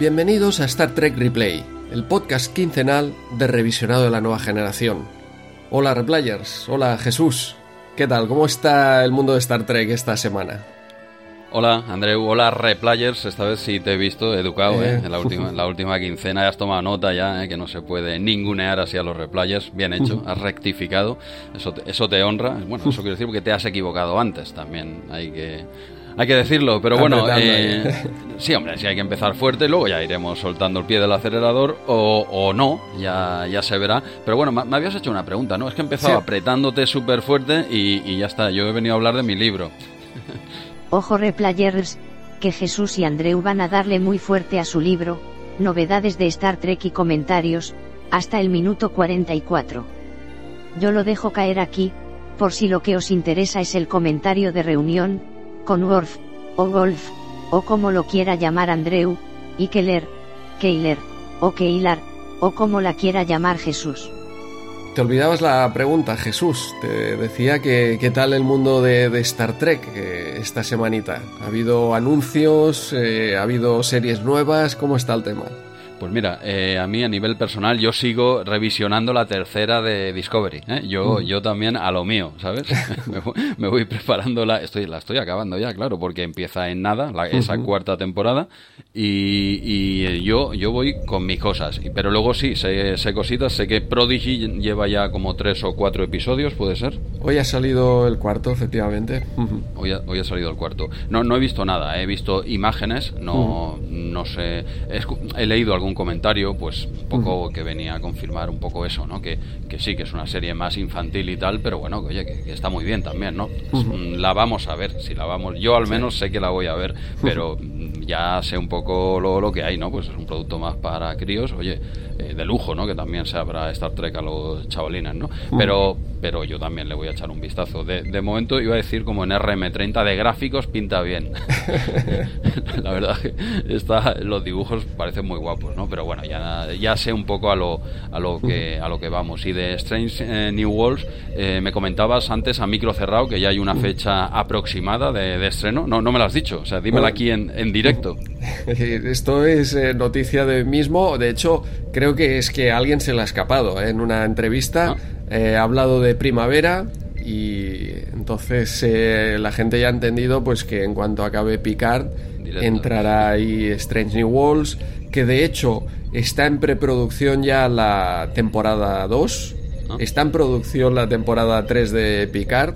Bienvenidos a Star Trek Replay, el podcast quincenal de revisionado de la nueva generación. Hola Replayers, hola Jesús. ¿Qué tal? ¿Cómo está el mundo de Star Trek esta semana? Hola, Andreu. Hola, Replayers. Esta vez sí te he visto educado, ¿eh? Eh. En, la última, en la última quincena ya has tomado nota ya, ¿eh? Que no se puede ningunear así a los Replayers. Bien hecho, has rectificado. Eso te, eso te honra. Bueno, eso quiero decir porque te has equivocado antes también. Hay que... Hay que decirlo, pero bueno, eh, sí, hombre, sí hay que empezar fuerte, luego ya iremos soltando el pie del acelerador o, o no, ya, ya se verá. Pero bueno, me me habías hecho una pregunta, ¿no? Es que he empezado Sí. apretándote súper fuerte y, y ya está, yo he venido a hablar de mi libro. Ojo replayers, que Jesús y Andreu van a darle muy fuerte a su libro, novedades de Star Trek y comentarios, hasta el minuto 44. Yo lo dejo caer aquí, por si lo que os interesa es el comentario de reunión, con Worf, o Golf, o como lo quiera llamar Andreu, y Keller, Keiler, o Keilar, o como la quiera llamar Jesús. Te olvidabas la pregunta, Jesús. Te decía que qué tal el mundo de, de Star Trek eh, esta semanita. ¿Ha habido anuncios? Eh, ¿Ha habido series nuevas? ¿Cómo está el tema? Pues mira, eh, a mí a nivel personal yo sigo revisionando la tercera de Discovery. ¿eh? Yo, yo también a lo mío, ¿sabes? me, voy, me voy preparando la, estoy, la estoy acabando ya, claro, porque empieza en nada la- esa cuarta temporada y, y, eh, yo, yo voy con mis cosas. Pero luego sí, sé, sé cositas, sé que Prodigy lleva ya como tres o cuatro episodios, ¿puede ser? Hoy ha salido el cuarto, efectivamente. Hoy ha, hoy ha salido el cuarto. No, no he visto nada, he visto imágenes, no, no sé. He, he leído algún comentario, pues un poco que venía a confirmar un poco eso, ¿no? Que, que sí, que es una serie más infantil y tal, pero bueno, que, oye, que, que está muy bien también, ¿no? La vamos a ver, si la vamos. Yo al menos sé que la voy a ver, pero mm, ya sé un poco lo, lo que hay, ¿no? Pues es un producto más para críos, oye, eh, de lujo, ¿no? Que también se abra Star Trek a los chavalines, ¿no? Pero, pero yo también le voy a echar un vistazo. De, de momento iba a decir como en RM30 de gráficos pinta bien. La verdad que está, los dibujos parecen muy guapos, ¿no? Pero bueno, ya, ya sé un poco a lo, a lo que a lo que vamos. Y de Strange eh, New Worlds, eh, me comentabas antes a micro cerrado que ya hay una fecha aproximada de, de estreno. No, no me lo has dicho, o sea, dímela aquí en, en directo. Esto es eh, noticia de mismo. De hecho, creo que es que alguien se le ha escapado. ¿eh? En una entrevista Ah. eh, ha hablado de primavera y entonces eh, la gente ya ha entendido pues que en cuanto acabe Picard Directo. entrará ahí Strange New Worlds, que de hecho está en preproducción ya la temporada 2, Ah. está en producción la temporada 3 de Picard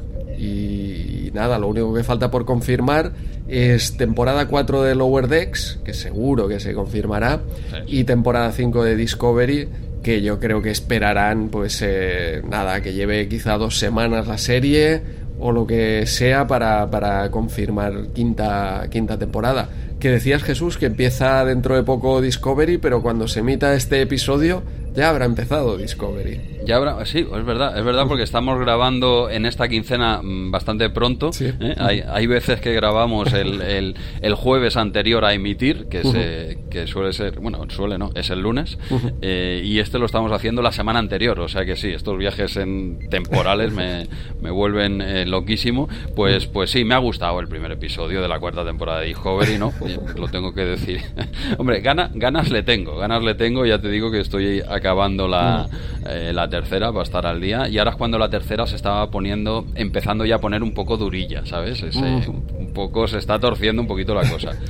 y nada, lo único que falta por confirmar es temporada 4 de Lower Decks, que seguro que se confirmará, Sí. y temporada 5 de Discovery, que yo creo que esperarán, pues eh, nada, que lleve quizá dos semanas la serie o lo que sea para, para confirmar quinta, quinta temporada. Que decías Jesús que empieza dentro de poco Discovery, pero cuando se emita este episodio ya habrá empezado Discovery. Ya habrá, sí, es verdad, es verdad porque estamos grabando en esta quincena mm, bastante pronto. Sí. ¿eh? Hay, hay veces que grabamos el, el, el jueves anterior a emitir, que, se, que suele ser, bueno, suele no, es el lunes, eh, y este lo estamos haciendo la semana anterior, o sea que sí, estos viajes en temporales me, me vuelven eh, loquísimo. Pues, pues sí, me ha gustado el primer episodio de la cuarta temporada de Discovery, ¿no? Oye, lo tengo que decir. Hombre, gana, ganas le tengo, ganas le tengo, ya te digo que estoy acabando la, eh, la tercera para estar al día y ahora es cuando la tercera se estaba poniendo, empezando ya a poner un poco durilla, ¿sabes? Ese- un poco se está torciendo un poquito la cosa.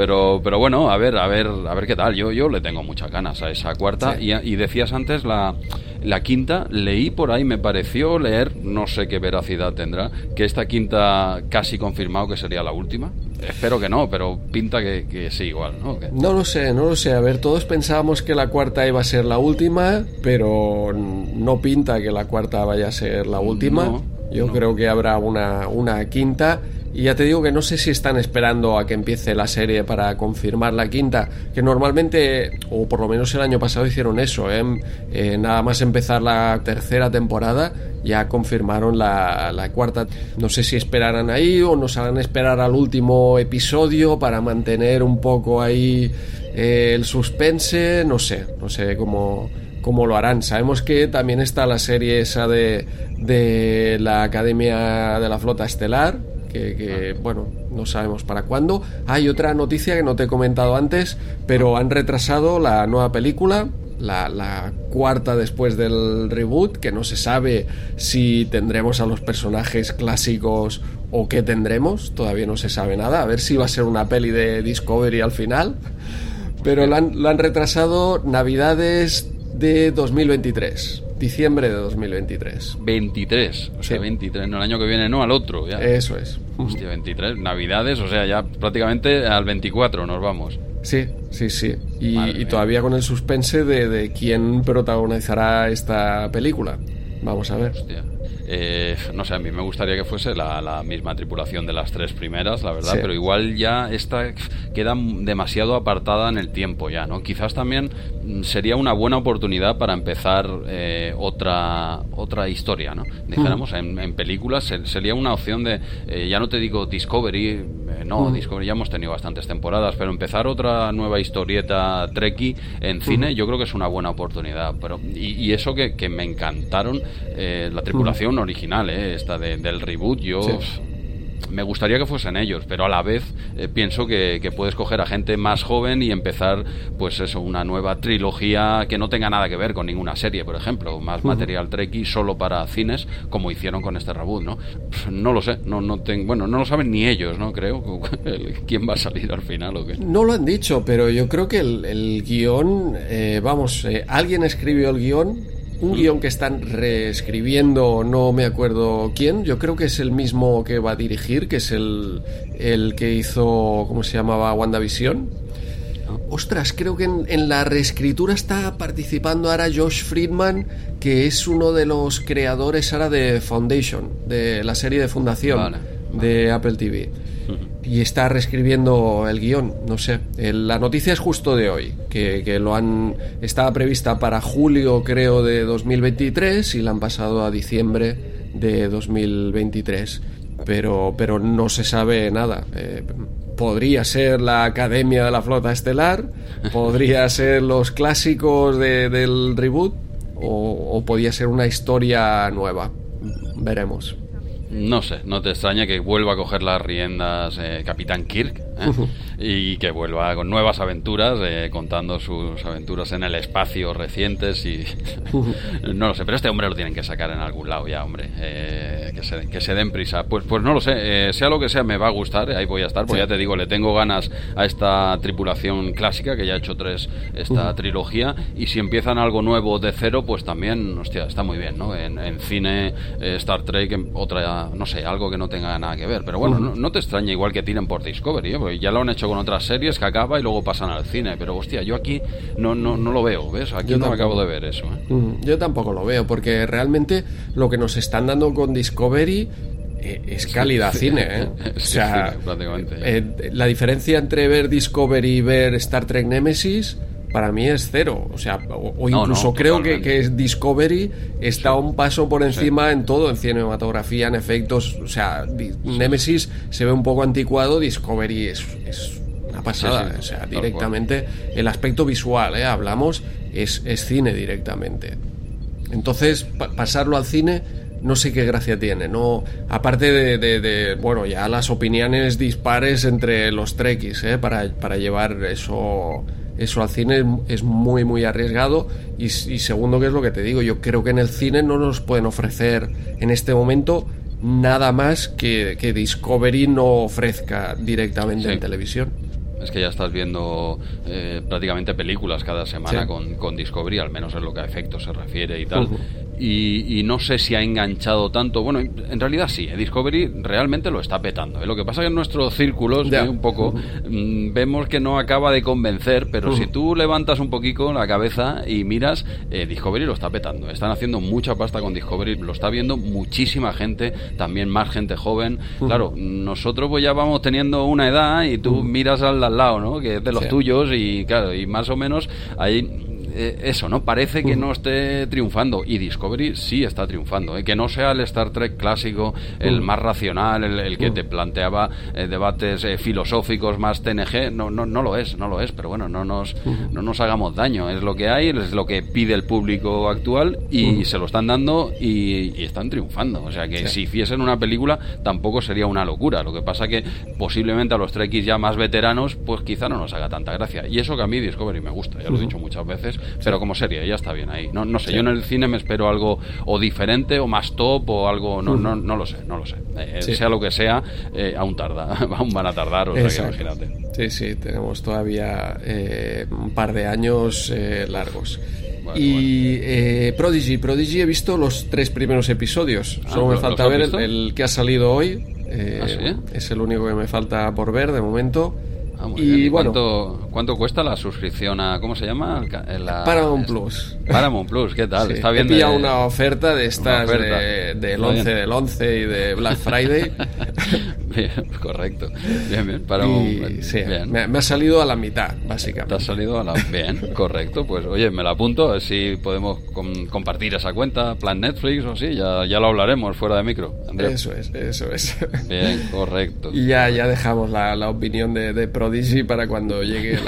Pero, pero bueno, a ver, a ver, a ver qué tal. Yo, yo le tengo muchas ganas a esa cuarta. Sí. Y, y decías antes la, la quinta, leí por ahí, me pareció leer, no sé qué veracidad tendrá, que esta quinta casi confirmado que sería la última. Espero que no, pero pinta que, que sí igual, ¿no? No lo sé, no lo sé. A ver, todos pensábamos que la cuarta iba a ser la última, pero no pinta que la cuarta vaya a ser la última. No, Yo no. creo que habrá una, una quinta. Y ya te digo que no sé si están esperando a que empiece la serie para confirmar la quinta, que normalmente, o por lo menos el año pasado hicieron eso, ¿eh? Eh, nada más empezar la tercera temporada, ya confirmaron la, la cuarta. No sé si esperarán ahí o nos harán esperar al último episodio para mantener un poco ahí eh, el suspense, no sé, no sé cómo, cómo lo harán. Sabemos que también está la serie esa de, de la Academia de la Flota Estelar, que, bueno, no sabemos para cuándo. Hay otra noticia que no te he comentado antes, pero han retrasado la nueva película la, cuarta después del reboot, que no se sabe si tendremos a los personajes clásicos o qué tendremos, todavía no se sabe nada, a ver si va a ser una peli de Discovery al final, pero lo han, retrasado Navidades de 2023 diciembre de 2023. 23, o sea, 23, no el año que viene, no al otro. Ya. Eso es. Hostia, 23, Navidades, o sea, ya prácticamente al 24 nos vamos. Sí, sí, sí. Y, todavía con el suspense de, de, quién protagonizará esta película. Vamos a ver. Hostia. Eh, no sé, a mí me gustaría que fuese la, misma tripulación de las tres primeras, la verdad, pero igual ya esta queda demasiado apartada en el tiempo ya, ¿no? Quizás también mm, sería una buena oportunidad para empezar eh, otra otra historia, ¿no? Dijéramos, en, películas sería una opción de, eh, ya no te digo Discovery, no, Discovery ya hemos tenido bastantes temporadas, pero empezar otra nueva historieta Trekkie en cine yo creo que es una buena oportunidad, pero y, eso que, que, me encantaron la tripulación original, ¿eh? esta del reboot. Yo me gustaría que fuesen ellos, pero a la vez eh, pienso que, puedes coger a gente más joven y empezar, pues eso, una nueva trilogía que no tenga nada que ver con ninguna serie, por ejemplo, más material Trekkie solo para cines, como hicieron con este reboot, ¿no? No lo sé, no, no tengo, bueno, no lo saben ni ellos, ¿no? Creo, quién va a salir al final o qué. No lo han dicho, pero yo creo que el, guion, eh, vamos, alguien escribió el guion un guion que están reescribiendo, no me acuerdo quién, yo creo que es el mismo que va a dirigir, que es el, el que hizo, ¿cómo se llamaba? WandaVision. Ostras, creo que en, la reescritura está participando ahora Josh Friedman, que es uno de los creadores ahora de Foundation, de la serie de Fundación de Apple TV y está reescribiendo el guion. No sé, la noticia es justo de hoy, que, lo han estaba prevista para julio, creo, de 2023 y la han pasado a diciembre de 2023. Pero, pero no se sabe nada. Eh, podría ser la Academia de la Flota Estelar, podría ser los clásicos del reboot o, o podría ser una historia nueva. Veremos. No sé, no te extraña que vuelva a coger las riendas eh, Capitán Kirk ¿eh? y que vuelva con nuevas aventuras, eh, contando sus aventuras en el espacio recientes y no lo sé, pero este hombre lo tienen que sacar en algún lado ya, hombre, que, se, que se den prisa. Pues, pues no lo sé, sea lo que sea, me va a gustar, ahí voy a estar, pues ya te digo, le tengo ganas a esta tripulación clásica que ya ha hecho tres esta trilogía y si empiezan algo nuevo de cero, pues también, hostia, está muy bien, ¿no? En, en cine, Star Trek, otra no sé, algo que no tenga nada que ver. Pero bueno, no, te extraña igual que tiren por Discovery, ¿eh? Ya lo han hecho con otras series que acaba y luego pasan al cine. Pero hostia, yo aquí no, no, no lo veo, ¿ves? Aquí no acabo de ver eso. ¿eh? Yo tampoco lo veo, porque realmente lo que nos están dando con Discovery eh, es calidad cine, ¿eh? O sea, la diferencia entre ver Discovery y ver Star Trek Nemesis para mí es cero. O sea, o, incluso creo que, que, Discovery está un paso por encima en todo, en cinematografía, en efectos. O sea, Nemesis se ve un poco anticuado, Discovery es, es una pasada. o sea, directamente el aspecto visual, ¿eh? hablamos, es, es cine directamente. Entonces, pasarlo al cine no sé qué gracia tiene. No, aparte de, de, bueno, ya las opiniones dispares entre los trekkies, ¿eh? para, para llevar eso eso al cine es muy muy arriesgado. Y, segundo que es lo que te digo yo creo que en el cine no nos pueden ofrecer en este momento nada más que, que Discovery no ofrezca directamente en televisión es que ya estás viendo eh, prácticamente películas cada semana con, con, Discovery, al menos en lo que a efectos se refiere y tal y, no sé si ha enganchado tanto. Bueno, en realidad sí, ¿eh? Discovery realmente lo está petando. ¿eh? Lo que pasa es que en nuestros círculos un poco mm, vemos que no acaba de convencer, pero si tú levantas un poquito la cabeza y miras, eh, Discovery lo está petando. Están haciendo mucha pasta con Discovery, lo está viendo muchísima gente, también más gente joven. Claro, nosotros pues ya vamos teniendo una edad y tú miras al, al lado, ¿no? Que es de los tuyos y claro, y más o menos hay eh, eso, ¿no? Parece que no esté triunfando y Discovery sí está triunfando, ¿eh? que no sea el Star Trek clásico, el más racional, el, que te planteaba eh, debates filosóficos más TNG, no, no, no lo es, no lo es, pero bueno, no nos, no nos hagamos daño, es lo que hay, es lo que pide el público actual y se lo están dando y, están triunfando, o sea que si hiciesen una película tampoco sería una locura, lo que pasa que posiblemente a los Trekkies ya más veteranos pues quizá no nos haga tanta gracia y eso que a mí Discovery me gusta, ya lo he dicho muchas veces, pero como serie ya está bien ahí. No, no sé, yo en el cine me espero algo o diferente o más top o algo, no, no, no lo sé, no lo sé. Eh, sea lo que sea, eh, aún tarda, aún van a tardar, o sea que imagínate. Sí, sí, tenemos todavía eh, un par de años largos. y Prodigy, Prodigy he visto los tres primeros episodios. Ah, Solo me falta ver el, que ha salido hoy. ¿Ah, es el único que me falta por ver de momento. Ah, y, bueno, ¿cuánto, cuesta la suscripción a cómo se llama? La, Paramount Plus. Paramount Plus, ¿qué tal? Está bien. He una oferta de estas del 11 del 11 y de Black Friday. bien, correcto. Bien, bien. Paramount, sí, Me, ha salido a la mitad, básicamente. Te ha salido a la Bien, correcto. Pues oye, me la apunto, a ver si podemos compartir esa cuenta, plan Netflix o así, ya, ya lo hablaremos fuera de micro. Eso es, eso es. Bien, correcto. Y ya, ya dejamos la, la opinión de, de Pro para cuando llegue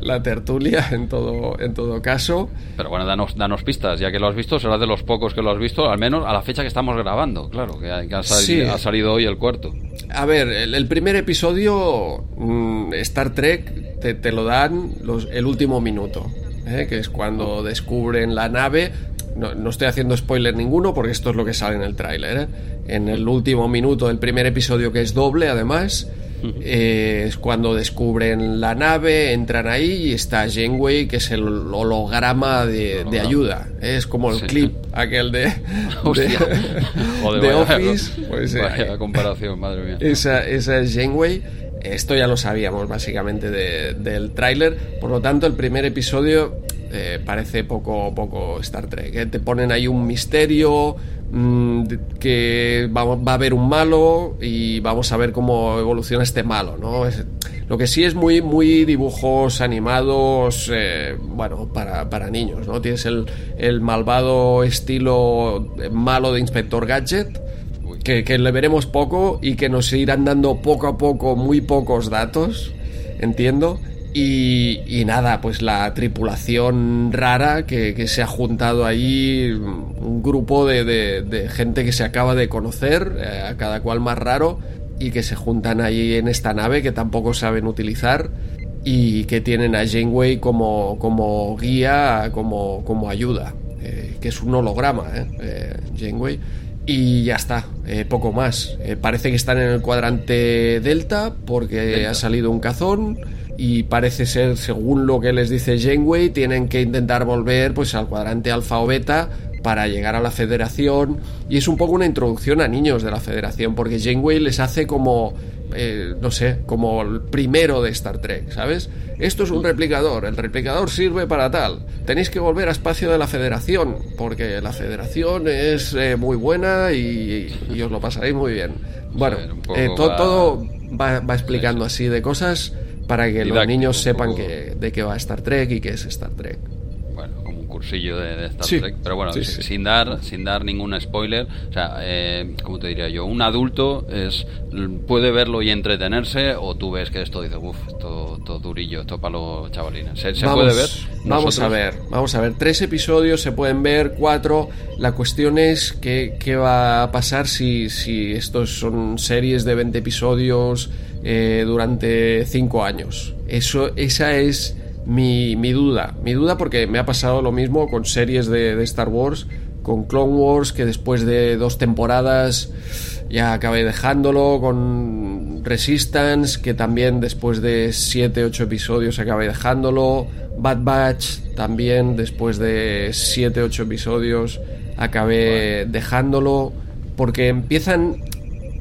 la, tertulia, en todo, en todo caso. Pero bueno, danos, danos pistas, ya que lo has visto, será de los pocos que lo has visto, al menos a la fecha que estamos grabando, claro, que, ha, salido, hoy el cuarto. A ver, el, primer episodio, mm, Star Trek, te, lo dan los, el último minuto, ¿eh? que es cuando descubren la nave. No, no, estoy haciendo spoiler ninguno porque esto es lo que sale en el tráiler. ¿eh? En el último minuto del primer episodio, que es doble además, eh, es cuando descubren la nave, entran ahí y está Janeway, que es el holograma de, ayuda. Es como el clip aquel de, de, Office. Pues, eh, comparación, madre mía. Esa, esa es Janeway. Esto ya lo sabíamos básicamente del tráiler. Por lo tanto, el primer episodio eh, parece poco, poco Star Trek. Te ponen ahí un misterio, Mm, que va, va, a haber un malo y vamos a ver cómo evoluciona este malo, ¿no? lo que sí es muy, muy dibujos animados, eh, bueno, para, para, niños, ¿no? Tienes el, el, malvado estilo malo de Inspector Gadget, que, que le veremos poco y que nos irán dando poco a poco muy pocos datos, entiendo. Y, nada, pues la tripulación rara que, se ha juntado ahí, un grupo de, gente que se acaba de conocer, eh, a cada cual más raro, y que se juntan ahí en esta nave que tampoco saben utilizar y que tienen a Janeway como, como guía, como, como ayuda, eh, que es un holograma, ¿eh? Janeway. Y ya está, poco más. parece que están en el cuadrante Delta porque ha salido un cazón y parece ser, según lo que les dice Janeway, tienen que intentar volver pues al cuadrante alfa o beta para llegar a la federación y es un poco una introducción a niños de la federación porque Janeway les hace como eh, no sé, como el primero de Star Trek, ¿sabes? Esto es un replicador, el replicador sirve para tal. Tenéis que volver a espacio de la Federación, porque la Federación es eh, muy buena y, os lo pasaréis muy bien. Bueno, eh, todo va, va explicando así de cosas para que los niños sepan que, de qué va Star Trek y qué es Star Trek. Bueno, como un cursillo de, Star Trek, pero bueno, sin dar sin dar ningún spoiler, o sea, eh, como te diría yo, un adulto es puede verlo y entretenerse o tú ves que esto dice, uff, esto, durillo, esto para los chavalines. ¿Se, puede ver? Vamos a ver, vamos a ver. Tres episodios se pueden ver, cuatro. La cuestión es qué, qué va a pasar si, si estos son series de 20 episodios eh, durante cinco años. Eso, esa es mi, mi, duda. Mi duda porque me ha pasado lo mismo con series de, de, Star Wars, con Clone Wars, que después de dos temporadas ya acabé dejándolo, con Resistance, que también después de siete, ocho episodios acabé dejándolo, Bad Batch también después de siete, ocho episodios acabé dejándolo, porque empiezan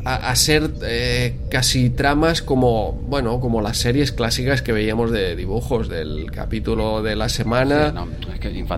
a, ser eh, casi tramas como bueno como las series clásicas que veíamos de dibujos del capítulo de la semana.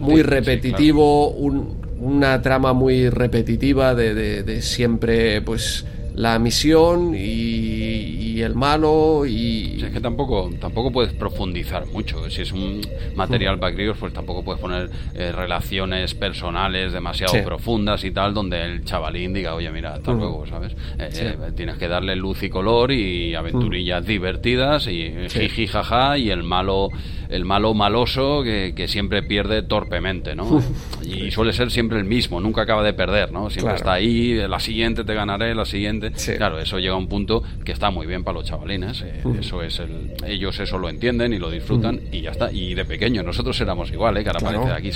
Muy repetitivo una trama muy repetitiva de, de, siempre pues la misión y, el malo y... es que tampoco, tampoco puedes profundizar mucho. Si es un material para críos, pues tampoco puedes poner eh, relaciones personales demasiado profundas y tal, donde el chavalín diga, oye, mira, hasta luego, ¿sabes? Eh, eh, tienes que darle luz y color y aventurillas divertidas y jiji, jaja, y el malo el malo maloso que, que siempre pierde torpemente, ¿no? y suele ser siempre el mismo, nunca acaba de perder, ¿no? Siempre está ahí, la siguiente te ganaré, la siguiente. Claro, eso llega a un punto que está muy bien para los chavalines, eh, eso es el, ellos eso lo entienden y lo disfrutan y ya está. Y de pequeño, nosotros éramos igual, ¿eh? Que ahora parece aquí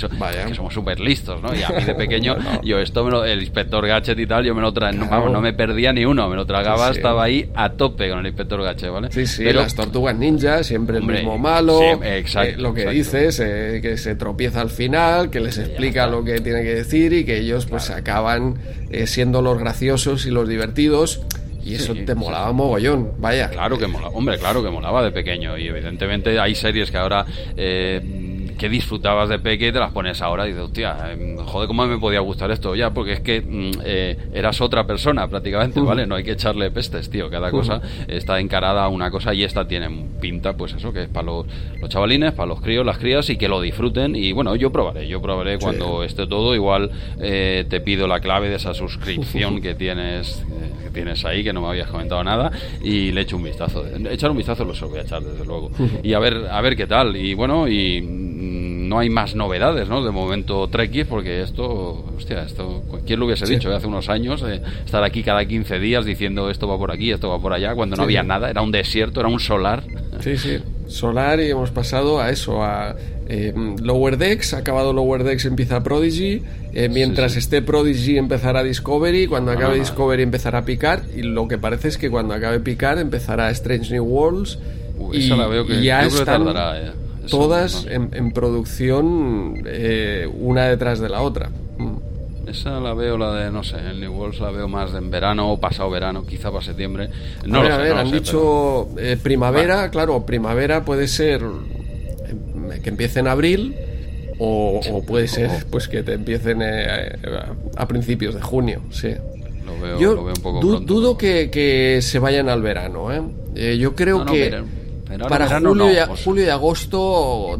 que somos súper listos, ¿no? Y a mí de pequeño, yo esto, me lo, el inspector Gadget y tal, yo me lo traía, vamos, no me perdía ni uno, me lo tragaba, estaba ahí a tope con el inspector Gadget, ¿vale? Sí, sí, Pero, las tortugas ninja, siempre el mismo malo. Eh, lo que dices, eh, que se tropieza al final, que les explica lo que tiene que decir y que ellos pues acaban eh, siendo los graciosos y los divertidos. Y eso te molaba mogollón, vaya. Claro que molaba, hombre, claro que molaba de pequeño. Y evidentemente hay series que ahora que disfrutabas de peque y te las pones ahora y dices, hostia, em, joder, ¿cómo me podía gustar esto? Ya, porque es que mm, eh, eras otra persona prácticamente, ¿vale? No hay que echarle pestes, tío. Cada cosa está encarada a una cosa y esta tiene pinta, pues eso, que es para los, los chavalines, para los críos, las crías y que lo disfruten. Y bueno, yo probaré, yo probaré cuando esté todo. Igual eh, te pido la clave de esa suscripción que tienes, eh, tienes ahí, que no me habías comentado nada, y le echo un vistazo. Echar un vistazo lo voy a echar, desde luego. Y a ver, a ver qué tal. Y bueno, y no hay más novedades, ¿no? De momento Trekkies, porque esto, hostia, esto, ¿quién lo hubiese dicho hace unos años? Eh, estar aquí cada 15 días diciendo esto va por aquí, esto va por allá, cuando no había nada, era un desierto, era un solar. Sí, sí, solar y hemos pasado a eso, a eh, Lower Decks, acabado Lower Decks empieza Prodigy, eh, mientras esté Prodigy empezará Discovery, cuando acabe Discovery empezará Picard, y lo que parece es que cuando acabe Picard empezará Strange New Worlds. y, la veo que, ya están, todas en, producción eh, una detrás de la otra. Esa la veo, la de, no sé, el New Worlds la veo más en verano o pasado verano, quizá para septiembre. No a ver, a ver, han dicho eh, primavera, claro, primavera puede ser eh, que empiece en abril o, puede ser pues que te empiecen a principios de junio, sí. Lo veo, yo lo veo un poco dudo que, que, se vayan al verano, ¿eh? yo creo que para julio, y, julio, y, agosto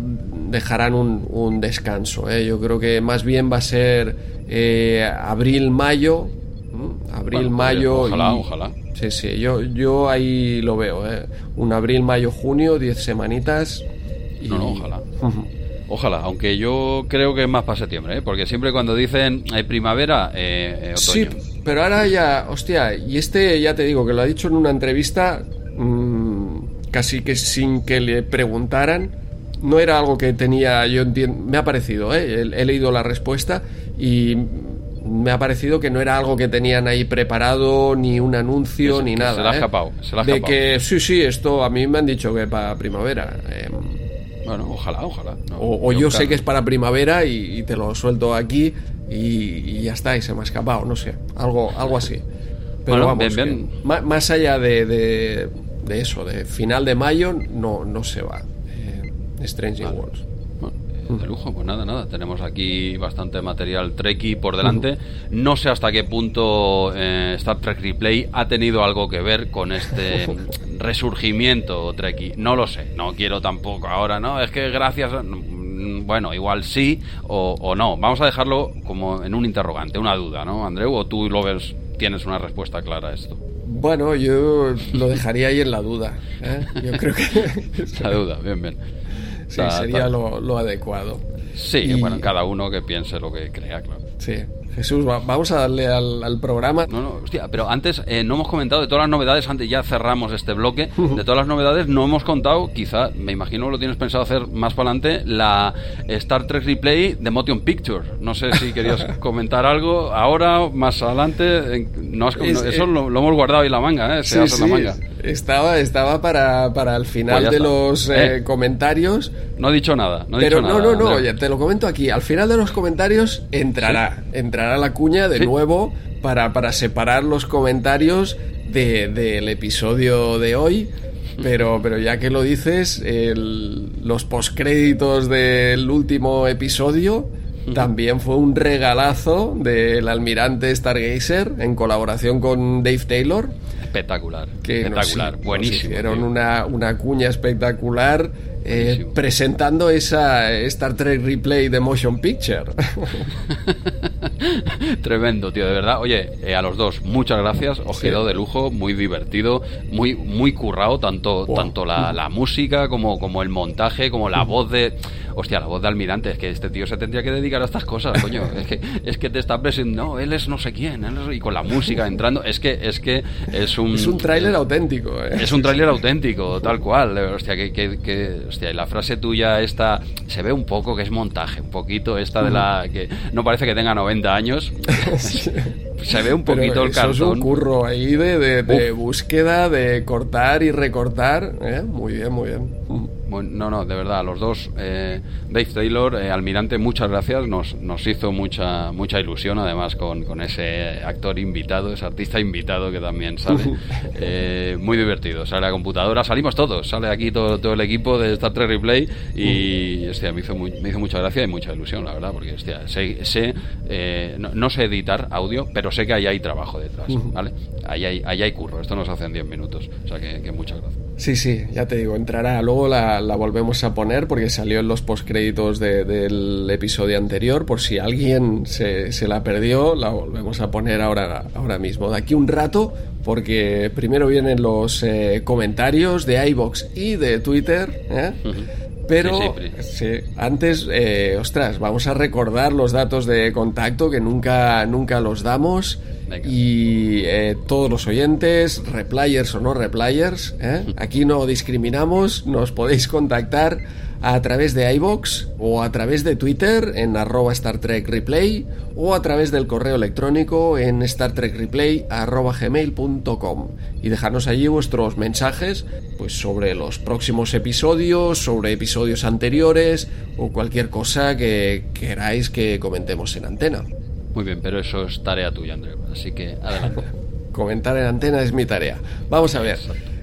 dejarán un, descanso. ¿eh? Yo creo que más bien va a ser eh, abril, mayo. Abril, mayo. Ojalá, ojalá. Sí, sí, yo, yo ahí lo veo. ¿eh? Un abril, mayo, junio, diez semanitas. Y... No, no, ojalá. Ojalá, aunque yo creo que es más para septiembre, ¿eh? porque siempre cuando dicen hay primavera, eh, otoño. Sí, pero ahora ya, hostia, y este ya te digo que lo ha dicho en una entrevista. Mmm, casi que sin que le preguntaran. No era algo que tenía, yo entiendo, me ha parecido, ¿eh? he, leído la respuesta y me ha parecido que no era algo que tenían ahí preparado, ni un anuncio, ni nada. Se la ha ¿eh? escapado. de que sí, sí, esto a mí me han dicho que para primavera. Em. bueno, ojalá, ojalá. o, yo, sé que es para primavera y, te lo suelto aquí y, ya está, y se me ha escapado, no sé, algo, algo así. Pero vamos, más, allá de de eso, de final de mayo, no, no se va. Eh, Strange Worlds. De lujo, pues nada, nada. Tenemos aquí bastante material Trekkie por delante. No sé hasta qué punto eh, Star Trek Replay ha tenido algo que ver con este resurgimiento Trekkie. No lo sé, no quiero tampoco ahora, ¿no? Es que gracias. Mm, bueno, igual sí o, o no. Vamos a dejarlo como en un interrogante, una duda, ¿no, Andreu? ¿O tú lo ves, tienes una respuesta clara a esto? Bueno, yo lo dejaría ahí en la duda. ¿eh? Yo creo que. la duda, bien, bien. Sí, sería lo, adecuado. Sí, bueno, cada uno que piense lo que crea, claro. Sí. Jesús, vamos a darle al, programa. No, no, hostia, pero antes eh, no hemos comentado de todas las novedades, antes ya cerramos este bloque, de todas las novedades no hemos contado, quizá, me imagino lo tienes pensado hacer más para adelante, la Star Trek Replay de Motion Picture. No sé si querías comentar algo ahora, más adelante. No, eso eh, lo, hemos guardado ahí la manga, ¿eh? Se hace la manga. Estaba, estaba para, para el final pues de los eh, eh, comentarios. No he dicho nada. No pero no, no, no, ya te lo comento aquí. Al final de los comentarios entrará. Entrará la cuña de nuevo para, para separar los comentarios del episodio de hoy. Pero, pero ya que lo dices, los postcréditos del último episodio también fue un regalazo del almirante Stargazer en colaboración con Dave Taylor. Espectacular, Que nos- espectacular, nos buenísimo. hicieron tío. una, una cuña espectacular eh, presentando esa Star Trek replay de Motion Picture. Tremendo, tío, de verdad. Oye, eh, a los dos, muchas gracias. Os Sí. quedó de lujo, muy divertido, muy muy currado, tanto Wow. tanto la, la música como, como el montaje, como la voz de. Hostia, la voz de Almirante. Es que este tío se tendría que dedicar a estas cosas, coño. Es que, es que te está presentando. No, él es no sé quién. él es- y con la música entrando. Es que es, que es un. es un tráiler auténtico. ¿eh? Es un tráiler auténtico, tal cual. eh, Hostia, que, que, que- hostia, y la frase tuya esta se ve un poco que es montaje, un poquito esta de la que no parece que tenga 90 años. se ve un Pero poquito el eso es un cartón. curro ahí de, de- de búsqueda, de cortar y recortar. ¿eh? Muy bien, muy bien. Bueno, no, no, de verdad, los dos, eh, Dave Taylor, eh, Almirante, muchas gracias, nos, nos hizo mucha mucha ilusión, además con, con ese actor invitado, ese artista invitado que también sale, Eh, muy divertido, sale a computadora, salimos todos, sale aquí todo, todo el equipo de Star Trek Replay y, hostia, me hizo, muy- me hizo mucha gracia y mucha ilusión, la verdad, porque, hostia, sé, sé, eh, no, no sé editar audio, pero sé que ahí hay trabajo detrás, ¿vale? Ahí hay, ahí hay curro, esto nos hace en 10 minutos, o sea que, que muchas gracias. Sí, sí, ya te digo, entrará. Luego la, la volvemos a poner porque salió en los postcréditos de- del episodio anterior. Por si alguien se, se la perdió, la volvemos a poner ahora, ahora mismo. De aquí un rato, porque primero vienen los eh, comentarios de iBox y de Twitter. ¿eh? Sí, antes, eh, ostras, vamos a recordar los datos de contacto que nunca, nunca los damos. Venga. Y eh, todos los oyentes, replayers o no replayers, ¿eh? aquí no discriminamos, nos podéis contactar a través de iBox o a través de Twitter en arroba Star Trek Replay o a través del correo electrónico en Star Trek Replay gmail.com y dejarnos allí vuestros mensajes pues sobre los próximos episodios, sobre episodios anteriores o cualquier cosa que queráis que comentemos en antena. Muy bien, pero eso es tarea tuya, Andreu. Así que adelante. Comentar en antena es mi tarea. Vamos a ver.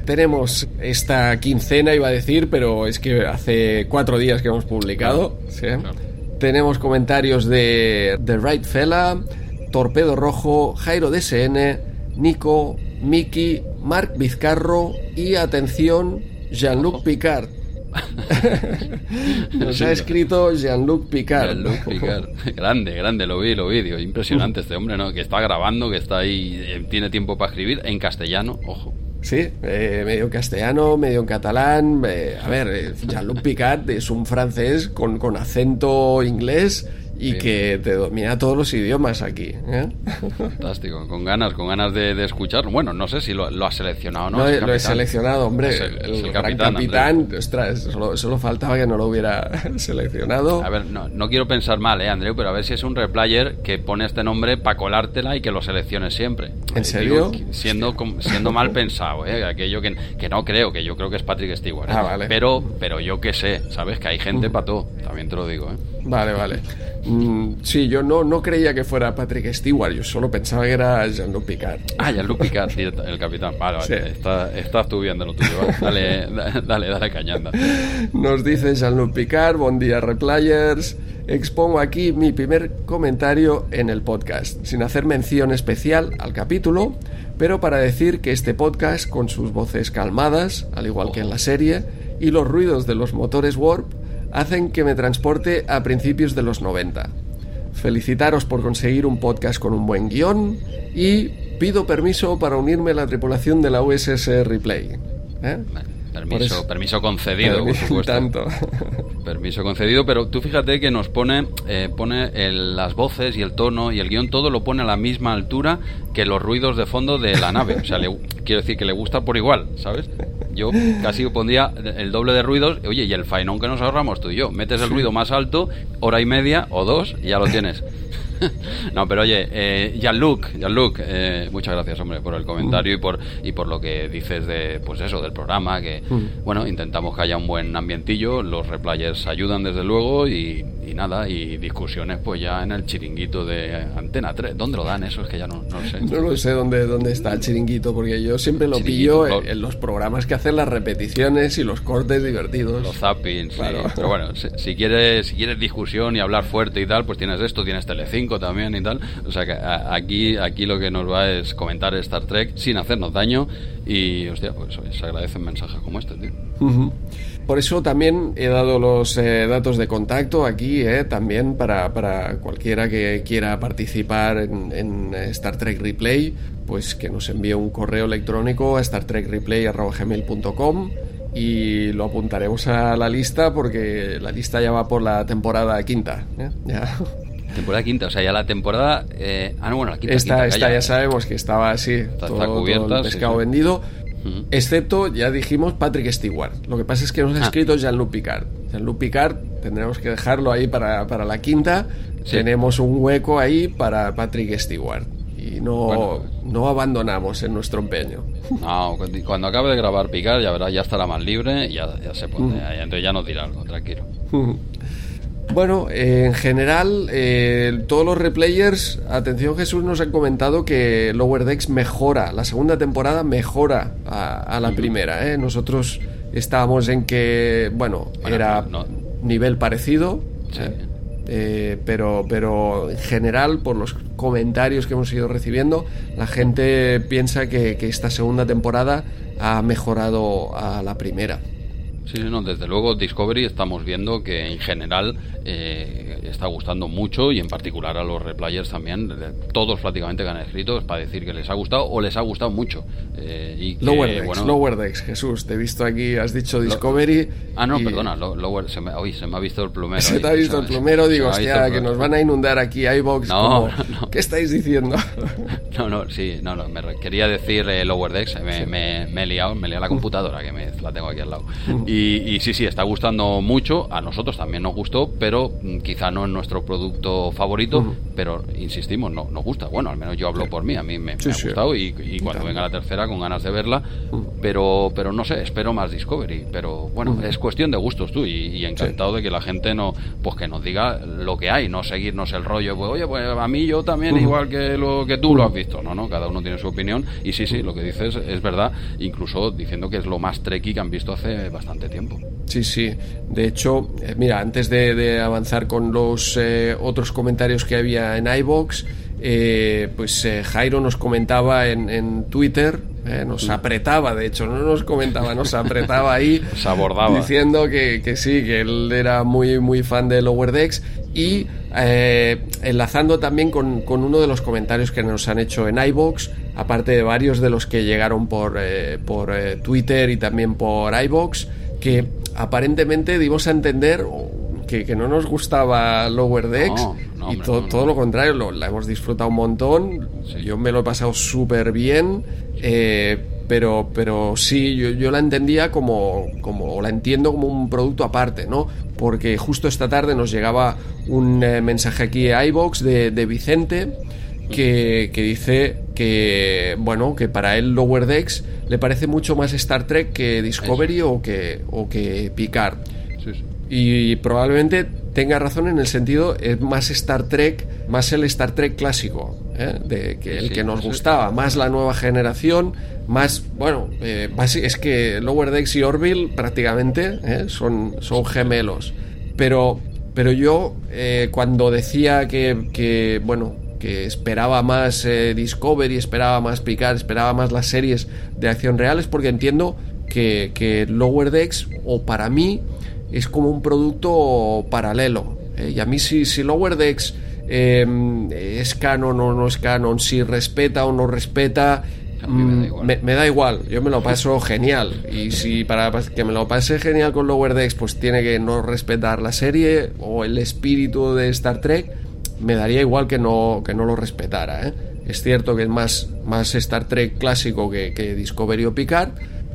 Tenemos esta quincena, iba a decir, pero es que hace cuatro días que hemos publicado. ¿sí? claro. Tenemos comentarios de The Right Fella, Torpedo Rojo, Jairo DSN, Nico, Miki, Marc Vizcarro y, atención, Jean-Luc Picard. Nos ha escrito Jean-Luc Picard. Jean-Luc Picard. Grande, grande, lo vi, lo vi. digo, impresionante este hombre, ¿no? Que está grabando, que está ahí, eh, tiene tiempo para escribir en castellano, ojo. Sí, eh, medio castellano, medio en catalán. eh, a ver, eh, Jean-Luc Picard es un francés con, con acento inglés y que te domina todos los idiomas aquí. ¿eh? Fantástico, con ganas, con ganas de, de escuchar. Bueno, no sé si lo, lo has seleccionado o no. Lo he seleccionado, hombre. Es el- es capitán, capitán, ostras, solo, solo faltaba que no lo hubiera seleccionado. A ver, no, no quiero pensar mal, ¿eh, Andreu? Pero a ver si es un replayer que pone este nombre para colártela y que lo selecciones siempre. ¿En Eh, serio? digo, siendo, siendo mal pensado, ¿eh? Aquello que, que no creo, que yo creo que es Patrick Stewart. ¿eh? Ah, vale. Pero, pero yo qué sé, ¿sabes? Que hay gente para todo, también te lo digo, ¿eh? Vale, vale. Mm, sí, yo no, no creía que fuera Patrick Stewart, yo solo pensaba que era Jean-Luc Picard. Ah, Luke Picard, sí, el capitán. Vale, vale. Sí. Está, estás tú viendo lo tuyo. ¿vale? Dale, da- dale, dale cañanda. Nos dice Jean-Luc Picard, buen día replayers. Expongo aquí mi primer comentario en el podcast, sin hacer mención especial al capítulo, pero para decir que este podcast, con sus voces calmadas, al igual que en la serie, y los ruidos de los motores Warp, hacen que me transporte a principios de los 90. Felicitaros por conseguir un podcast con un buen guion y pido permiso para unirme a la tripulación de la USS Replay. ¿Eh? Permiso, eso- permiso concedido, por supuesto. tanto. Permiso concedido, pero tú fíjate que nos pone, eh, pone el- las voces y el tono y el guion, todo lo pone a la misma altura que los ruidos de fondo de la nave. O sea, le- quiero decir que le gusta por igual, ¿sabes? Yo casi pondría el doble de ruidos. Oye, y el faenón que nos ahorramos tú y yo. Metes el ruido más alto, hora y media o dos, y ya lo tienes. no, pero oye, eh, Jean-Luc, Jean-Luc, eh, muchas gracias, hombre, por el comentario y por y por lo que dices de, pues eso, del programa, que, bueno, intentamos que haya un buen ambientillo, los replayers ayudan desde luego y, y nada, y discusiones pues ya en el chiringuito de Antena 3. ¿Dónde lo dan eso? Es que ya no, no sé. No lo sé dónde, dónde está el chiringuito, porque yo siempre lo pillo en, en, los programas que hacen las repeticiones y los cortes divertidos. Los zappings, claro. sí. Pero bueno, si, si, quieres, si quieres discusión y hablar fuerte y tal, pues tienes esto, tienes Telecinco también y tal. O sea que aquí, aquí lo que nos va es comentar Star Trek sin hacernos daño y, hostia, pues se agradecen mensajes como este, tío. Uh -huh. Por eso también he dado los eh, datos de contacto aquí, eh, también para, para, cualquiera que quiera participar en, en, Star Trek Replay, pues que nos envíe un correo electrónico a startrekreplay.com y lo apuntaremos a la lista porque la lista ya va por la temporada quinta. ¿eh? Ya. Temporada quinta, o sea, ya la temporada. Eh, ah, no, bueno, la quinta. Esta, quinta, esta ya, ya, sabemos que estaba así, está, todo, está cubierta, todo el pescado sí, sí. vendido. Excepto, ya dijimos, Patrick Stewart. Lo que pasa es que nos ha Ah. escrito Jean-Luc Picard. Jean-Luc Picard tendremos que dejarlo ahí para, para la quinta. Sí. Tenemos un hueco ahí para Patrick Stewart. Y no, Bueno. no abandonamos en nuestro empeño. No, cuando- acabe de grabar Picar, ya verá, ya estará más libre y ya, ya se pone. ya- entonces ya nos dirá algo, tranquilo. Bueno, eh, en general, eh, todos los replayers, atención Jesús, nos han comentado que Lower Decks mejora, la segunda temporada mejora a, a la primera. ¿eh? Nosotros estábamos en que, bueno, Bueno, era no- nivel parecido, Sí. ¿eh? Eh, pero, pero en general, por los comentarios que hemos ido recibiendo, la gente piensa que, que esta segunda temporada ha mejorado a la primera. Sí, sí, no, desde luego Discovery estamos viendo que en general eh, está gustando mucho y en particular a los replayers también, todos prácticamente que han escrito es para decir que les ha gustado o les ha gustado mucho. Eh, y que, Lower Decks, bueno, Lower Decks, Jesús, te he visto aquí, has dicho Discovery. Ah, no, y perdona, lo- Lower, se me, uy, se me ha visto el plumero. Se te ha visto el plumero, digo, hostia, que nos van a inundar aquí iBox. No, como, no. ¿Qué estáis diciendo? No, no, sí, no, no, me quería decir eh, Lower Decks, me, me- me he liado, me he liado la computadora, que me, la tengo aquí al lado. Y, y sí, sí, está gustando mucho, a nosotros también nos gustó, pero mm, quizá no es nuestro producto favorito, pero insistimos, no, nos gusta. Bueno, al menos yo hablo por mí, a mí me, Sí, me ha sí. gustado y, y cuando venga la tercera con ganas de verla, pero, pero no sé, espero más Discovery, pero bueno, es cuestión de gustos tú y, y encantado de que la gente no, pues que nos diga lo que hay, no seguirnos el rollo, pues oye, pues a mí yo también igual que lo que tú lo has visto, no, no, cada uno tiene su opinión. Y sí, sí, lo que dices es verdad, incluso diciendo que es lo más treki que han visto hace bastante tiempo. Sí, sí. De hecho, eh, mira, antes de, de avanzar con los eh, otros comentarios que había en iBox, eh, pues eh, Jairo nos comentaba en, en Twitter, eh, nos apretaba, de hecho, no nos comentaba, nos apretaba ahí. Se abordaba. Diciendo que, que sí, que él era muy, muy fan de Lower Decks y enlazando también con, con uno de los comentarios que nos han hecho en iBox, aparte de varios de los que llegaron por, por Twitter y también por iBox, que aparentemente dimos a entender que, que no nos gustaba Lower Decks No, no, y hombre, to- no, no. todo lo contrario, lo, la hemos disfrutado un montón, Sí. yo me lo he pasado súper bien, eh, pero, pero sí, yo, yo la entendía como, como, o la entiendo como un producto aparte, ¿no? Porque justo esta tarde nos llegaba un eh, mensaje aquí a iBox de, de Vicente que, que dice que, bueno, que para él Lower Decks le parece mucho más Star Trek que Discovery o que, o que Picard. Sí, sí. Y probablemente tenga razón en el sentido, es más Star Trek, más el Star Trek clásico, ¿eh? de que el Sí, que nos gustaba, más la nueva generación, más, bueno, eh, es que Lower Decks y Orville prácticamente ¿eh? son, son gemelos. Pero, pero yo, eh, cuando decía que, que, bueno, que esperaba más eh, Discovery, esperaba más Picard, esperaba más las series de acción real, es porque entiendo que, que Lower Decks, o para mí, es como un producto paralelo. ¿eh? Y a mí si, si Lower Decks eh, es canon o no es canon, si respeta o no respeta, me da mm, igual. me, me da igual, yo me lo paso genial. Y si para que me lo pase genial con Lower Decks, pues tiene que no respetar la serie o el espíritu de Star Trek, me daría igual que no, que no lo respetara. ¿eh? Es cierto que es más, más Star Trek clásico que, que Discovery o Picard,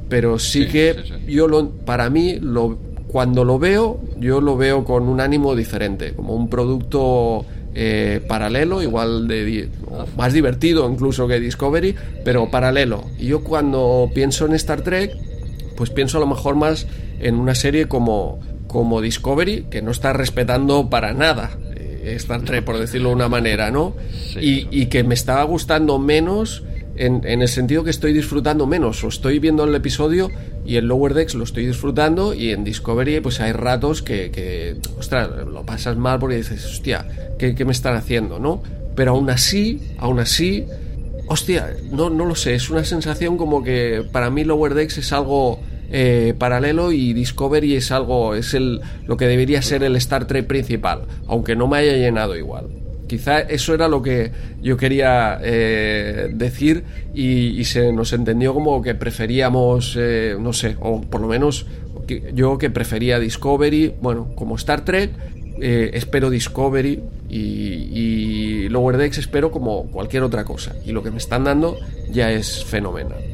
pero sí, Sí, que sí, sí. yo lo, para mí lo, cuando lo veo yo lo veo con un ánimo diferente como un producto eh, paralelo igual de más divertido incluso que Discovery pero paralelo y yo cuando pienso en Star Trek pues pienso a lo mejor más en una serie como como Discovery, que no está respetando para nada Star Trek, por decirlo de una manera, ¿no? Sí, y, y que me estaba gustando menos en, en el sentido que estoy disfrutando menos. O estoy viendo el episodio y en Lower Decks lo estoy disfrutando y en Discovery pues hay ratos que, que ostras, lo pasas mal porque dices, hostia, ¿qué, qué me están haciendo, no? Pero aún así, aún así, hostia, no, no lo sé, es una sensación como que para mí Lower Decks es algo eh, paralelo y Discovery es algo, es el, lo que debería ser el Star Trek principal, aunque no me haya llenado igual. Quizá eso era lo que yo quería eh, decir y, se nos entendió como que preferíamos, eh, no sé, o por lo menos yo que prefería Discovery, bueno, como Star Trek, espero Discovery y, y Lower Decks espero como cualquier otra cosa. Y lo que me están dando ya es fenomenal.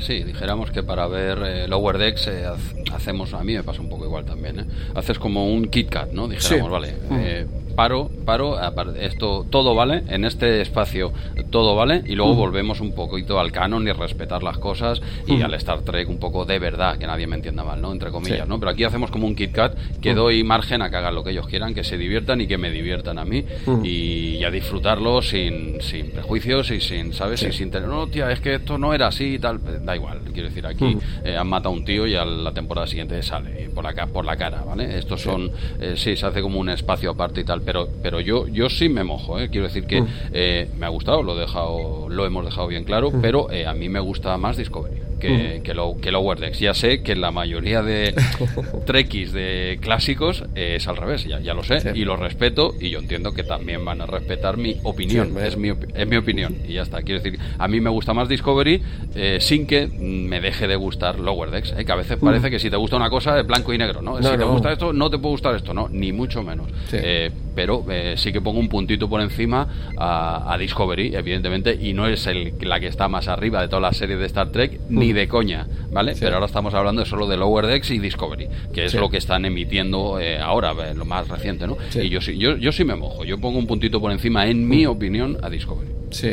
Sí, dijéramos que para ver eh, Lower Decks eh, hacemos, a mí me pasa un poco igual también, ¿eh? haces como un Kit Kat, ¿no? Dijéramos, Sí. vale, paro, paro, esto todo vale, en este espacio todo vale, y luego Mm. volvemos un poquito al canon y respetar las cosas y Mm. al Star Trek un poco de verdad, que nadie me entienda mal, ¿no? Entre comillas, Sí. ¿no? Pero aquí hacemos como un Kit Kat que Mm. doy margen a que hagan lo que ellos quieran, que se diviertan y que me diviertan a mí y, y a disfrutarlo sin, sin prejuicios y sin, ¿sabes? Sí. Y sin tener, no, tía, es que esto no era así y tal. Eh, Da igual, quiero decir, aquí eh, han matado a un tío y a la temporada siguiente sale por la, por la cara, ¿vale? Estos son, eh, sí, se hace como un espacio aparte y tal, pero, pero yo, yo sí me mojo, ¿eh? Quiero decir que Mm. eh, me ha gustado, lo, he dejado, lo hemos dejado bien claro, Mm. pero eh, a mí me gusta más Discovery. Que, que, lo, que Lower Decks. Ya sé que la mayoría de trekkies de clásicos eh, es al revés, ya, ya lo sé, Sí. y lo respeto, y yo entiendo que también van a respetar mi opinión. Sí, es, mi, es mi opinión, y ya está. Quiero decir, a mí me gusta más Discovery eh, sin que mm, me deje de gustar Lower Decks. eh, que a veces parece que si te gusta una cosa es blanco y negro, ¿no? Mm. No, si te no. gusta esto, no te puede gustar esto, no, ni mucho menos. Sí. Eh, pero eh, sí que pongo un puntito por encima a, a Discovery, evidentemente, y no es el, la que está más arriba de todas las series de Star Trek, ni de coña, ¿vale? Mm. Sí. Pero ahora estamos hablando solo de Lower Decks y Discovery, que es Sí. lo que están emitiendo eh, ahora, eh, lo más reciente, ¿no? Sí. Y yo sí, yo, yo sí me mojo, yo pongo un puntito por encima, en mi opinión, a Discovery. Sí.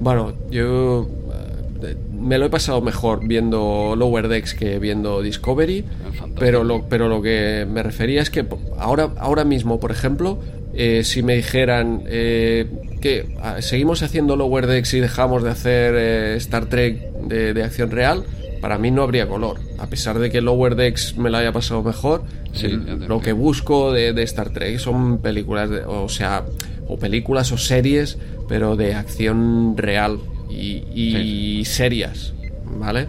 Bueno, yo eh, me lo he pasado mejor viendo Lower Decks que viendo Discovery, pero lo, pero lo que me refería es que ahora, ahora mismo, por ejemplo, eh, si me dijeran eh, que ah, seguimos haciendo Lower Decks y dejamos de hacer eh, Star Trek de, de acción real, para mí no habría color. A pesar de que Lower Decks me lo haya pasado mejor, Sí, el- ya te lo que busco de, de Star Trek son películas, de- o sea, o películas o series, pero de acción real y, y serias, ¿vale?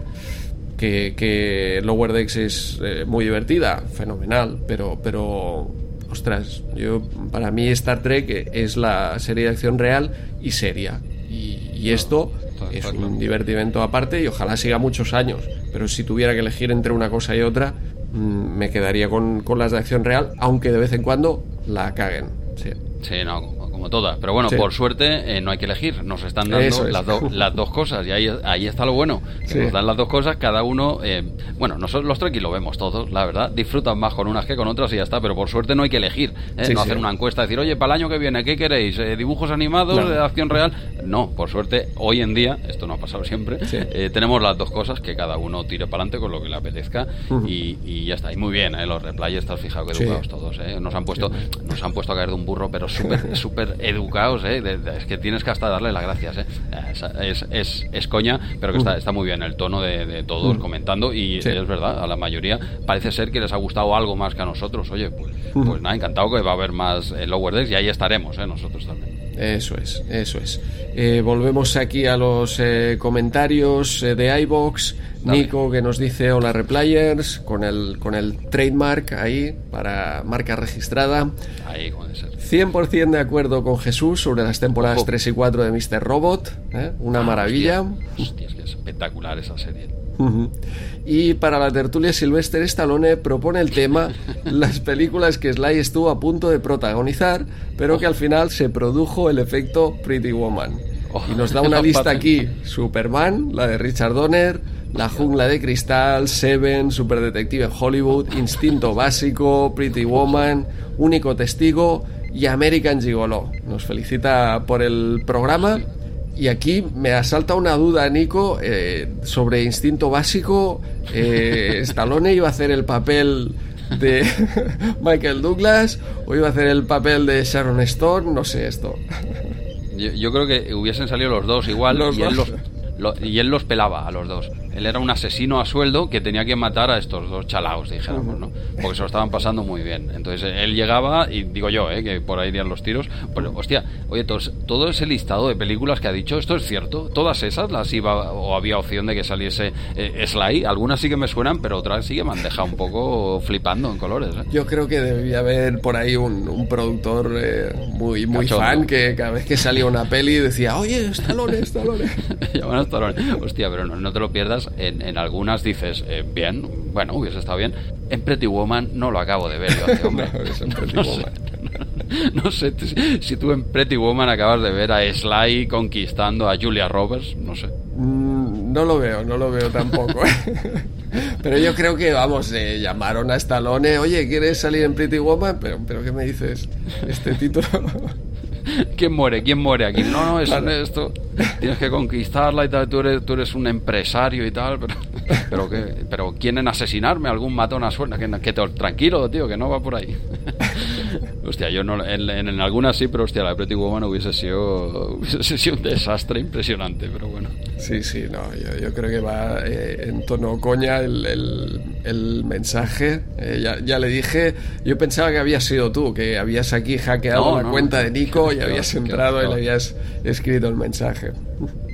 Que, que Lower Decks es eh, muy divertida, fenomenal, pero, pero, ostras, yo, para mí Star Trek es la serie de acción real y seria. Y, y esto es un divertimento aparte y ojalá siga muchos años. Pero si tuviera que elegir entre una cosa y otra, mm, me quedaría con, con las de acción real, aunque de vez en cuando la caguen. Sí. Sí, no, como todas. Pero bueno, Sí. por suerte eh, no hay que elegir. Nos están dando es. las, do- las dos cosas. Y ahí, ahí está lo bueno. que Sí. Nos dan las dos cosas, cada uno. eh, bueno, nosotros los Trekkies lo vemos todos, la verdad. Disfrutan más con unas que con otras y ya está. Pero por suerte no hay que elegir. ¿eh? Sí, no hacer una encuesta, decir, oye, para el año que viene, ¿qué queréis? Eh, ¿Dibujos animados No. de acción real? No, por suerte, hoy en día, esto no ha pasado siempre, eh, tenemos las dos cosas que cada uno tire para adelante con lo que le apetezca. Y, y ya está. Y muy bien, ¿eh? los replayers, estás fijado que educados todos. ¿eh? Nos han puesto nos han puesto a caer de un burro, pero súper súper educados, ¿eh? De- de- es que tienes que hasta darle las gracias, ¿eh? Es, es, es, es coña, pero que está, está muy bien el tono de, de todos Mm. comentando y Sí. es verdad, a la mayoría parece ser que les ha gustado algo más que a nosotros. Oye, pues, Mm. pues nada, encantado que va a haber más eh, Lower Decks y ahí estaremos, ¿eh? Nosotros también. Eso es, eso es. Eh, volvemos aquí a los eh, comentarios eh, de iBox. Nico que nos dice hola replayers con el con el trademark ahí para marca registrada. Ahí, debe ser. 100% de acuerdo con Jesús sobre las temporadas Ojo. 3 y 4 de Mr. Robot, una maravilla. Hostia, hostia, es que es espectacular esa serie. Y para la tertulia Sylvester Stallone propone el tema las películas que Sly estuvo a punto de protagonizar, pero que al final se produjo el efecto Pretty Woman. Y nos da una lista aquí: Superman, la de Richard Donner, La Jungla de Cristal, Seven, Superdetective en Hollywood, Instinto Básico, Pretty Woman, Único Testigo y American Gigolo. Nos felicita por el programa. Y aquí me asalta una duda, Nico, eh, sobre instinto básico. Eh, Stallone iba a hacer el papel de Michael Douglas o iba a hacer el papel de Sharon Stone, no sé esto. Yo, creo que hubiesen salido los dos igual Los y, Él dos. los, lo- y él los pelaba a los dos. Él era un asesino a sueldo que tenía que matar a estos dos chalaos, dijéramos, ¿no? Porque se lo estaban pasando muy bien. Entonces él llegaba, y digo yo, ¿eh? que por ahí irían los tiros. Pero, hostia, oye, todos- todo ese listado de películas que ha dicho, ¿esto es cierto? ¿Todas esas las iba o había opción de que saliese eh, Sly? Algunas sí que me suenan, pero otras sí que me han dejado un poco flipando en colores, ¿eh? Yo creo que debía haber por ahí un, un productor eh, muy, muy Cachondo. fan que cada vez que salía una peli decía, oye, Stallone, Stallone. Llaman a Stallone. Hostia, pero no, no te lo pierdas. En, en algunas dices, eh, bien, bueno, hubiese estado bien. En Pretty Woman no lo acabo de ver yo, este hombre. No, es en Pretty No sé, Woman. no sé si- tú en Pretty Woman acabas de ver a Sly conquistando a Julia Roberts, no sé. Mm, No lo veo, no lo veo tampoco. Pero yo creo que, vamos, eh, llamaron a Stallone, oye, ¿quieres salir en Pretty Woman? Pero, pero ¿qué me dices? Este título... ¿Quién muere? ¿Quién muere aquí? No, no, es Claro. esto. Tienes que conquistarla y tal. Tú eres, tú eres un empresario y tal. Pero, pero, ¿qué? pero ¿quieren asesinarme? ¿Algún matón a suerte? Que, que tranquilo, tío, que no va por ahí. Hostia, yo no. En, en, en algunas sí, pero hostia, la Pretty Woman hubiese sido, hubiese sido un desastre impresionante. Pero bueno. Sí, sí, no, yo, yo creo que va eh, en tono coña el, el- el mensaje. Eh, ya, ya le dije, yo pensaba que habías sido tú, que habías aquí hackeado No, la no. cuenta de Nico y habías entrado y le habías escrito el mensaje.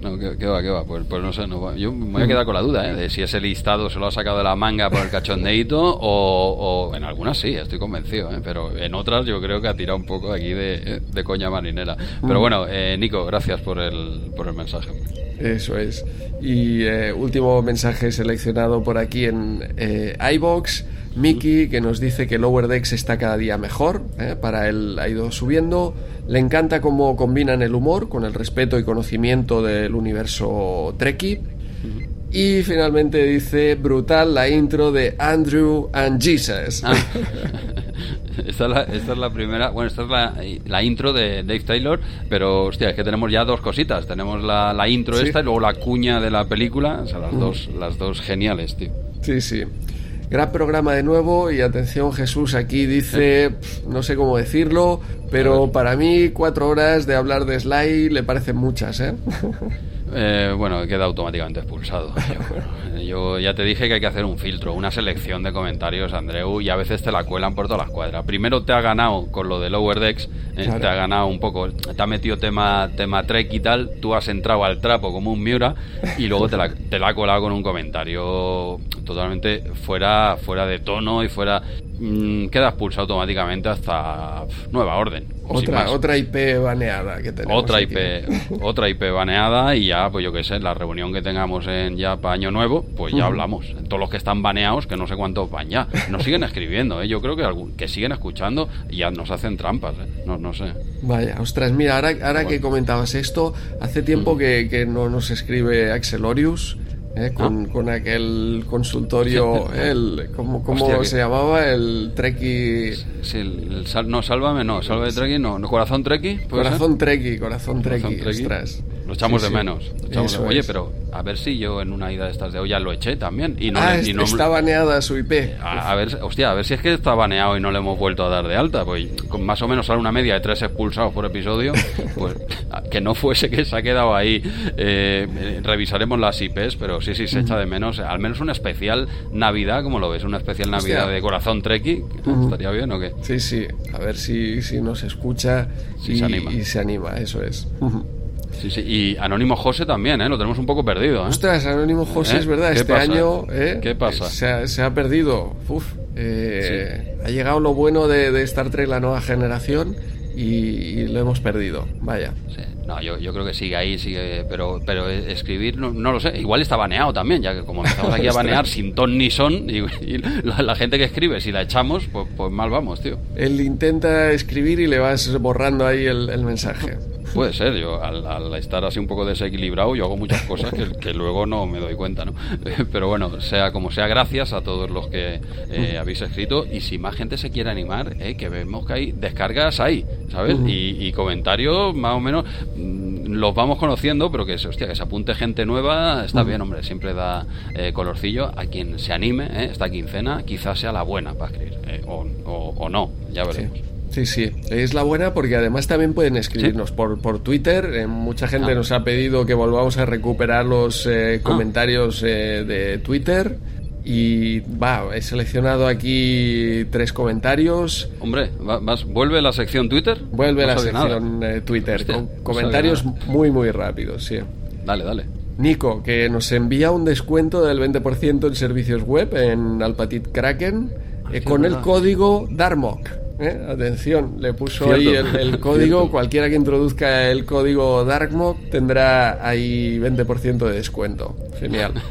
No, ¿qué, qué va, qué va? Pues, pues no sé, no va. yo me voy a quedar con la duda ¿eh? de si ese listado se lo ha sacado de la manga por el cachondeito o, o en algunas sí, estoy convencido, ¿eh? pero en otras yo creo que ha tirado un poco aquí de, de coña marinera. Pero bueno, eh, Nico, gracias por el, por el mensaje. Eso es. Y eh, último mensaje seleccionado por aquí en eh, iBox. Mickey, que nos dice que Lower Decks está cada día mejor, ¿eh? para él ha ido subiendo. Le encanta cómo combinan el humor con el respeto y conocimiento del universo Trekkie. Y finalmente dice, brutal la intro de Andrew and Jesus. Ah. Esta es, la, esta es la primera, bueno, esta es la, la intro de Dave Taylor, pero hostia, es que tenemos ya dos cositas. Tenemos la, la intro Sí. esta y luego la cuña de la película, o sea, las, dos, las dos geniales, tío. Sí, sí. Gran programa de nuevo y atención Jesús aquí dice, no sé cómo decirlo, pero para mí cuatro horas de hablar de Sly le parecen muchas, ¿eh? Eh, bueno, queda automáticamente expulsado. Yo, yo ya te dije que hay que hacer un filtro, una selección de comentarios, Andreu, y a veces te la cuelan por todas las cuadras. Primero te ha ganado con lo de Lower Decks, eh, Claro. te ha ganado un poco, te ha metido tema, tema Trek y tal, tú has entrado al trapo como un Miura y luego te la, te la ha colado con un comentario totalmente fuera, fuera de tono y fuera... mm, queda expulsado automáticamente hasta nueva orden. Otra, otra IP baneada que tenemos. Otra aquí. IP, otra IP baneada y ya, pues yo qué sé, la reunión que tengamos en ya para Año Nuevo, pues ya hablamos. Todos los que están baneados, que no sé cuántos van ya, nos siguen escribiendo, ¿eh? yo creo que, algún- que siguen escuchando y ya nos hacen trampas, ¿eh? no, no sé. Vaya, ostras, mira, ahora, ahora que comentabas esto, hace tiempo que, que no nos escribe Axelorius. ¿Eh? Con, con aquel consultorio, Sí. el, ¿cómo, cómo Hostia, que- se llamaba? El Treki. Sí, el- el no, sálvame, no, salve de Treki, no, no, corazón Treki. Corazón Treki, corazón Treki, ostras. Lo echamos Sí, de menos. lo echamos de- Oye, es. pero a ver si yo en una ida de estas de olla lo eché también. Y no, ah, le- y no- está baneada su IP. A, a ver, hostia, a ver si es que está baneado y no le hemos vuelto a dar de alta. Pues con más o menos sale una media de tres expulsados por episodio. Pues que no fuese que se ha quedado ahí. eh, revisaremos las IPs, pero sí, sí, se echa de menos. Al menos un especial Navidad, como lo ves, un especial Navidad Hostia. de Corazón Treki. ¿Estaría bien o qué? Sí, sí, a ver si, si nos escucha Si y, se anima. y se anima, eso es. Sí, sí. Y Anónimo José también, ¿eh? Lo tenemos un poco perdido, ¿eh? Ostras, Anónimo José, ¿Eh? es verdad, ¿Qué este pasa? año ¿eh? ¿Qué pasa? Se, ha, se ha perdido. Uf, eh, Ha llegado lo bueno de, de Star Trek, la nueva generación, y, y lo hemos perdido. Vaya. Sí. No, yo, yo creo que sigue ahí, sigue, pero pero escribir no, no lo sé. Igual está baneado también, ya que como empezamos aquí a banear sin ton ni son, y, y la, la gente que escribe, si la echamos, pues, pues mal vamos, tío. Él intenta escribir y le vas borrando ahí el, el mensaje. Puede ser, yo al, al estar así un poco desequilibrado, yo hago muchas cosas que, que luego no me doy cuenta, ¿no? Pero bueno, sea como sea, gracias a todos los que eh, habéis escrito y si más gente se quiere animar, eh, que vemos que hay descargas ahí, ¿sabes? Y, y comentarios más o menos mm, los vamos conociendo, pero que, hostia, que se apunte gente nueva, está bien, hombre, siempre da eh, colorcillo a quien se anime, ¿eh? esta quincena, quizás sea la buena para escribir, eh, o, o, no, ya veremos. Sí. Sí, es la buena porque además también pueden escribirnos por, por Twitter. mucha gente ah. nos ha pedido que volvamos a recuperar los ah. comentarios de Twitter. Y va, he seleccionado aquí tres comentarios. Hombre, ¿vuelve la sección Twitter? Vuelve la sección eh, Twitter, con comentarios muy, muy rápidos, sí. Dale, dale. Nico, que nos envía un descuento del 20% en servicios web en Alpatit Kraken eh, con el código DARMOC. ¿Eh? Atención, le puso ahí el, código. Cualquiera que introduzca el código DarkMod tendrá ahí 20% de descuento. Genial.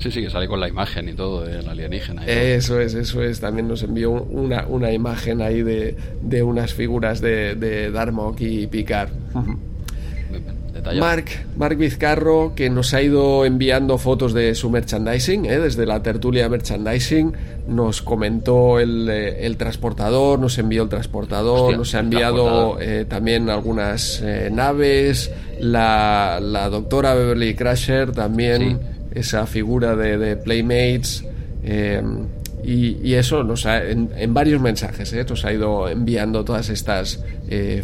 Sí, sí, que sale con la imagen y todo del alienígena. eso es, eso es. También nos envió una, una imagen ahí de, de unas figuras de, de Darmok y Picard. Mark, Mark Vizcarro, que nos ha ido enviando fotos de su merchandising, ¿eh? desde la tertulia merchandising, nos comentó el, eh, el transportador, nos envió el transportador, nos ha enviado eh, también algunas naves, la, la, doctora Beverly Crusher también, esa figura de, de Playmates. Y, eso nos ha, en, varios mensajes nos ha ido enviando todas estas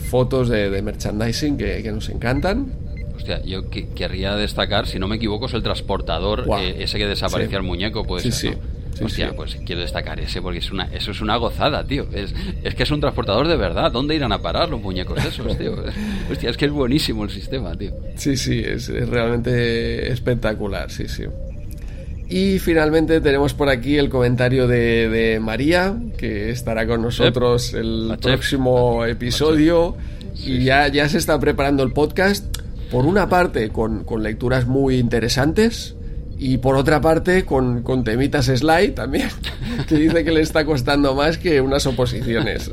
fotos de, merchandising que, que, nos encantan Hostia, yo querría destacar, si no me equivoco, es el transportador, eh, ese que desaparecía el muñeco, pues sí, Sí. Hostia, pues quiero destacar ese porque es una, eso es una gozada, tío. Es, es que es un transportador de verdad. ¿Dónde irán a parar los muñecos esos, tío? Hostia, es que es buenísimo el sistema, tío. Sí, sí, es, realmente espectacular, sí, sí. Y finalmente tenemos por aquí el comentario de, María, que estará con nosotros el próximo episodio. y ya, ya se está preparando el podcast por una parte con, con lecturas muy interesantes y por otra parte con, con, temitas slide también, que dice que le está costando más que unas oposiciones.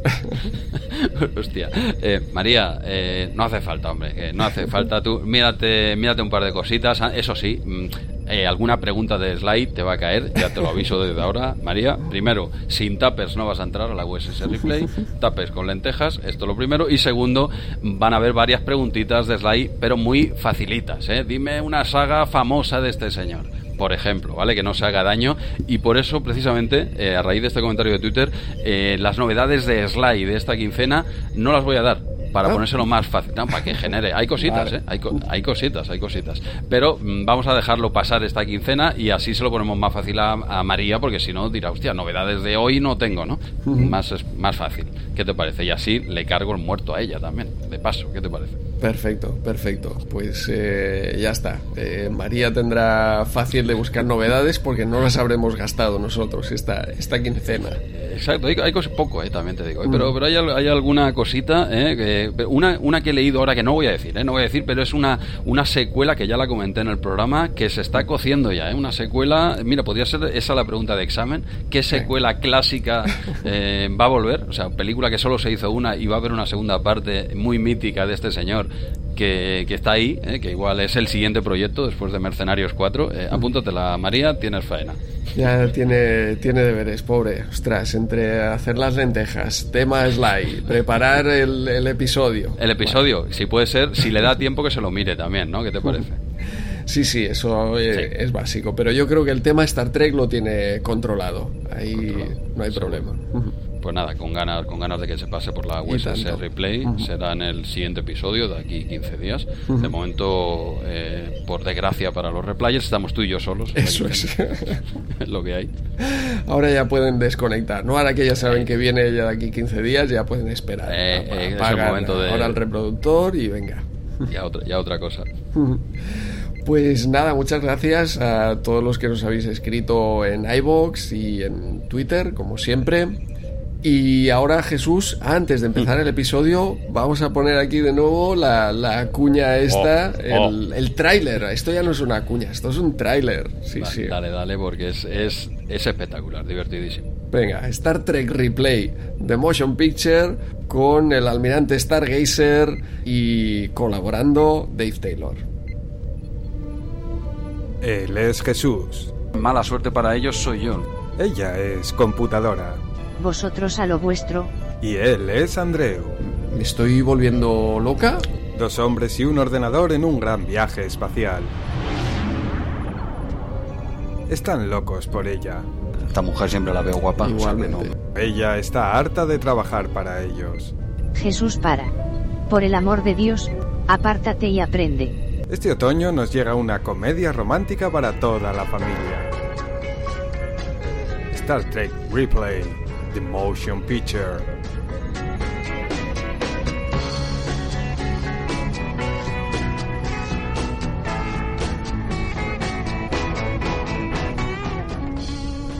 Hostia. Eh, María, eh, no hace falta, hombre, no hace falta. Tú mírate, mírate un par de cositas. Ah, eso sí, mm, eh, alguna pregunta de slide te va a caer, ya te lo aviso desde ahora, María. Primero, sin tapers no vas a entrar a la USS Replay, tapers con lentejas, esto lo primero. Y segundo, van a haber varias preguntitas de slide, pero muy facilitas. ¿eh? Dime una saga famosa de este señor por ejemplo, ¿vale? Que no se haga daño. Y por eso, precisamente, eh, a raíz de este comentario de Twitter, las novedades de Slide de esta quincena no las voy a dar para ponérselo más fácil, para que genere. Hay cositas, ¿eh? Hay, hay, cositas, hay cositas. Pero mm, vamos a dejarlo pasar esta quincena y así se lo ponemos más fácil a, María, porque si no dirá, hostia, novedades de hoy no tengo, ¿no? Más, es, más fácil. ¿Qué te parece? Y así le cargo el muerto a ella también, de paso. ¿Qué te parece? Perfecto, perfecto. Pues eh, ya está. Eh, María tendrá fácil de buscar novedades porque no las habremos gastado nosotros esta, esta quincena. Exacto, hay, hay cosas poco, eh, también te digo. Pero, pero hay, hay alguna cosita, eh, una, una que he leído ahora que no voy a decir, eh, no voy a decir, pero es una, una secuela que ya la comenté en el programa que se está cociendo ya. Eh, una secuela, mira, podría ser esa la pregunta de examen. ¿Qué secuela clásica eh, va a volver? O sea, película que solo se hizo una y va a haber una segunda parte muy mítica de este señor que, que está ahí, eh, que igual es el siguiente proyecto después de Mercenarios 4. Eh, apúntatela, María, tienes faena. Ya tiene, tiene deberes, pobre. Ostras, entre hacer las lentejas, tema slide, preparar el, el episodio. El episodio, si puede ser, si le da tiempo que se lo mire también, ¿no? ¿Qué te parece? Sí, sí, eso eh, es básico. Pero yo creo que el tema Star Trek lo tiene controlado. Ahí no hay problema pues nada, con ganas, con ganas de que se pase por la USS Replay. Será en el siguiente episodio, de aquí 15 días. De momento, eh, por desgracia para los replayers, estamos tú y yo solos. Eso es. lo que hay. Ahora ya pueden desconectar, ¿no? Ahora que ya saben que viene ya de aquí 15 días, ya pueden esperar. Eh, eh, es el momento de... ahora el reproductor y venga. Ya otra, ya otra cosa. Pues nada, muchas gracias a todos los que nos habéis escrito en iBox y en Twitter, como siempre. Y ahora Jesús, antes de empezar el episodio, vamos a poner aquí de nuevo la, la cuña esta, oh, el, oh. el tráiler. Esto ya no es una cuña, esto es un tráiler. Sí, dale, sí. Dale, dale, porque es, es, es espectacular, divertidísimo. Venga, Star Trek Replay, The Motion Picture, con el almirante Stargazer y colaborando Dave Taylor. Él es Jesús. Mala suerte para ellos soy yo. Ella es computadora vosotros a lo vuestro. Y él es Andreu. ¿Me estoy volviendo loca? Dos hombres y un ordenador en un gran viaje espacial. Están locos por ella. Esta mujer siempre la veo guapa. o sea Igualmente. no- Ella está harta de trabajar para ellos. Jesús para. Por el amor de Dios, apártate y aprende. Este otoño nos llega una comedia romántica para toda la familia. Star Trek Replay, The Motion Picture.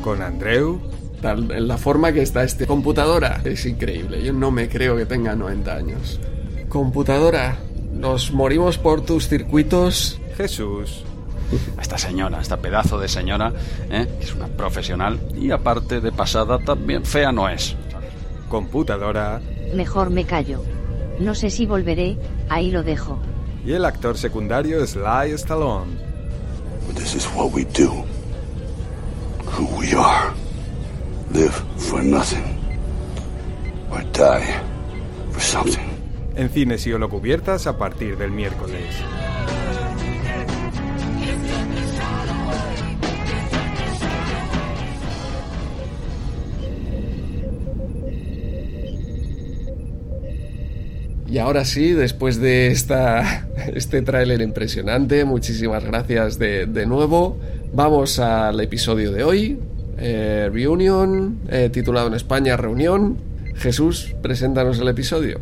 Con Andreu, Tal- en la forma que está este computadora es increíble. Yo no me creo que tenga 90 años. Computadora, nos morimos por tus circuitos. Jesús, Esta señora, esta pedazo de señora, ¿eh? que es una profesional y aparte de pasada también fea no es. computadora Mejor me callo. No sé si volveré, ahí lo dejo. y el actor secundario Sly Stallone. This is what we do. Who we are. Live for nothing. Or die for something. En cines y holocubiertas a partir del miércoles. Y ahora sí, después de esta, este tráiler impresionante, muchísimas gracias de, de nuevo. Vamos al episodio de hoy. eh, Reunion, eh, titulado en España Reunión. Jesús, preséntanos el episodio.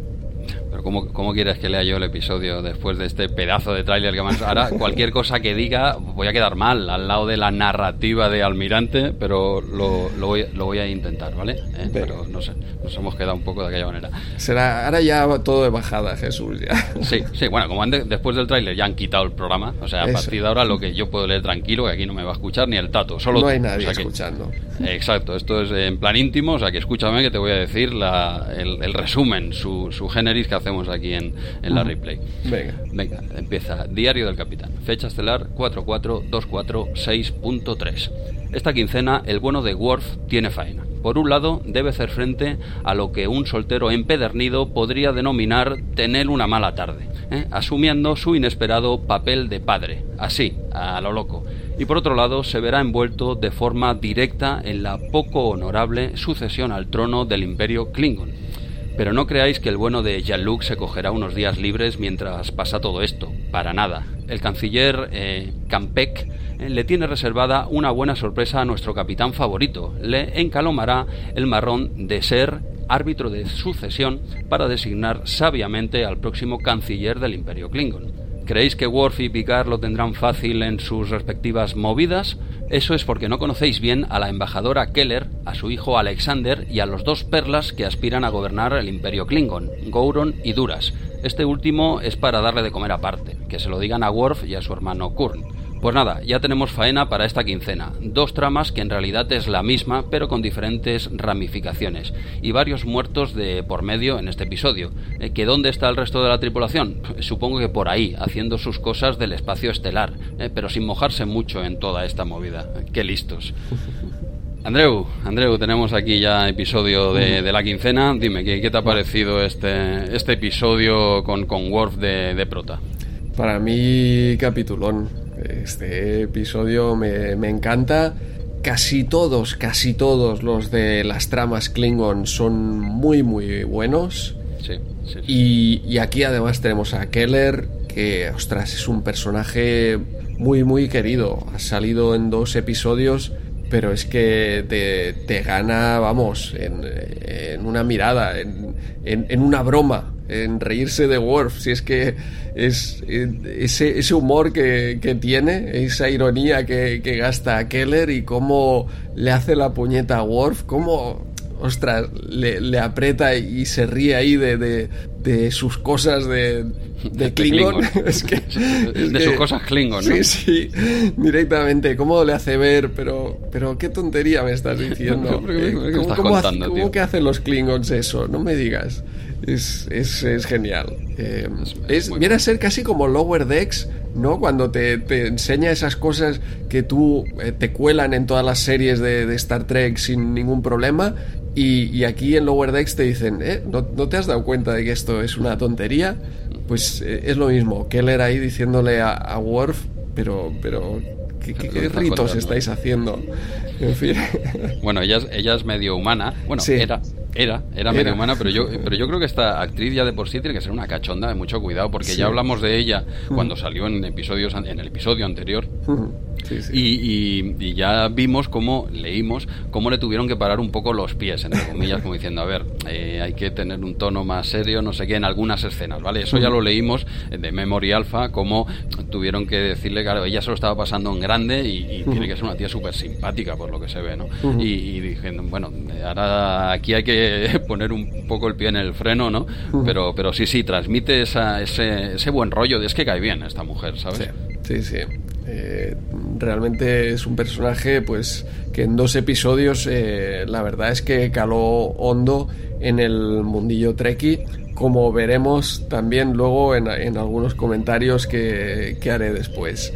Pero ¿cómo, ¿cómo quieres que lea yo el episodio después de este pedazo de tráiler que más... Ahora, cualquier cosa que diga voy a quedar mal al lado de la narrativa de Almirante, pero lo, lo voy, lo voy a intentar, ¿vale? Eh, Pero no sé, nos hemos quedado un poco de aquella manera. Será ahora ya todo de bajada, Jesús. Ya. Sí, sí, bueno, como antes- después del tráiler ya han quitado el programa, o sea, a Eso. partir de ahora lo que yo puedo leer tranquilo, que aquí no me va a escuchar ni el tato, solo no hay O nadie sea que- escuchando. Exacto, esto es en plan íntimo, o sea que escúchame que te voy a decir la- el, el resumen, su, su generis que hacemos aquí en, en la replay. Venga. Venga, empieza. Diario del Capitán. Fecha estelar 44246.3. Esta quincena, el bueno de Worf tiene faena. Por un lado, debe hacer frente a lo que un soltero empedernido podría denominar tener una mala tarde, ¿eh? asumiendo su inesperado papel de padre, así, a lo loco. Y por otro lado, se verá envuelto de forma directa en la poco honorable sucesión al trono del Imperio Klingon. Pero no creáis que el bueno de Jean-Luc se cogerá unos días libres mientras pasa todo esto. Para nada. El canciller eh, Campec eh, le tiene reservada una buena sorpresa a nuestro capitán favorito. Le encalomará el marrón de ser árbitro de sucesión para designar sabiamente al próximo canciller del Imperio Klingon. ¿Creéis que Worf y Picard lo tendrán fácil en sus respectivas movidas? Eso es porque no conocéis bien a la embajadora Keller, a su hijo Alexander y a los dos perlas que aspiran a gobernar el imperio Klingon, Gouron y Duras. Este último es para darle de comer aparte, que se lo digan a Worf y a su hermano Kurn. Pues nada, ya tenemos faena para esta quincena. Dos tramas que en realidad es la misma, pero con diferentes ramificaciones. Y varios muertos de por medio en este episodio. Eh, ¿Que dónde está el resto de la tripulación? Supongo que por ahí, haciendo sus cosas del espacio estelar, eh, pero sin mojarse mucho en toda esta movida. Qué listos. Andreu, Andreu, tenemos aquí ya episodio de, de la quincena. Dime, ¿qué, qué te ha parecido este, este episodio con, con Worf de, de prota? Para mí, capitulón. Este episodio me, me encanta. Casi todos, casi todos los de las tramas Klingon son muy, muy buenos. Sí, sí, sí. Y, y aquí además tenemos a Keller, que, ostras, es un personaje muy, muy querido. Ha salido en dos episodios, pero es que te, te gana, vamos, en, en una mirada, en, en, en una broma, en reírse de Worf. Si es que es ese, ese humor que, que tiene, esa ironía que, que gasta a Keller y cómo le hace la puñeta a Worf, cómo ostras, le, le aprieta y se ríe ahí de, de, de sus cosas de, de Klingon. Klingon. es que, De sus cosas Klingon, ¿no? Sí, sí, directamente. ¿Cómo le hace ver? Pero, pero qué tontería me estás diciendo. ¿Pero qué- Eh, ¿Cómo, estás cómo hace- contando, cómo tío? que hacen los Klingons eso? No me digas. Es, es, es genial. Eh, es, viene a ser casi como Lower Decks, ¿no? Cuando te, te enseña esas cosas que tú eh, te cuelan en todas las series de, de Star Trek sin ningún problema. Y, y aquí en Lower Decks te dicen, ¿eh? ¿No, no te has dado cuenta de que esto es una tontería? pues eh, es lo mismo. Keller ahí diciéndole a, a Worf, pero, pero ¿Qué, qué, qué ritos estáis haciendo? En fin. Bueno, ella es, ella es medio humana. Bueno, sí. Era, era, era medio humana, pero yo, pero yo creo que esta actriz ya de por sí tiene que ser una cachonda de mucho cuidado, porque sí. ya hablamos de ella cuando salió en episodios en el episodio anterior. Sí, sí. Y, y, y, ya vimos cómo leímos cómo le tuvieron que parar un poco los pies, entre comillas, como diciendo, a ver, eh, hay que tener un tono más serio, no sé qué, en algunas escenas, ¿vale? Eso ya lo leímos de Memory Alpha, cómo tuvieron que decirle, claro, ella se lo estaba pasando en grande y, y tiene que ser una tía súper simpática, por lo que se ve, ¿no? Y, y dije, bueno, ahora aquí hay que poner un poco el pie en el freno, ¿no? Pero, pero sí, sí, transmite esa, ese, ese buen rollo de es que cae bien esta mujer, ¿sabes? Sí, sí. sí. Eh, realmente es un personaje pues que en dos episodios eh, la verdad es que caló hondo en el mundillo Treki como veremos también luego en, en algunos comentarios que, que haré después.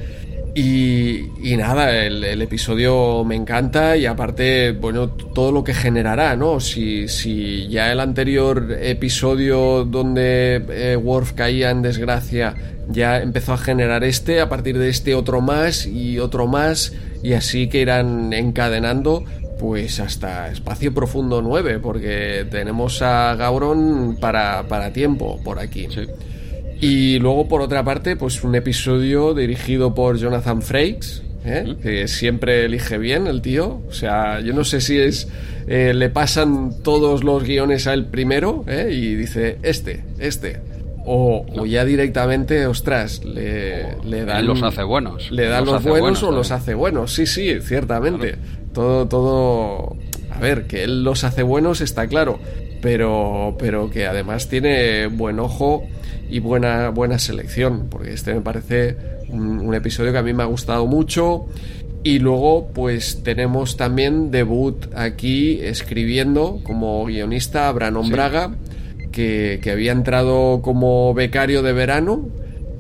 Y, nada, el, el, episodio me encanta y aparte, bueno, todo lo que generará, ¿no? Si, si ya el anterior episodio donde eh, Worf caía en desgracia ya empezó a generar este, a partir de este otro más y otro más y así que irán encadenando pues hasta Espacio Profundo 9 porque tenemos a Gauron para, para tiempo por aquí. Sí. Y luego, por otra parte, pues un episodio dirigido por Jonathan Frakes, ¿eh? que siempre elige bien el tío. O sea, yo no sé si es. Eh, le pasan todos los guiones a él primero ¿eh? y dice: Este, este. O, o, ya directamente, ostras, le, le dan. Él los hace buenos. Le dan los, los buenos, buenos o los hace buenos. Sí, sí, ciertamente. Claro. Todo, todo. A ver, que él los hace buenos está claro. Pero, pero que además tiene buen ojo y buena, buena selección, porque este me parece un, un, episodio que a mí me ha gustado mucho. Y luego, pues tenemos también debut aquí escribiendo como guionista a Branon sí. Braga, que, que, había entrado como becario de verano.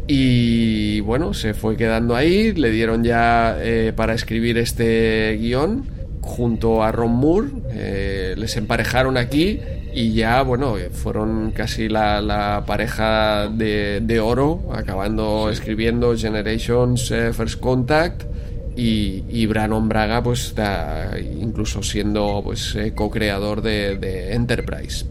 Y bueno, se fue quedando ahí, le dieron ya eh, para escribir este guion junto a Ron Moore, eh, les emparejaron aquí y ya, bueno, fueron casi la, la pareja de, de, oro, acabando escribiendo Generations eh, First Contact y, y Branon Braga, pues está incluso siendo pues eh, co-creador de, de, Enterprise.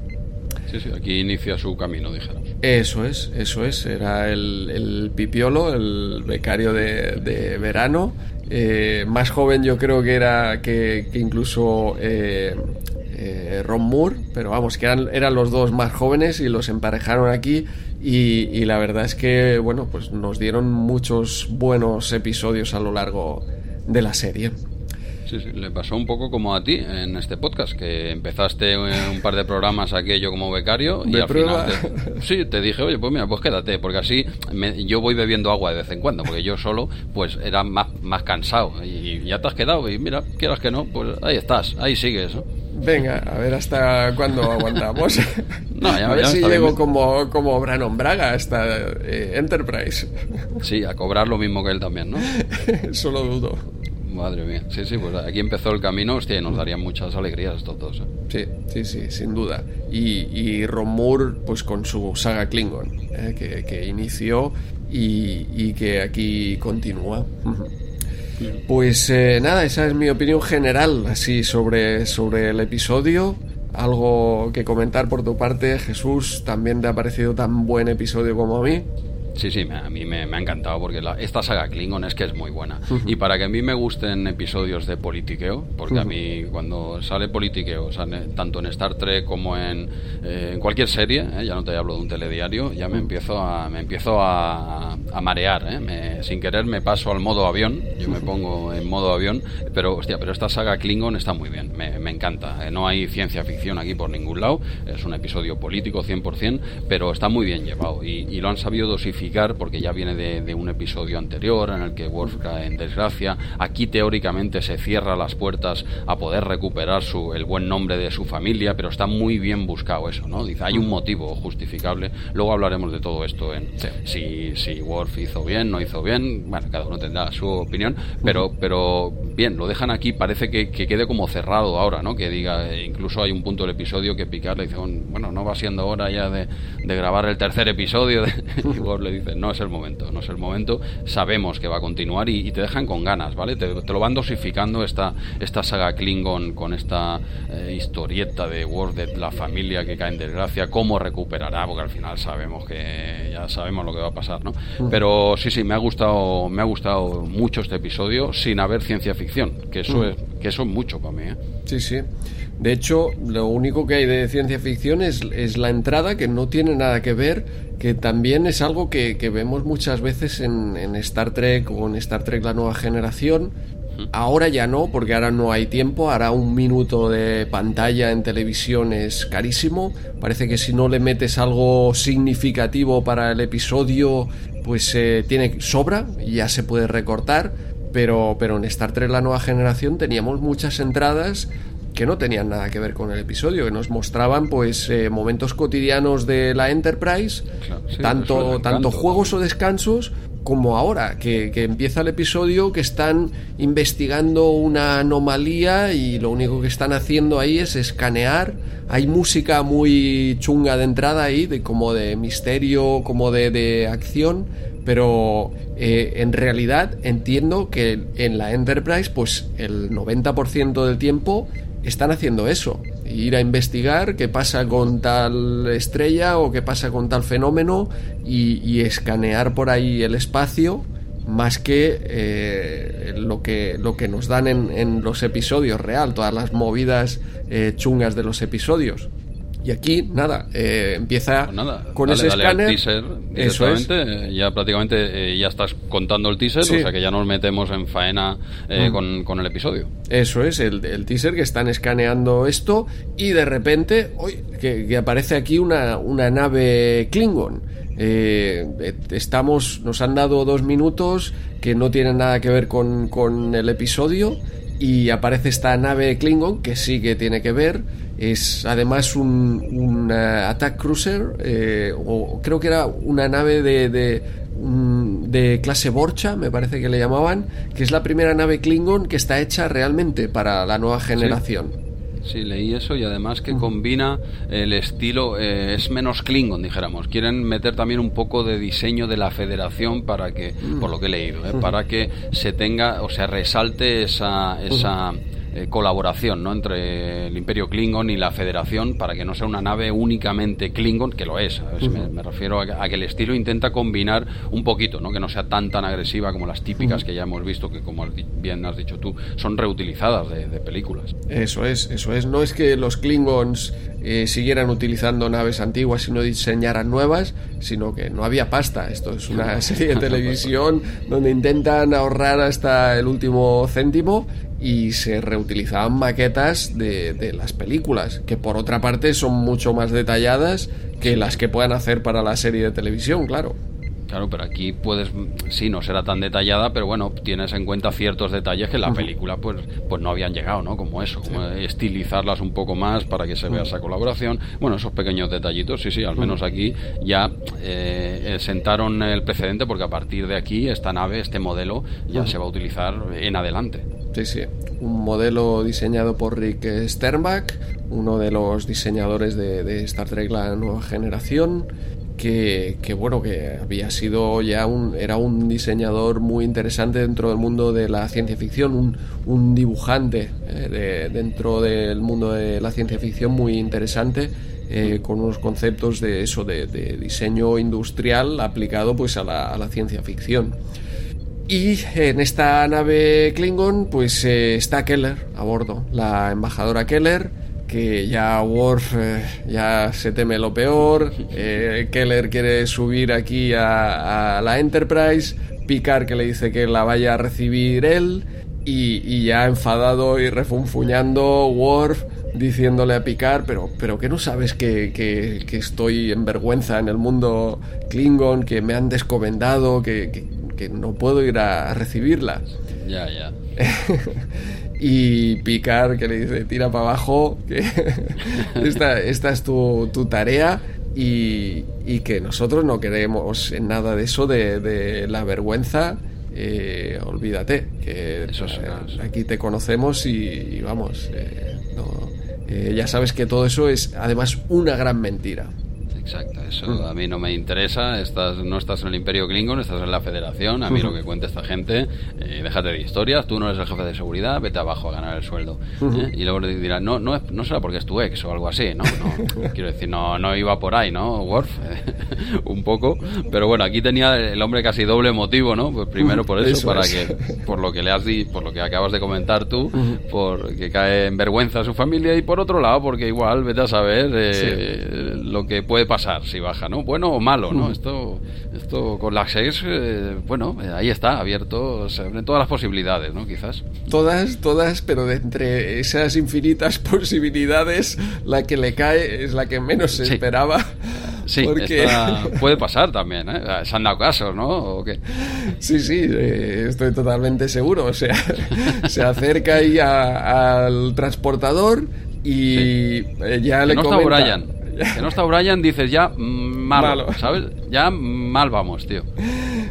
Sí, sí, aquí inicia su camino, dijéramos. Eso es, eso es, era el, el pipiolo, el becario de, de verano. Eh, más joven yo creo que era que, que incluso eh, eh, Ron Moore, pero vamos, que eran, los dos más jóvenes y los emparejaron aquí y, y, la verdad es que, bueno, pues nos dieron muchos buenos episodios a lo largo de la serie. Sí, sí, le pasó un poco como a ti en este podcast, que empezaste un par de programas aquello como becario y al final te, sí, te dije, oye, pues mira, pues quédate, porque así me, yo voy bebiendo agua de vez en cuando, porque yo solo pues era más, más cansado y ya te has quedado y mira, quieras que no, pues ahí estás, ahí sigues. ¿no? Venga, a ver hasta cuándo aguantamos. no, ya, a ver ya si llego bien. como, como Branon Braga hasta eh, Enterprise. Sí, a cobrar lo mismo que él también, ¿no? Solo dudo. Madre mía, sí, sí, pues aquí empezó el camino, hostia, y nos darían muchas alegrías estos dos. ¿eh? Sí, sí, sí, sin duda. Y, y Ron Moore, pues con su saga Klingon, ¿eh? que, que, inició y, y, que aquí continúa. Pues eh, nada, esa es mi opinión general, así sobre, sobre el episodio. Algo que comentar por tu parte, Jesús, también te ha parecido tan buen episodio como a mí. Sí, sí, a mí me, me ha encantado porque la, esta saga Klingon es que es muy buena. Uh -huh. Y para que a mí me gusten episodios de politiqueo, porque uh -huh. a mí cuando sale politiqueo, sea, tanto en Star Trek como en, eh, en cualquier serie, eh, ya no te hablo de un telediario, ya me empiezo a, me empiezo a, a marear. Eh, me, sin querer me paso al modo avión, yo me pongo en modo avión, pero hostia, pero esta saga Klingon está muy bien, me, me encanta. Eh, no hay ciencia ficción aquí por ningún lado, es un episodio político 100%, pero está muy bien llevado y, y lo han sabido dosificar porque ya viene de, de, un episodio anterior en el que Worf cae en desgracia. Aquí teóricamente se cierra las puertas a poder recuperar su, el buen nombre de su familia, pero está muy bien buscado eso, ¿no? Dice, hay un motivo justificable. Luego hablaremos de todo esto en sí. si, si Worf hizo bien, no hizo bien. Bueno, cada uno tendrá su opinión, pero, pero bien, lo dejan aquí, parece que, quede como cerrado ahora, ¿no? Que diga, eh, incluso hay un punto del episodio que Picard le dice, bueno, no va siendo hora ya de, grabar el tercer episodio. y Worf le dice, no es el momento, no es el momento, sabemos que va a continuar y, te dejan con ganas, ¿vale? Te, lo van dosificando esta, esta saga Klingon con esta eh, historieta de Worf de la familia que cae en desgracia, cómo recuperará, porque al final sabemos que ya sabemos lo que va a pasar, ¿no? Mm. Pero sí, sí, me ha gustado, me ha gustado mucho este episodio sin haber ciencia ficción, que eso mm. es, que eso es mucho para mí, ¿eh? Sí, sí. De hecho, lo único que hay de ciencia ficción es, es, la entrada, que no tiene nada que ver, que también es algo que, que vemos muchas veces en, en, Star Trek o en Star Trek La Nueva Generación. Ahora ya no, porque ahora no hay tiempo, ahora un minuto de pantalla en televisión es carísimo. Parece que si no le metes algo significativo para el episodio, pues eh, tiene sobra y ya se puede recortar. Pero, pero en Star Trek La Nueva Generación teníamos muchas entradas que no tenían nada que ver con el episodio, que nos mostraban pues eh, momentos cotidianos de la Enterprise, tanto, tanto juegos o descansos como ahora, que, empieza el episodio, que están investigando una anomalía y lo único que están haciendo ahí es escanear. Hay música muy chunga de entrada ahí, de, como de misterio, como de, de acción, pero eh, en realidad entiendo que en la Enterprise, pues el 90% del tiempo están haciendo eso, ir a investigar qué pasa con tal estrella o qué pasa con tal fenómeno y, escanear por ahí el espacio más que, eh, lo que lo que nos dan en, los episodios real, todas las movidas eh, chungas de los episodios. Y aquí, nada, eh, empieza pues con ese escáner. teaser eso es. ya prácticamente eh, ya estás contando el teaser, o sea que ya nos metemos en faena eh, mm. con, el episodio. Eso es, el, teaser que están escaneando esto y de repente, uy, que, aparece aquí una, una nave Klingon. estamos, nos han dado dos minutos que no tienen nada que ver con, con el episodio y aparece esta nave Klingon que sí que tiene que ver es además un, un attack cruiser, eh, o creo que era una nave de, de, de, clase Borcha, me parece que le llamaban, que es la primera nave Klingon que está hecha realmente para la nueva generación. Sí, leí eso y además que combina el estilo, eh, es menos Klingon, dijéramos. Quieren meter también un poco de diseño de la federación para que, por lo que he leído, eh, para que se tenga, o sea, resalte esa, esa eh, colaboración ¿no? entre el Imperio Klingon y la Federación para que no sea una nave únicamente Klingon, que lo es. me, refiero a, que el estilo intenta combinar un poquito, ¿no? que no sea tan tan agresiva como las típicas que ya hemos visto, que como bien has dicho tú, son reutilizadas de, películas. Eso es, eso es. No es que los Klingons eh, siguieran utilizando naves antiguas y no diseñaran nuevas, sino que no había pasta. Esto es una serie de televisión donde intentan ahorrar hasta el último céntimo y se reutilizaban maquetas de, las películas, que por otra parte son mucho más detalladas que las que puedan hacer para la serie de televisión, claro. Claro, pero aquí puedes, sí, no será tan detallada, pero bueno, tienes en cuenta ciertos detalles que en la película pues, pues no habían llegado, ¿no? Como eso, como estilizarlas un poco más para que se vea esa colaboración. Bueno, esos pequeños detallitos, sí, sí, al menos aquí ya eh, sentaron el precedente porque a partir de aquí esta nave, este modelo, ya se va a utilizar en adelante. Sí, sí. Un modelo diseñado por Rick Sternbach, uno de los diseñadores de, Star Trek La Nueva Generación, que, bueno, que había sido ya un, era un diseñador muy interesante dentro del mundo de la ciencia ficción, un, dibujante eh, dentro del mundo de la ciencia ficción muy interesante. Eh, con unos conceptos de eso, de, diseño industrial aplicado pues a la, a la ciencia ficción. Y en esta nave Klingon, pues eh, está Keller a bordo, la embajadora Keller, que ya Worf eh, ya se teme lo peor. Eh, Keller quiere subir aquí a, la Enterprise. Picard que le dice que la vaya a recibir él. Y, ya enfadado y refunfuñando, Worf diciéndole a Picard, pero, pero que no sabes que, que, estoy en vergüenza en el mundo Klingon, que me han descomendado, que que no puedo ir a, recibirla. Ya, ya. y picar que le dice, tira para abajo, que esta, esta, es tu, tu tarea. Y, y, que nosotros no queremos en nada de eso, de, de la vergüenza. eh, olvídate, que Eso es, eh, aquí te conocemos y, y vamos, eh, no, eh, ya sabes que todo eso es además una gran mentira. Exacto, eso Mm. a mí no me interesa. Estás, no estás en el Imperio Klingon, estás en la Federación. A mí lo que cuenta esta gente, eh, déjate de historias. Tú no eres el jefe de seguridad, vete abajo a ganar el sueldo. ¿eh? Y luego le dirán, no, no, es- no será porque es tu ex o algo así, ¿no? no quiero decir, no, no iba por ahí, ¿no? Worf, un poco. Pero bueno, aquí tenía el hombre casi doble motivo, ¿no? Pues primero por eso, Eso para es. que, por lo que le has di, por lo que acabas de comentar tú, por que cae en vergüenza a su familia y por otro lado, porque igual vete a saber eh, lo que puede pasar si baja, ¿no? Bueno o malo, ¿no? Esto, esto con la 6, eh, bueno, eh, ahí está, abierto, se abren todas las posibilidades, ¿no? Quizás. Todas, todas, pero de entre esas infinitas posibilidades, la que le cae es la que menos se Sí. esperaba. Sí, porque... esta- puede pasar también, ¿eh? Se han dado casos, ¿no? ¿O qué? Sí, sí, eh, estoy totalmente seguro. O sea, se acerca ahí a- al transportador y eh, ya Que le no está comenta. Brian. Que no está Brian, dices ya mm, malo, Malo. ¿sabes? Ya mal vamos, tío.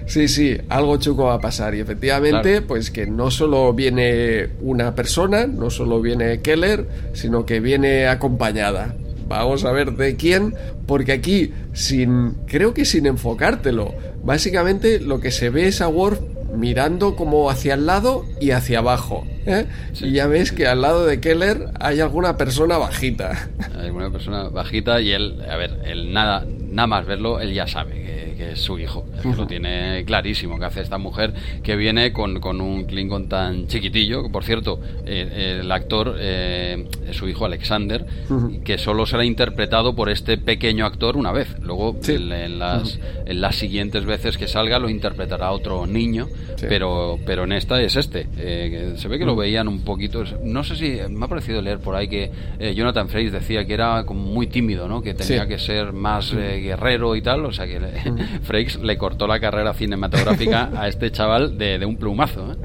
Sí, sí, algo chuco va a pasar. Y efectivamente, Claro. pues que no solo viene una persona, no solo viene Keller, sino que viene acompañada. Vamos a ver de quién, porque aquí, sin, creo que sin enfocártelo, básicamente lo que se ve es a Worf mirando como hacia el lado y hacia abajo. ¿eh? Sí. y ya ves que al lado de Keller hay alguna persona bajita. Hay una persona bajita y él, a ver, él nada, nada más verlo, él ya sabe que, que es su hijo. Es que lo tiene clarísimo que hace esta mujer que viene con, con un Klingon tan chiquitillo. que, Por cierto, eh, el actor eh, es su hijo Alexander, que solo será interpretado por este pequeño actor una vez. Luego, Sí. en, en las, en las siguientes veces que salga, lo interpretará otro niño, Sí. pero, pero en esta es este. Eh, se ve que lo veían un poquito. No sé si me ha parecido leer por ahí que eh, Jonathan Frakes decía que era como muy tímido, ¿no? Que tenía Sí. que ser más eh, guerrero y tal. O sea que le- Frakes le cortó la carrera cinematográfica a este chaval de, de un plumazo. ¿eh?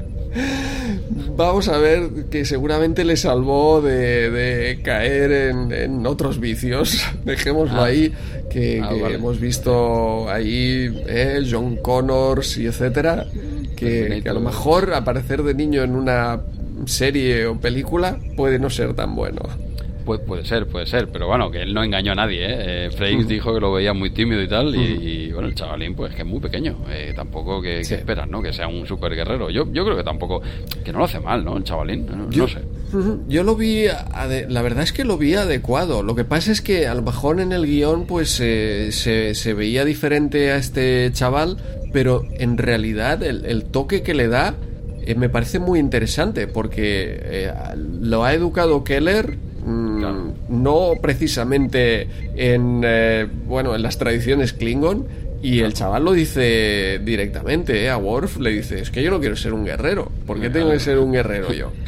Vamos a ver que seguramente le salvó de, de caer en, en otros vicios. Dejémoslo Ah. ahí, que, Ah, que vale. hemos visto ahí eh, John Connors y etcétera, que, que a lo mejor aparecer de niño en una serie o película puede no ser tan bueno. Pu- puede ser, puede ser, pero bueno, que él no engañó a nadie, ¿eh? Eh, dijo que lo veía muy tímido y tal, y, y, bueno, el chavalín pues que es muy pequeño, eh, tampoco que, esperas, ¿no? Que sea un super guerrero. Yo, yo creo que tampoco, que no lo hace mal, ¿no? El chavalín, no, Yo, no sé. Yo lo vi, la verdad es que lo vi adecuado. Lo que pasa es que a lo mejor en el guion pues eh, se, se veía diferente a este chaval, pero en realidad el, el toque que le da eh, me parece muy interesante porque eh, lo ha educado Keller. Mm, Claro. No precisamente en eh, bueno en las tradiciones Klingon y el chaval lo dice directamente eh, a Worf le dice es que yo no quiero ser un guerrero ¿por qué tengo que ser un guerrero yo?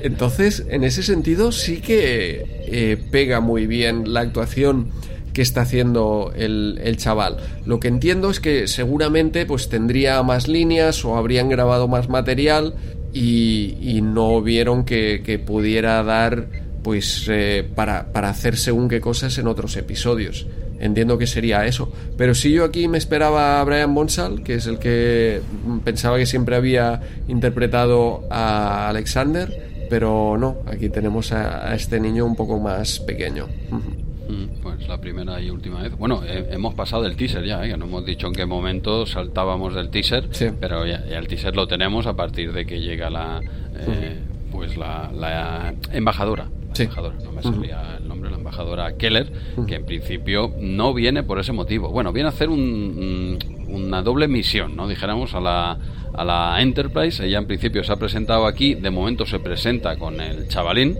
Entonces, en ese sentido, sí que eh, pega muy bien la actuación que está haciendo el, el chaval. Lo que entiendo es que seguramente pues tendría más líneas o habrían grabado más material y, y no vieron que, que pudiera dar pues eh, para, para hacer según qué cosas en otros episodios. Entiendo que sería eso. Pero si yo aquí me esperaba a Brian Bonsall, que es el que pensaba que siempre había interpretado a Alexander, pero no, aquí tenemos a, a este niño un poco más pequeño. Mm, Pues la primera y última vez. Bueno, eh, hemos pasado del teaser ya, ¿eh? no hemos dicho en qué momento saltábamos del teaser, Sí. pero ya, ya el teaser lo tenemos a partir de que llega la, eh, pues la, la embajadora. Sí. embajadora, no me salía el nombre, la embajadora Keller, que en principio no viene por ese motivo. Bueno, viene a hacer un- una doble misión, ¿no? Dijéramos a la, a la Enterprise. Ella en principio se ha presentado aquí, de momento se presenta con el chavalín,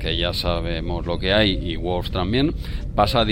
que ya sabemos lo que hay, y Worf también. Pasa,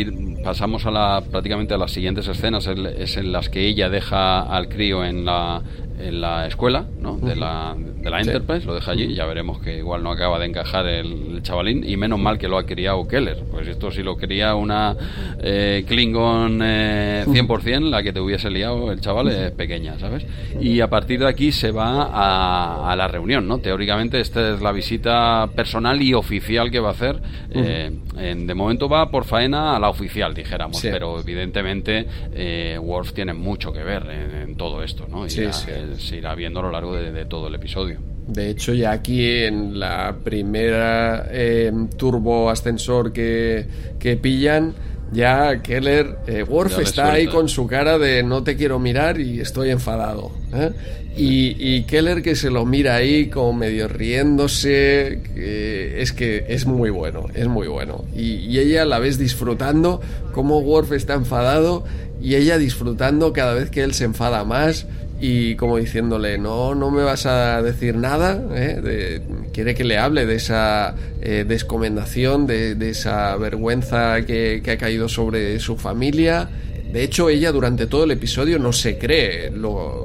pasamos a la, prácticamente a las siguientes escenas, es, en las que ella deja al crío en la, en la escuela ¿no? de la, de la Sí. Enterprise, lo deja allí, ya veremos que igual no acaba de encajar el, el chavalín, y menos mal que lo ha criado Keller, pues esto si lo quería una eh, Klingon eh, 100%, la que te hubiese liado el chaval es pequeña, ¿sabes? Y a partir de aquí se va a, a la reunión, ¿no? Teóricamente esta es la visita personal y oficial que va a hacer. eh, en- de momento va por faena a la oficial, dijéramos, Sí. pero evidentemente eh, Worf tiene mucho que ver en, en todo esto, ¿no? Y Sí, ya sí. El, se irá viendo a lo largo de, todo el episodio. De hecho, ya aquí en la primera eh, turbo ascensor que, que pillan, ya Keller, eh, Worf está ahí con su cara de no te quiero mirar y estoy enfadado. ¿eh? Y, Keller que se lo mira ahí como medio riéndose, es que es muy bueno, es muy bueno. Y, y, ella la ves disfrutando como Worf está enfadado y ella disfrutando cada vez que él se enfada más y como diciéndole, no, no me vas a decir nada, ¿eh? quiere que le hable de esa eh, descomendación, de, esa vergüenza que, ha caído sobre su familia. De hecho, ella durante todo el episodio no se cree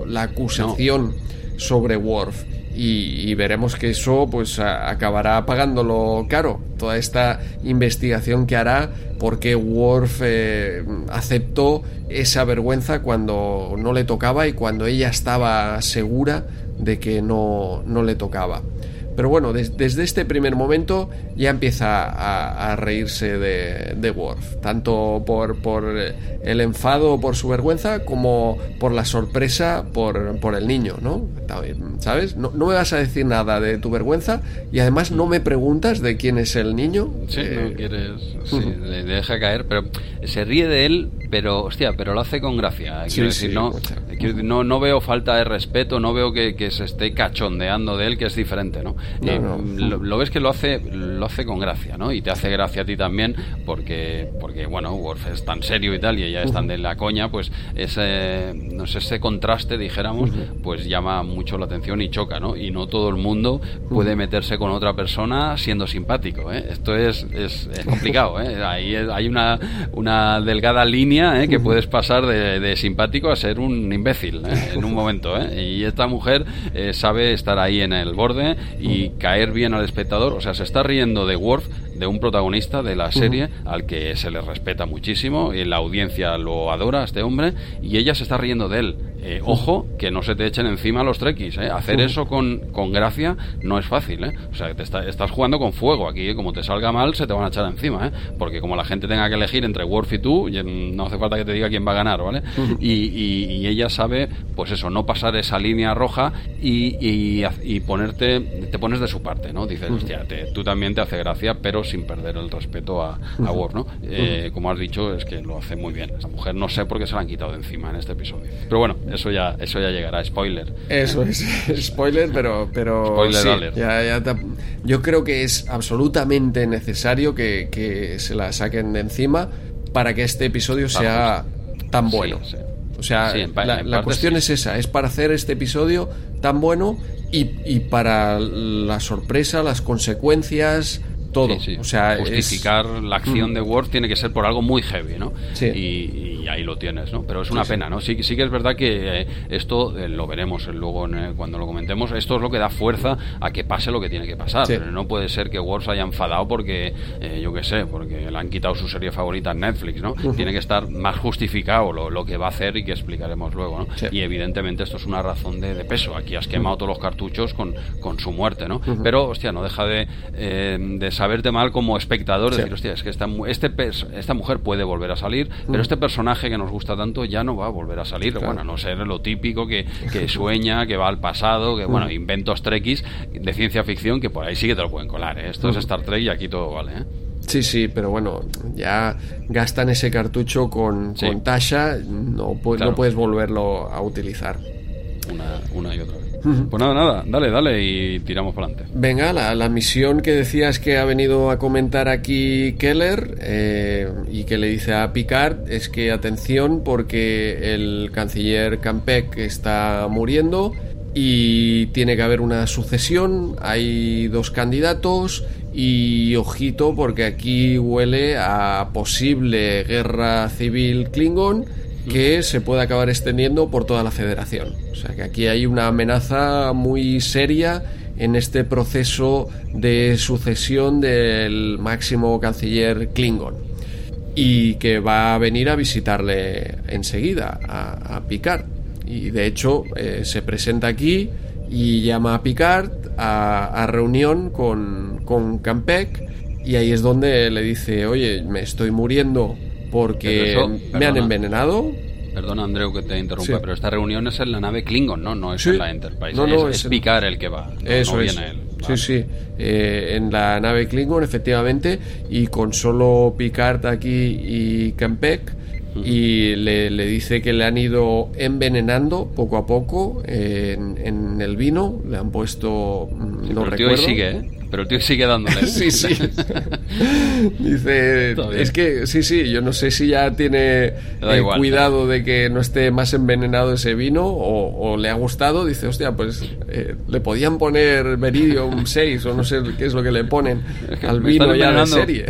la acusación sobre Worf. Y, veremos que eso pues acabará pagándolo caro. Toda esta investigación que hará porque Worf eh, aceptó esa vergüenza cuando no le tocaba y cuando ella estaba segura de que no, no le tocaba. Pero bueno, desde este primer momento ya empieza a, reírse de, de, Worf, tanto por, por, el enfado por su vergüenza como por la sorpresa por, por el niño, ¿no? ¿Sabes? No, me vas a decir nada de tu vergüenza y además no me preguntas de quién es el niño. Sí, no eh, quieres. Sí, le deja caer, pero se ríe de él, pero hostia, pero lo hace con gracia. Quiero decir, no, no, no veo falta de respeto, no veo que, que se esté cachondeando de él, que es diferente, ¿no? Eh, lo, ves que lo hace lo hace con gracia, ¿no? Y te hace gracia a ti también porque, porque bueno, Worf es tan serio y tal y ella es tan de la coña, pues ese, no sé, ese contraste, dijéramos, pues llama mucho la atención y choca, ¿no? Y no todo el mundo puede meterse con otra persona siendo simpático, ¿eh? Esto es, es, complicado, ¿eh? Ahí hay una, una delgada línea ¿eh? que puedes pasar de, simpático a ser un imbécil ¿eh? en un momento, ¿eh? Y esta mujer sabe estar ahí en el borde y y caer bien al espectador. O sea, se está riendo de Worf, de un protagonista de la serie al que se le respeta muchísimo y la audiencia lo adora a este hombre y ella se está riendo de él. Eh, ojo, que no se te echen encima los trekkies. ¿eh? Hacer eso con, con, gracia no es fácil. ¿eh? O sea, te estás jugando con fuego aquí. ¿eh? Como te salga mal, se te van a echar encima. ¿eh? Porque como la gente tenga que elegir entre Worf y tú, no hace falta que te diga quién va a ganar. ¿vale? y, ella sabe, pues eso, no pasar esa línea roja y, y, ponerte, te pones de su parte. ¿no? Dices, hostia, tú también te hace gracia, pero sin perder el respeto a, a Worf. ¿no? como has dicho, es que lo hace muy bien. Esta mujer no sé por qué se la han quitado de encima en este episodio. Pero bueno, eso ya, eso ya llegará, spoiler. Eso es, spoiler, pero, pero yo creo que es absolutamente necesario que, se la saquen de encima para que este episodio sea tan bueno. O sea, la, cuestión es esa, es para hacer este episodio tan bueno y, y para la sorpresa, las consecuencias, todo. O sea, justificar la acción de Word tiene que ser por algo muy heavy, ¿no? Y, ahí lo tienes, ¿no? Pero es una pena, ¿no? Sí, sí que es verdad que eh, esto eh, lo veremos luego cuando lo comentemos. Esto es lo que da fuerza a que pase lo que tiene que pasar. Pero no puede ser que Word se haya enfadado porque, eh, yo qué sé, porque le han quitado su serie favorita en Netflix, ¿no? Tiene que estar más justificado lo, lo, que va a hacer y que explicaremos luego, ¿no? Y evidentemente esto es una razón de, peso. Aquí has quemado todos los cartuchos con, con su muerte, ¿no? Pero, hostia, no deja de, de saberte mal como espectador, decir, hostia, es que esta, este, esta mujer puede volver a salir, pero este personaje que nos gusta tanto ya no va a volver a salir. Bueno, no ser lo típico que, que sueña, que va al pasado, que, bueno, inventos trekkies de ciencia ficción que por ahí sí que te lo pueden colar. ¿eh? Esto es Star Trek y aquí todo vale. ¿eh? Sí, sí, pero bueno, ya gastan ese cartucho con, con Tasha, no, no puedes volverlo a utilizar. Una, una y otra vez. Pues nada, nada, dale, dale y tiramos para adelante. Venga, la, misión que decías que ha venido a comentar aquí Keller eh, y que le dice a Picard es que atención porque el canciller Campec está muriendo y tiene que haber una sucesión, hay dos candidatos y ojito porque aquí huele a posible guerra civil Klingon que se puede acabar extendiendo por toda la federación. O sea que aquí hay una amenaza muy seria en este proceso de sucesión del máximo canciller Klingon y que va a venir a visitarle enseguida a, Picard. Y de hecho eh, se presenta aquí y llama a Picard a, reunión con, con Campec y ahí es donde le dice, oye, me estoy muriendo porque me han envenenado Perdona, Andreu, que te interrumpa, Sí. pero esta reunión es en la nave Klingon, ¿no? No es Sí. en la Enterprise. No, no, es, es es Picard el que va. Eso no es. viene él. Sí, Vale. sí. Eh, en la nave Klingon, efectivamente, y con solo Picard aquí y Kempek. Y le, le dice que le han ido envenenando poco a poco eh, en, en el vino. Le han puesto. mm, Sí, no pero el tío ahí recuerdo. sigue, ¿eh? Pero el tío sigue dándole. Sí, sí. Dice, es que sí, sí, yo no sé si ya tiene eh, igual. cuidado de que no esté más envenenado ese vino o, o le ha gustado. Dice, hostia, pues eh, le podían poner Meridium 6 o no sé qué es lo que le ponen Es que al vino ya de envenenando. serie.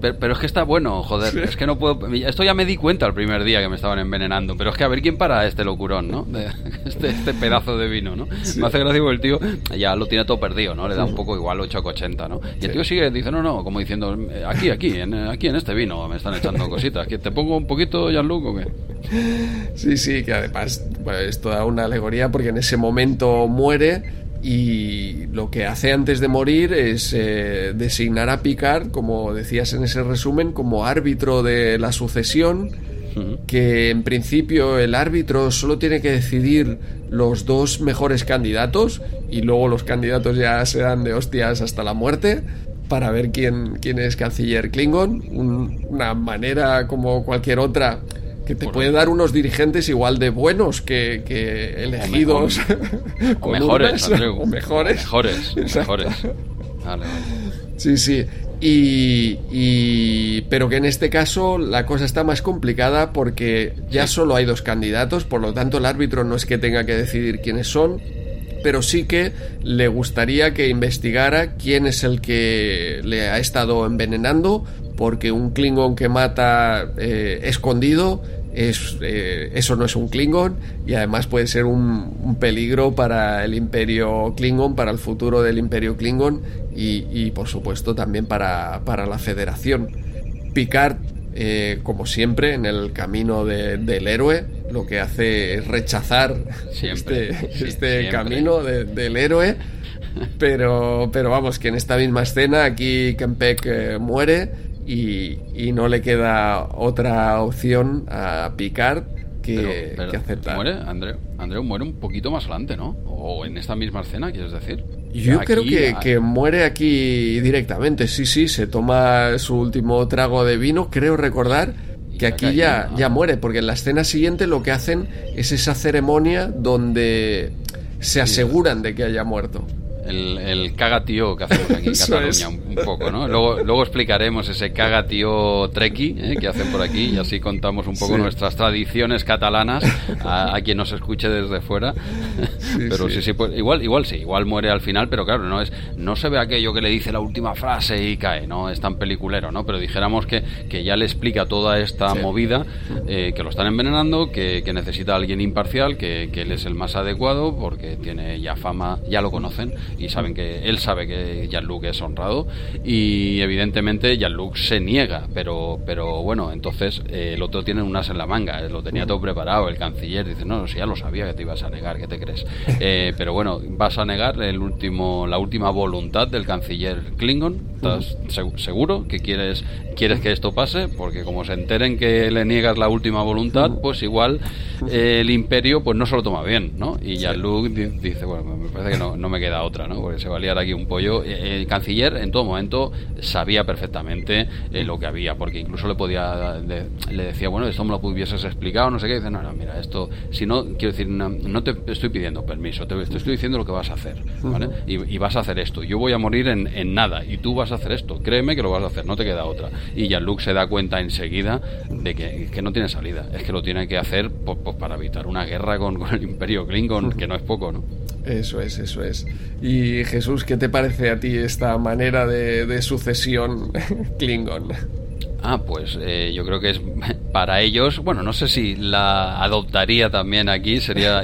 Pero, pero es que está bueno, joder. Es que no puedo. Esto ya me di cuenta el primer día que me estaban envenenando. Pero es que a ver quién para este locurón, ¿no? De- este, este pedazo de vino, ¿no? Me hace gracia porque el tío ya lo tiene todo perdido, ¿no? Le da un poco igual 8 que 80, ¿no? Y el tío sigue, dice, no, no, como diciendo, aquí, aquí, en, aquí en este vino me están echando cositas. ¿Que ¿Te pongo un poquito, Jean-Luc, o qué? Sí, sí, que además bueno, es toda una alegoría porque en ese momento muere y lo que hace antes de morir es eh, designar a Picard, como decías en ese resumen, como árbitro de la sucesión, que en principio el árbitro solo tiene que decidir los dos mejores candidatos y luego los candidatos ya se dan de hostias hasta la muerte para ver quién, quién es canciller Klingon, Un- una manera como cualquier otra que te puede dar unos dirigentes igual de buenos que, que elegidos. O mejores, o mejores. Mejores, mejores. Vale, vale. Sí, sí. Y, y- Pero que en este caso la cosa está más complicada porque ya solo hay dos candidatos, por lo tanto el árbitro no es que tenga que decidir quiénes son, pero sí que le gustaría que investigara quién es el que le ha estado envenenando, porque un Klingon que mata eh, escondido es, eh, eso no es un Klingon y además puede ser un, un peligro para el imperio Klingon, para el futuro del imperio Klingon y, y, por supuesto también para, para la federación. Picard, eh, como siempre, en el camino de- del héroe, lo que hace es rechazar Siempre, este, sí, este siempre. camino de- del héroe. Pero, pero vamos, que en esta misma escena aquí Kempek eh, muere y, y no le queda otra opción a Picard que, Pero- pero que aceptar. Muere, Andreu, Andreu muere un poquito más adelante, ¿no? O en esta misma escena, quieres decir. Yo Aquí, creo que, a- que muere aquí directamente, sí, sí, se toma su último trago de vino, creo recordar que aquí ya, ya muere, porque en la escena siguiente lo que hacen es esa ceremonia donde se aseguran de que haya muerto. El, el caga tío que hacemos aquí en Cataluña, es. un, un poco, ¿no? Luego, luego explicaremos ese caga tío treki ¿eh? que hacen por aquí y así contamos un poco Sí. nuestras tradiciones catalanas a, a quien nos escuche desde fuera. pero sí, sí. sí, pues igual, igual sí, igual muere al final, pero claro, no es, no se ve aquello que le dice la última frase y cae, no es tan peliculero, ¿no? Pero dijéramos que, que ya le explica toda esta Sí. movida, eh, que lo están envenenando, que, que necesita a alguien imparcial, que, que él es el más adecuado porque tiene ya fama, ya lo conocen y saben que él sabe que Jean-Luc es honrado y evidentemente Jean-Luc se niega, pero, pero bueno, entonces eh, el otro tiene un as en la manga, eh, lo tenía todo preparado, el canciller dice, no, si ya lo sabía que te ibas a negar, ¿qué te crees? Eh, pero bueno, vas a negar el último, la última voluntad del canciller Klingon, ¿estás seg- seguro que quieres, quieres que esto pase? Porque como se enteren que le niegas la última voluntad, pues igual eh, el imperio pues no se lo toma bien, ¿no? Y Jean-Luc di- dice, bueno, me parece que no, no me queda otra, ¿no? Porque se va a liar aquí un pollo. Eh, El canciller en todo momento sabía perfectamente eh, lo que había, porque incluso le podía, de- le decía, bueno, esto me lo hubieses explicado, no sé qué, dice, no, no, mira, esto, si no, quiero decir, no, no te estoy pidiendo permiso, te, te estoy diciendo lo que vas a hacer, ¿vale? y, y vas a hacer esto, yo voy a morir en, en nada, y tú vas a hacer esto, créeme que lo vas a hacer, no te queda otra. Y Jean-Luc se da cuenta enseguida de que, que no tiene salida, es que lo tiene que hacer pues, pues, para evitar una guerra con, con el Imperio Klingon, que no es poco, ¿no? Eso es, eso es. Y Jesús, ¿qué te parece a ti esta manera de, sucesión Klingon? Ah, pues eh, yo creo que es para ellos, bueno, no sé si la adoptaría también aquí, sería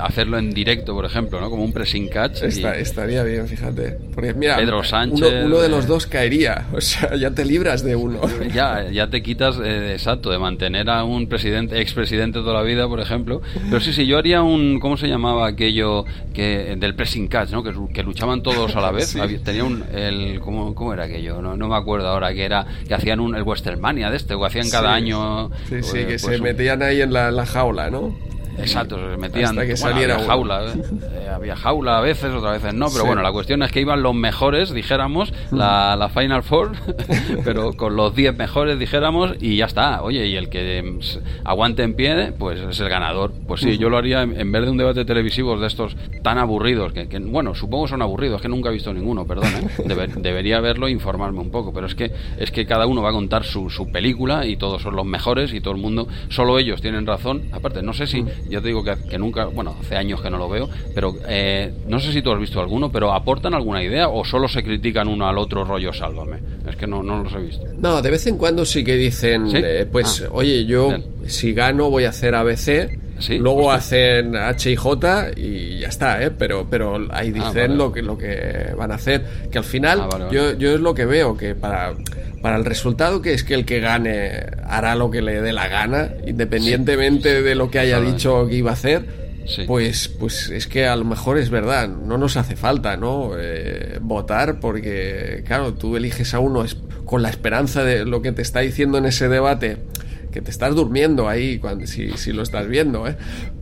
hacerlo en directo, por ejemplo, ¿no? Como un pressing catch. Estaría bien, fíjate. Porque mira, Pedro Sánchez, uno, uno de los eh. dos caería. O sea, ya te libras de uno. Ya, ya te quitas, eh, exacto, de mantener a un presidente, expresidente toda la vida, por ejemplo. Pero sí, sí, yo haría un, ¿cómo se llamaba aquello que del pressing catch, ¿no? Que, que luchaban todos a la vez. Sí. Tenía un, el, ¿cómo, cómo era aquello? No, no me acuerdo ahora, que era, que hacían un, el Westermania de este, o hacían cada Sí. año. Sí, sí, eh, que pues se un- metían ahí en la, la jaula, ¿no? Exacto, se metían. Hasta que bueno, saliera había uno. jaula, ¿eh? Eh, había jaula a veces, otras veces no, pero Sí. bueno, la cuestión es que iban los mejores, dijéramos, la, la Final Four, pero con los 10 mejores, dijéramos, y ya está. Oye, y el que s- aguante en pie, pues es el ganador. Pues sí, yo lo haría en, en vez de un debate televisivo de estos tan aburridos, que, que, bueno, supongo son aburridos, que nunca he visto ninguno, perdón, ¿eh? Deber- debería verlo e informarme un poco, pero es que, es que cada uno va a contar su, su película y todos son los mejores y todo el mundo, solo ellos tienen razón. Aparte, no sé si, ya te digo que, que nunca, bueno, hace años que no lo veo, pero eh, no sé si tú has visto alguno, pero ¿aportan alguna idea o solo se critican uno al otro rollo sálvame? Es que no, no los he visto. No, de vez en cuando sí que dicen, ¿Sí? eh, pues, Ah. oye, yo Bien. si gano voy a hacer ABC, Sí, luego hostia. hacen H y J y ya está, ¿eh? Pero, pero ahí dicen Ah, vale. lo, que, lo que van a hacer. Que al final, Ah, vale, vale. Yo, yo es lo que veo, que para, para el resultado que es que el que gane hará lo que le dé la gana, independientemente de lo que haya dicho que iba a hacer. Sí. Pues, pues es que a lo mejor es verdad, no nos hace falta, ¿no? Eh, votar porque, claro, tú eliges a uno con la esperanza de lo que te está diciendo en ese debate, que te estás durmiendo ahí cuando, si, si lo estás viendo, ¿eh?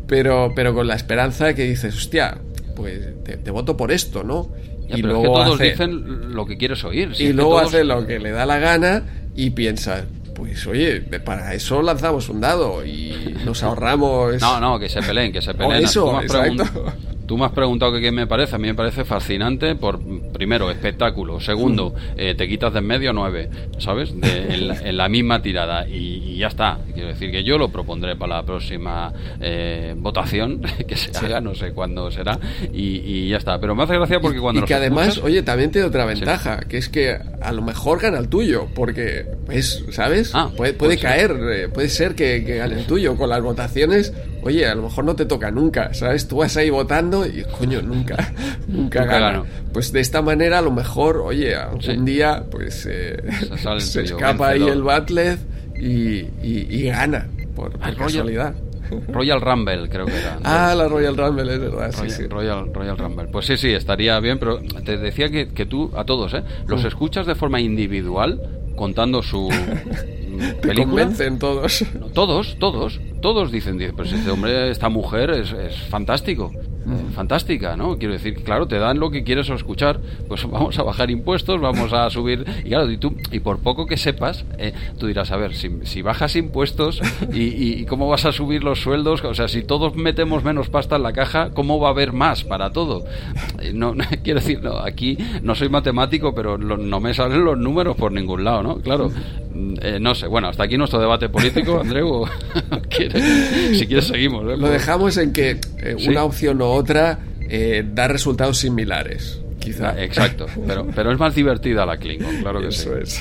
Pero, pero con la esperanza que dices, hostia, pues te, te voto por esto, ¿no? Ya, pero es que todos dicen lo que quieres oír. si y luego todos- hace lo que le da la gana y piensas, pues oye, para eso lanzamos un dado y nos ahorramos... No, no, que se peleen, que se O peleen. eso, me has exacto. Tú me has preguntado que qué me parece. A mí me parece fascinante por, primero, espectáculo. Segundo, eh, te quitas de en medio nueve, ¿sabes? De- en, la, en la misma tirada. Y, y ya está. Quiero decir que yo lo propondré para la próxima eh, votación que se haga, no sé cuándo será. Y, y ya está. Pero me hace gracia porque cuando y que además, escuchas- oye, también tiene otra ventaja, que es que a lo mejor gana el tuyo, porque, pues, ¿sabes? Ah, puede puede pues caer, eh, puede ser que, que gane el tuyo. Con las votaciones, oye, a lo mejor no te toca nunca, ¿sabes? Tú vas ahí votando y, coño, nunca, nunca, Nunca gano. Pues de esta manera, a lo mejor, oye, algún Sí. día, pues, eh, Se escapa ahí el Batlet y, y- y gana, por, por Ah, Royal- casualidad. Royal Rumble, creo que era. Ah, la Royal Rumble, es verdad, Royal, sí. Royal, Royal Rumble. Pues sí, sí, estaría bien, pero te decía que, que tú, a todos, ¿eh? Mm. Los escuchas de forma individual, contando su mm, Te película. convencen todos. No, todos, todos, todos dicen, pues este hombre, esta mujer es, es fantástico, Mm. Fantástica, ¿no? Quiero decir, claro, te dan lo que quieres escuchar, pues vamos a bajar impuestos, vamos a subir, y claro, y tú, y por poco que sepas, eh, tú dirás, a ver, si, si bajas impuestos y, y- y cómo vas a subir los sueldos, o sea, si todos metemos menos pasta en la caja, ¿cómo va a haber más para todo? Eh, No, no, quiero decir, no, aquí no soy matemático, pero lo- no me salen los números por ningún lado, ¿no? Claro, eh, no sé, bueno, hasta aquí nuestro debate político, Andreu, quieres- si quieres seguimos. ¿eh? Lo dejamos en que eh, Sí. una opción u otra eh, da resultados similares. Quizá. Exacto, pero, pero es más divertida la Klingon, claro que sí. Eso es.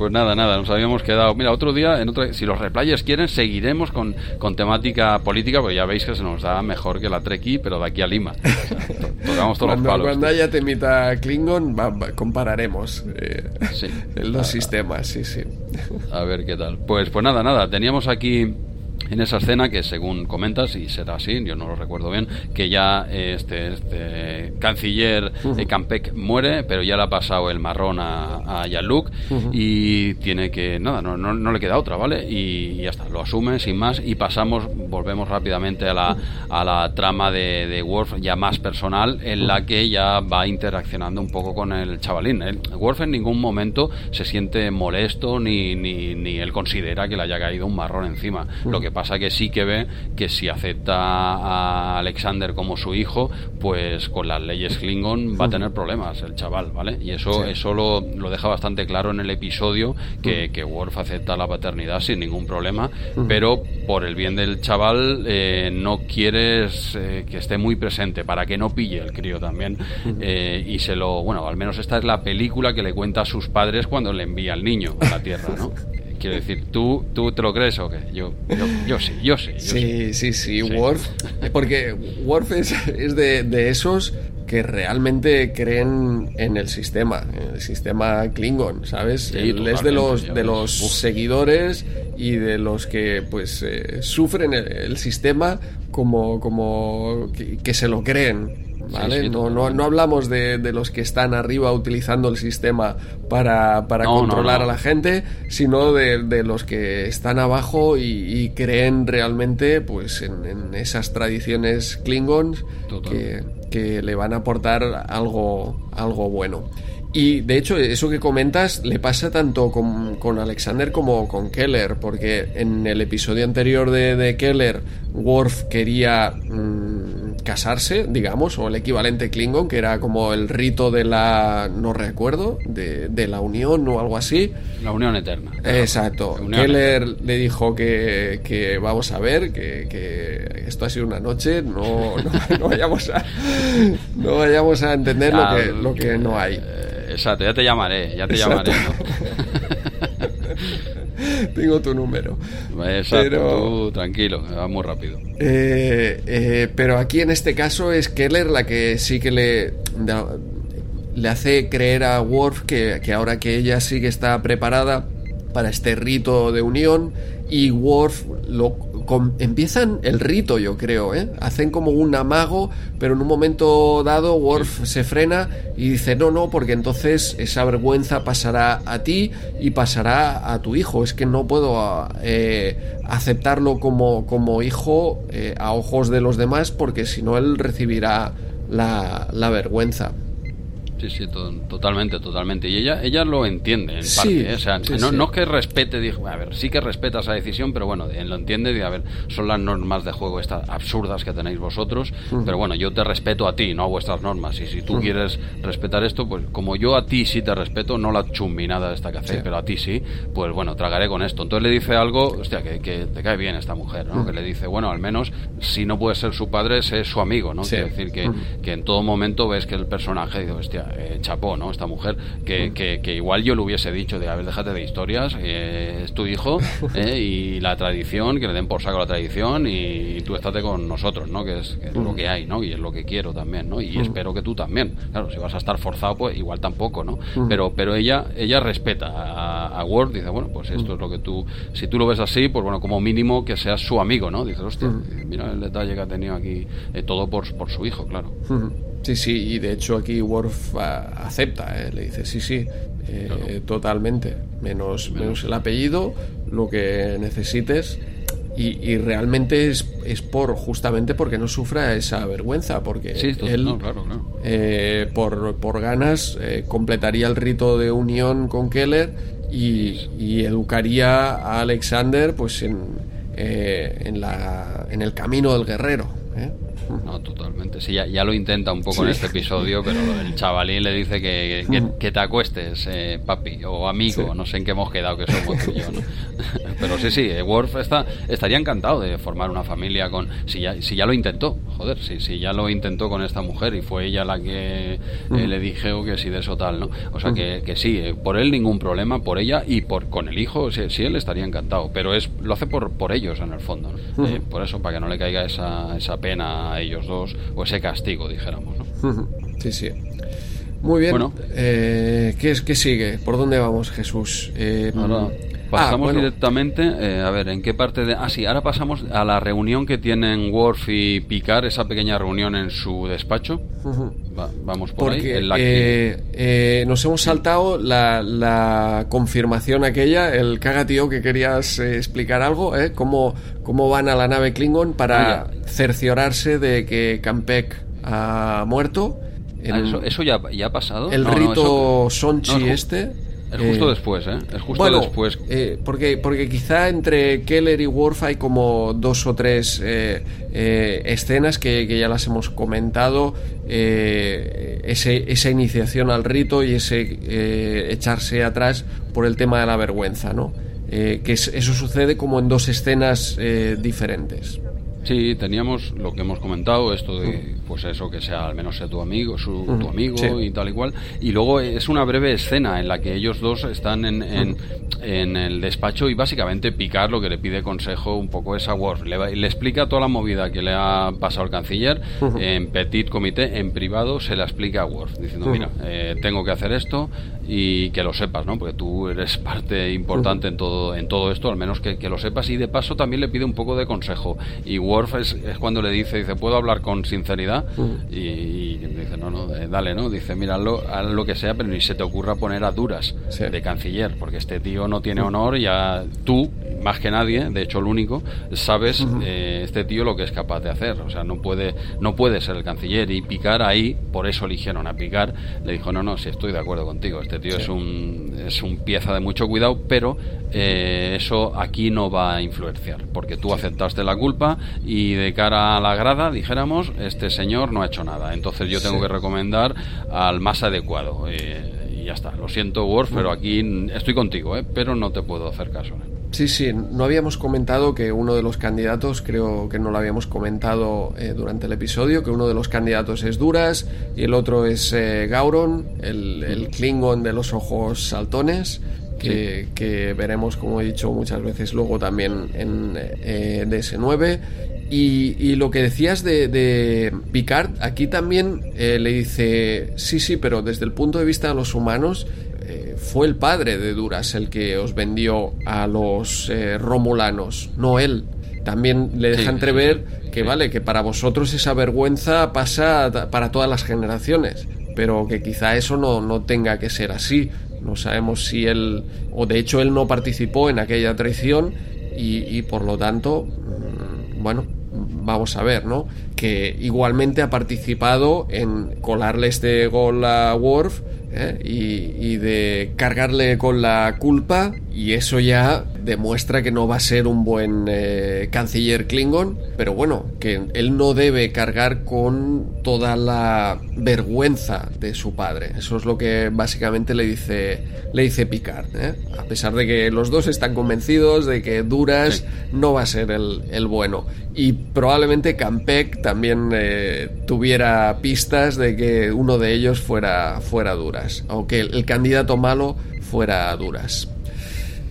Pues nada, nada, nos habíamos quedado. Mira, otro día, en otra, si los replayers quieren, seguiremos con, con temática política, porque ya veis que se nos da mejor que la Treki, pero de aquí a Lima. O sea, to- tocamos todos Cuando, los palos. cuando haya temita Klingon, compararemos eh, Sí. los sistemas, sí, sí. A ver qué tal. Pues, pues nada, nada. Teníamos aquí en esa escena que según comentas, y será así, yo no lo recuerdo bien, que ya eh, este, este canciller eh, Campec muere, pero ya le ha pasado el marrón a, a Jean-Luc y tiene que, nada, no, no, no le queda otra, ¿vale? Y, ya está, lo asume sin más y pasamos, volvemos rápidamente a la, a la trama de, de Worf ya más personal, en la que ya va interaccionando un poco con el chavalín. ¿eh? Worf en ningún momento se siente molesto ni, ni, ni él considera que le haya caído un marrón encima. Lo que pasa que sí que ve que si acepta a Alexander como su hijo, pues con las leyes Klingon va a tener problemas el chaval, ¿vale? Y eso, eso lo, lo deja bastante claro en el episodio que, que Worf acepta la paternidad sin ningún problema, pero por el bien del chaval eh, no quieres eh, que esté muy presente para que no pille el crío también eh, y se lo, bueno, al menos esta es la película que le cuenta a sus padres cuando le envía al niño a la Tierra, ¿no? quiero decir, ¿tú, ¿tú te lo crees o qué? Yo, yo, yo sí, yo sí. Yo sí, sí, sí, Worf. Porque Worf es, es de, de esos que realmente creen en el sistema, en el sistema Klingon, ¿sabes? Sí, Él es de los de los Uf. seguidores y de los que pues eh, sufren el, el sistema como como que, que se lo creen. ¿Vale? sí, no, no, no hablamos de, de los que están arriba utilizando el sistema para, para No, controlar a la gente, sino de, de los que están abajo y, y creen realmente pues en, en esas tradiciones Klingons que, que le van a aportar algo, algo bueno. Y de hecho, eso que comentas le pasa tanto con, con Alexander como con Keller, porque en el episodio anterior de, de Keller, Worf quería mm, casarse, digamos, o el equivalente Klingon, que era como el rito de la, no recuerdo, de, de la unión o algo así. La unión eterna. Exacto. Unión Keller le dijo que, que vamos a ver, que, que esto ha sido una noche, no, no, no vayamos a no vayamos a entender lo que, lo que no hay. Eh, Exacto, ya te llamaré, ya te Exacto. llamaré. Tengo tu número. Pero- tú tranquilo, va muy rápido. Eh, eh, pero aquí en este caso es Keller la que sí que le, da- le hace creer a Worf que, que ahora que ella sí que está preparada para este rito de unión y Worf lo com- empiezan el rito yo creo ¿eh? hacen como un amago pero en un momento dado Worf se frena y dice no no porque entonces esa vergüenza pasará a ti y pasará a tu hijo. Es que no puedo eh, aceptarlo como, como hijo eh, a ojos de los demás porque si no él recibirá la, la vergüenza Sí, sí, to- totalmente, totalmente. Y ella ella lo entiende, en Sí, parte. ¿eh? O sea, sí, no, sí. no es que respete, dijo, a ver, sí que respeta esa decisión, pero bueno, lo entiende. Y a ver, son las normas de juego estas absurdas que tenéis vosotros. Pero bueno, yo te respeto a ti, no a vuestras normas. Y si tú quieres respetar esto, pues como yo a ti sí te respeto, no la chumbinada esta que hacéis, pero a ti sí, pues bueno, tragaré con esto. Entonces le dice algo, hostia, que, que te cae bien esta mujer, ¿no? Que le dice, bueno, al menos si no puede ser su padre, sé su amigo, ¿no? Sí. Quiero decir que, que en todo momento ves que el personaje dice, hostia, eh, chapó, ¿no? Esta mujer, que, que, que igual yo le hubiese dicho de, a ver, déjate de historias, eh, es tu hijo, eh, y la tradición, que le den por saco la tradición, y, tú estate con nosotros, ¿no? Que es, que es lo que hay, ¿no? Y es lo que quiero también, ¿no? Y espero que tú también. Claro, si vas a estar forzado, pues igual tampoco, ¿no? Pero, pero ella, ella respeta a, a Word, dice, bueno, pues esto es lo que tú, si tú lo ves así, pues bueno, como mínimo que seas su amigo, ¿no? Dices, hostia, mira el detalle que ha tenido aquí, eh, todo por, por su hijo, claro. Sí, sí, y de hecho aquí Worf ah, acepta, ¿eh? le dice sí, sí, eh, totalmente, menos, menos el apellido, lo que necesites. Y, y realmente es, es por justamente porque no sufra esa vergüenza, porque Sí, él no, claro, claro. eh, por, por ganas eh, completaría el rito de unión con Keller y, y educaría a Alexander pues en, eh, en, la, en el camino del guerrero. ¿eh? No, totalmente. Sí, ya, ya lo intenta un poco en este episodio, pero el chavalín le dice que, que, que te acuestes, eh, papi, o amigo, Sí. no sé en qué hemos quedado que somos tú y yo, ¿no? Pero sí, sí, eh, Worf está, estaría encantado de formar una familia con... Si ya, si ya lo intentó, joder, si, si ya lo intentó con esta mujer y fue ella la que eh, le dijo que sí de eso tal, ¿no? O sea, que, que sí, eh, por él ningún problema, por ella y por con el hijo, sí, sí, él estaría encantado, pero es lo hace por, por ellos en el fondo, ¿no? Por eso, para que no le caiga esa, esa pena a ellos dos, o ese castigo, dijéramos, ¿no? Sí, sí. Muy bien. Bueno. Eh, ¿qué, es, ¿Qué sigue? ¿Por dónde vamos, Jesús? Eh, Ahora ah, pasamos bueno, directamente, eh, a ver, ¿en qué parte de...? Ah, sí, ahora pasamos a la reunión que tienen Worf y Picard, esa pequeña reunión en su despacho. Va- vamos por ahí. Porque en la que- eh, eh, nos hemos saltado la, la confirmación aquella, el caga tío que querías eh, explicar algo, ¿eh? ¿Cómo, ¿Cómo van a la nave Klingon para Ah, cerciorarse de que Campek ha muerto? Ah, eso, eso ya, ya ha pasado. el No, no, rito eso- Sonchi no, este. Es justo eh, después, ¿eh? Es justo bueno, después. eh, porque, porque quizá entre Keller y Worf hay como dos o tres eh, escenas que, que ya las hemos comentado. ese, esa iniciación al rito y ese echarse atrás por el tema de la vergüenza, ¿no? Eh, que es- eso sucede como en dos escenas diferentes. Sí, teníamos lo que hemos comentado, esto de, pues eso, que sea al menos sea tu amigo, su, tu amigo sí. y tal y cual. Y luego es una breve escena en la que ellos dos están en, en, en el despacho y básicamente picar lo que le pide consejo un poco es a Worf. Le, le explica toda la movida que le ha pasado al canciller en petit comité, en privado, se la explica a Worf, diciendo, mira, eh, tengo que hacer esto y que lo sepas, ¿no? Porque tú eres parte importante en todo en todo esto, al menos que, que, lo sepas. Y de paso también le pide un poco de consejo. Y Worf es, es cuando le dice, dice, ¿puedo hablar con sinceridad? y, y, dice, no, no, eh, dale, ¿no? Dice, mira, lo, haz lo que sea, pero ni se te ocurra poner a duras Sí. de canciller, porque este tío no tiene honor, ya tú, más que nadie, de hecho el único, sabes eh, este tío lo que es capaz de hacer. O sea, no puede, no puede ser el canciller. Y Picar ahí, por eso eligieron a Picar, le dijo, no, no, si estoy de acuerdo contigo, este tío es un es un pieza de mucho cuidado, pero eh, eso aquí no va a influenciar, porque tú aceptaste la culpa y de cara a la grada, dijéramos, este señor no ha hecho nada. Entonces yo tengo Sí. que recomendar al más adecuado. eh, y ya está. Lo siento, Worf, pero aquí mm, estoy contigo, ¿eh? pero no te puedo hacer caso. ¿eh? Sí, sí, no habíamos comentado que uno de los candidatos, creo que no lo habíamos comentado eh, durante el episodio, que uno de los candidatos es Duras y el otro es eh, Gauron, el, el Klingon de los ojos saltones, que, que veremos, como he dicho muchas veces, luego también en eh, DS9. Y, y lo que decías de, de Picard, aquí también eh, le dice, sí, sí, pero desde el punto de vista de los humanos, fue el padre de Duras el que os vendió a los eh, romulanos, no él. También le deja Sí, entrever sí, que Sí. vale, que para vosotros esa vergüenza pasa para todas las generaciones, pero que quizá eso no, no tenga que ser así. No sabemos si él, o de hecho él no participó en aquella traición y, y por lo tanto, mm, bueno, vamos a ver, ¿no? Que igualmente ha participado en colarle este gol a Worf ¿eh? y, y de cargarle con la culpa y eso ya demuestra que no va a ser un buen eh, canciller Klingon, pero bueno, que él no debe cargar con toda la vergüenza de su padre. Eso es lo que básicamente le dice, le dice Picard, ¿eh? a pesar de que los dos están convencidos de que Duras Sí. no va a ser el, el bueno. Y probablemente Campec también eh, tuviera pistas de que uno de ellos fuera, fuera Duras, aunque el, el candidato malo fuera Duras.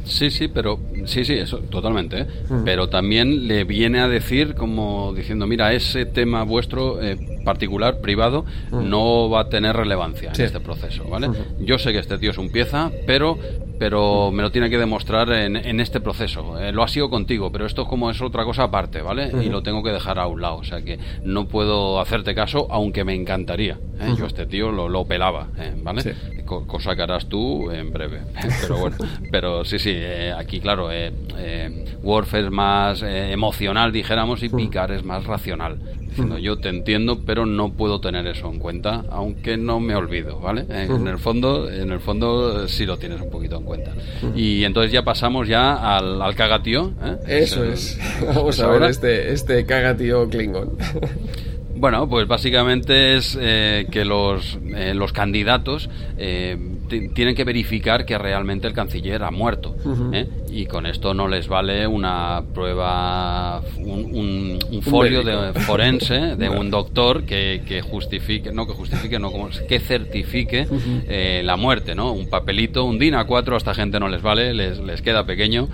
Sí, sí, pero sí, sí, eso totalmente. ¿eh? Pero también le viene a decir como diciendo, mira, ese tema vuestro eh, particular, privado, no va a tener relevancia Sí. en este proceso, ¿vale? Yo sé que este tío es un pieza, pero pero me lo tiene que demostrar en, en este proceso. Eh, lo ha sido contigo, pero esto como es otra cosa aparte, ¿vale? Y lo tengo que dejar a un lado, o sea que no puedo hacerte caso, aunque me encantaría. ¿eh? Yo este tío lo, lo pelaba, ¿eh? ¿vale? Sí. Co- cosa que harás tú en breve. Pero bueno, pero sí, sí, eh, aquí claro, eh, eh, Worf es más eh, emocional, dijéramos, y Picard es más racional. Diciendo, yo te entiendo, pero no puedo tener eso en cuenta, aunque no me olvido, ¿vale? En el fondo, en el fondo eh, sí lo tienes un poquito en cuenta. Y entonces ya pasamos ya al, al cagatío. ¿eh? Eso es. Vamos es a ver ahora. este, este cagatío Klingon. Bueno, pues básicamente es eh, que los, eh, los candidatos eh, ti- tienen que verificar que realmente el canciller ha muerto. ¿eh? Y con esto no les vale una prueba, un, un- un folio de forense de un doctor que, que justifique, no que justifique, no, como, que certifique eh, la muerte, ¿no? Un papelito, un DIN A4 a esta gente no les vale, les, les queda pequeño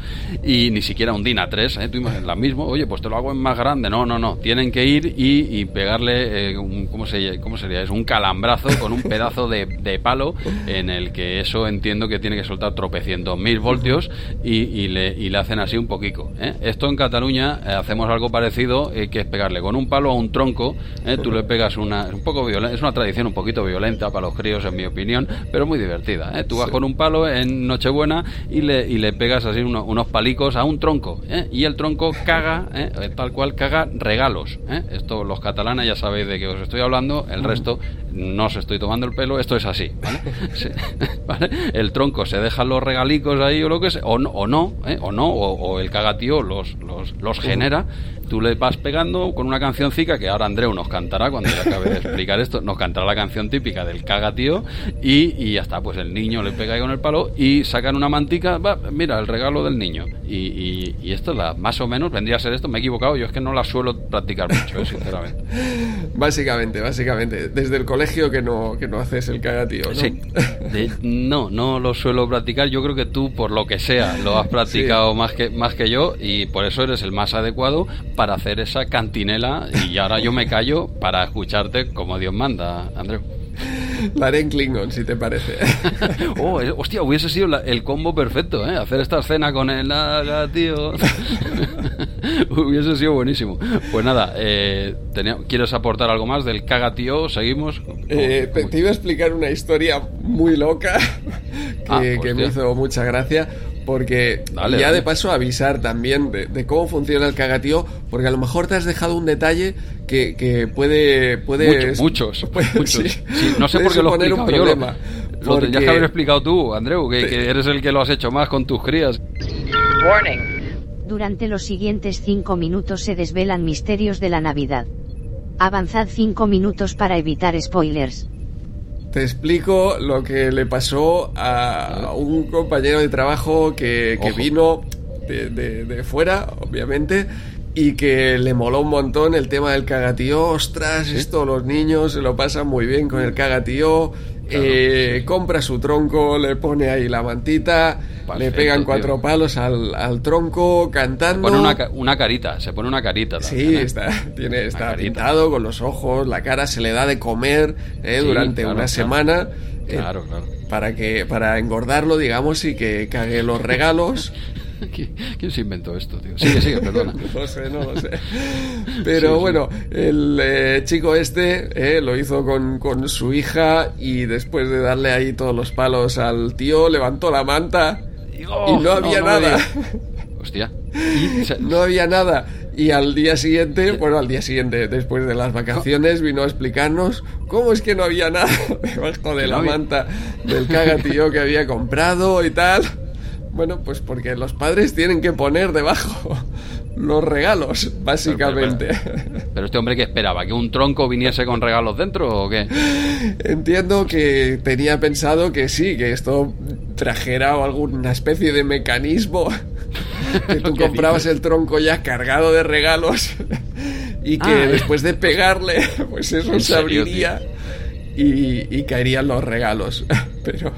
y ni siquiera un DIN A3, ¿eh? Tú imaginas, la mismo, oye, pues te lo hago en más grande, no, no, no, tienen que ir y, y pegarle, eh, un, ¿cómo, se, ¿cómo sería? Es un calambrazo con un pedazo de, de palo en el que eso entiendo que tiene que soltar tropecientos mil voltios y, y le, y le hacen así un poquito. ¿eh? Esto en Cataluña eh, hacemos algo parecido, eh, que es pegarle con un palo a un tronco, ¿eh? tú le pegas una, es un poco es una tradición un poquito violenta para los críos en mi opinión, pero muy divertida. Tú vas con un palo en Nochebuena y le, y le pegas así uno- unos palicos a un tronco y el tronco caga, tal cual caga regalos. Esto los catalanes ya sabéis de qué os estoy hablando, el resto no os estoy tomando el pelo, esto es así. ¿vale? Sí, ¿vale? El tronco se deja los regalicos ahí o lo que sea, o no, o no, ¿eh? o, no o, o el cagatío los, los, los genera tú le vas pegando con una cancioncica que ahora Andreu nos cantará cuando ya acabe de explicar esto, nos cantará la canción típica del caga tío y, y ya está, pues el niño le pega ahí con el palo y sacan una mantica, va, mira, el regalo del niño. Y, y, esto la, más o menos vendría a ser esto, me he equivocado, yo es que no la suelo practicar mucho, eh, sinceramente. básicamente, básicamente, desde el colegio que no, que no haces el caga tío, ¿no? Sí, no, no lo suelo practicar, yo creo que tú, por lo que sea, lo has practicado más, que, más que yo y por eso eres el más adecuado para hacer esa cantinela y ahora yo me callo para escucharte como Dios manda, Andreu. La haré en Klingon, si te parece. oh, hostia, hubiese sido el combo perfecto, ¿eh? Hacer esta escena con el naga, tío. hubiese sido buenísimo. Pues nada, eh, ¿quieres aportar algo más del caga tío? ¿Seguimos? Eh, te, iba a explicar una historia muy loca que, que me hizo mucha gracia porque ya de paso avisar también de, cómo funciona el cagatío, porque a lo mejor te has dejado un detalle que, que puede... puede muchos, muchos. no sé por qué lo he explicado yo. Lo, que haber explicado tú, Andreu, que, eres el que lo has hecho más con tus crías. Durante los siguientes cinco minutos se desvelan misterios de la Navidad. Avanzad cinco minutos para evitar spoilers te explico lo que le pasó a un compañero de trabajo que, vino de, fuera, obviamente, y que le moló un montón el tema del cagatío. Ostras, esto los niños se lo pasan muy bien con el cagatío. Eh, compra su tronco, le pone ahí la mantita, le pegan cuatro palos al, tronco cantando. Se pone una, carita, se pone una carita. sí, ¿eh? está, tiene, está pintado con los ojos, la cara se le da de comer ¿eh? durante una semana. Claro, claro. Para, que, para engordarlo, digamos, y que cague los regalos. ¿Quién se inventó esto, tío? Sigue, sigue, perdona. no lo sé, no lo sé. Pero bueno, el eh, chico este eh, lo hizo con, con, su hija y después de darle ahí todos los palos al tío, levantó la manta y no había nada. Hostia. no había nada. Y al día siguiente, bueno, al día siguiente, después de las vacaciones, vino a explicarnos cómo es que no había nada debajo de la manta del cagatío que había comprado y tal. Bueno, pues porque los padres tienen que poner debajo los regalos, básicamente. Pero, este hombre que esperaba, que un tronco viniese con regalos dentro o qué? Entiendo que tenía pensado que sí, que esto trajera alguna especie de mecanismo que tú comprabas el tronco ya cargado de regalos y que ah, después de pegarle, pues eso se abriría y, y caerían los regalos. Pero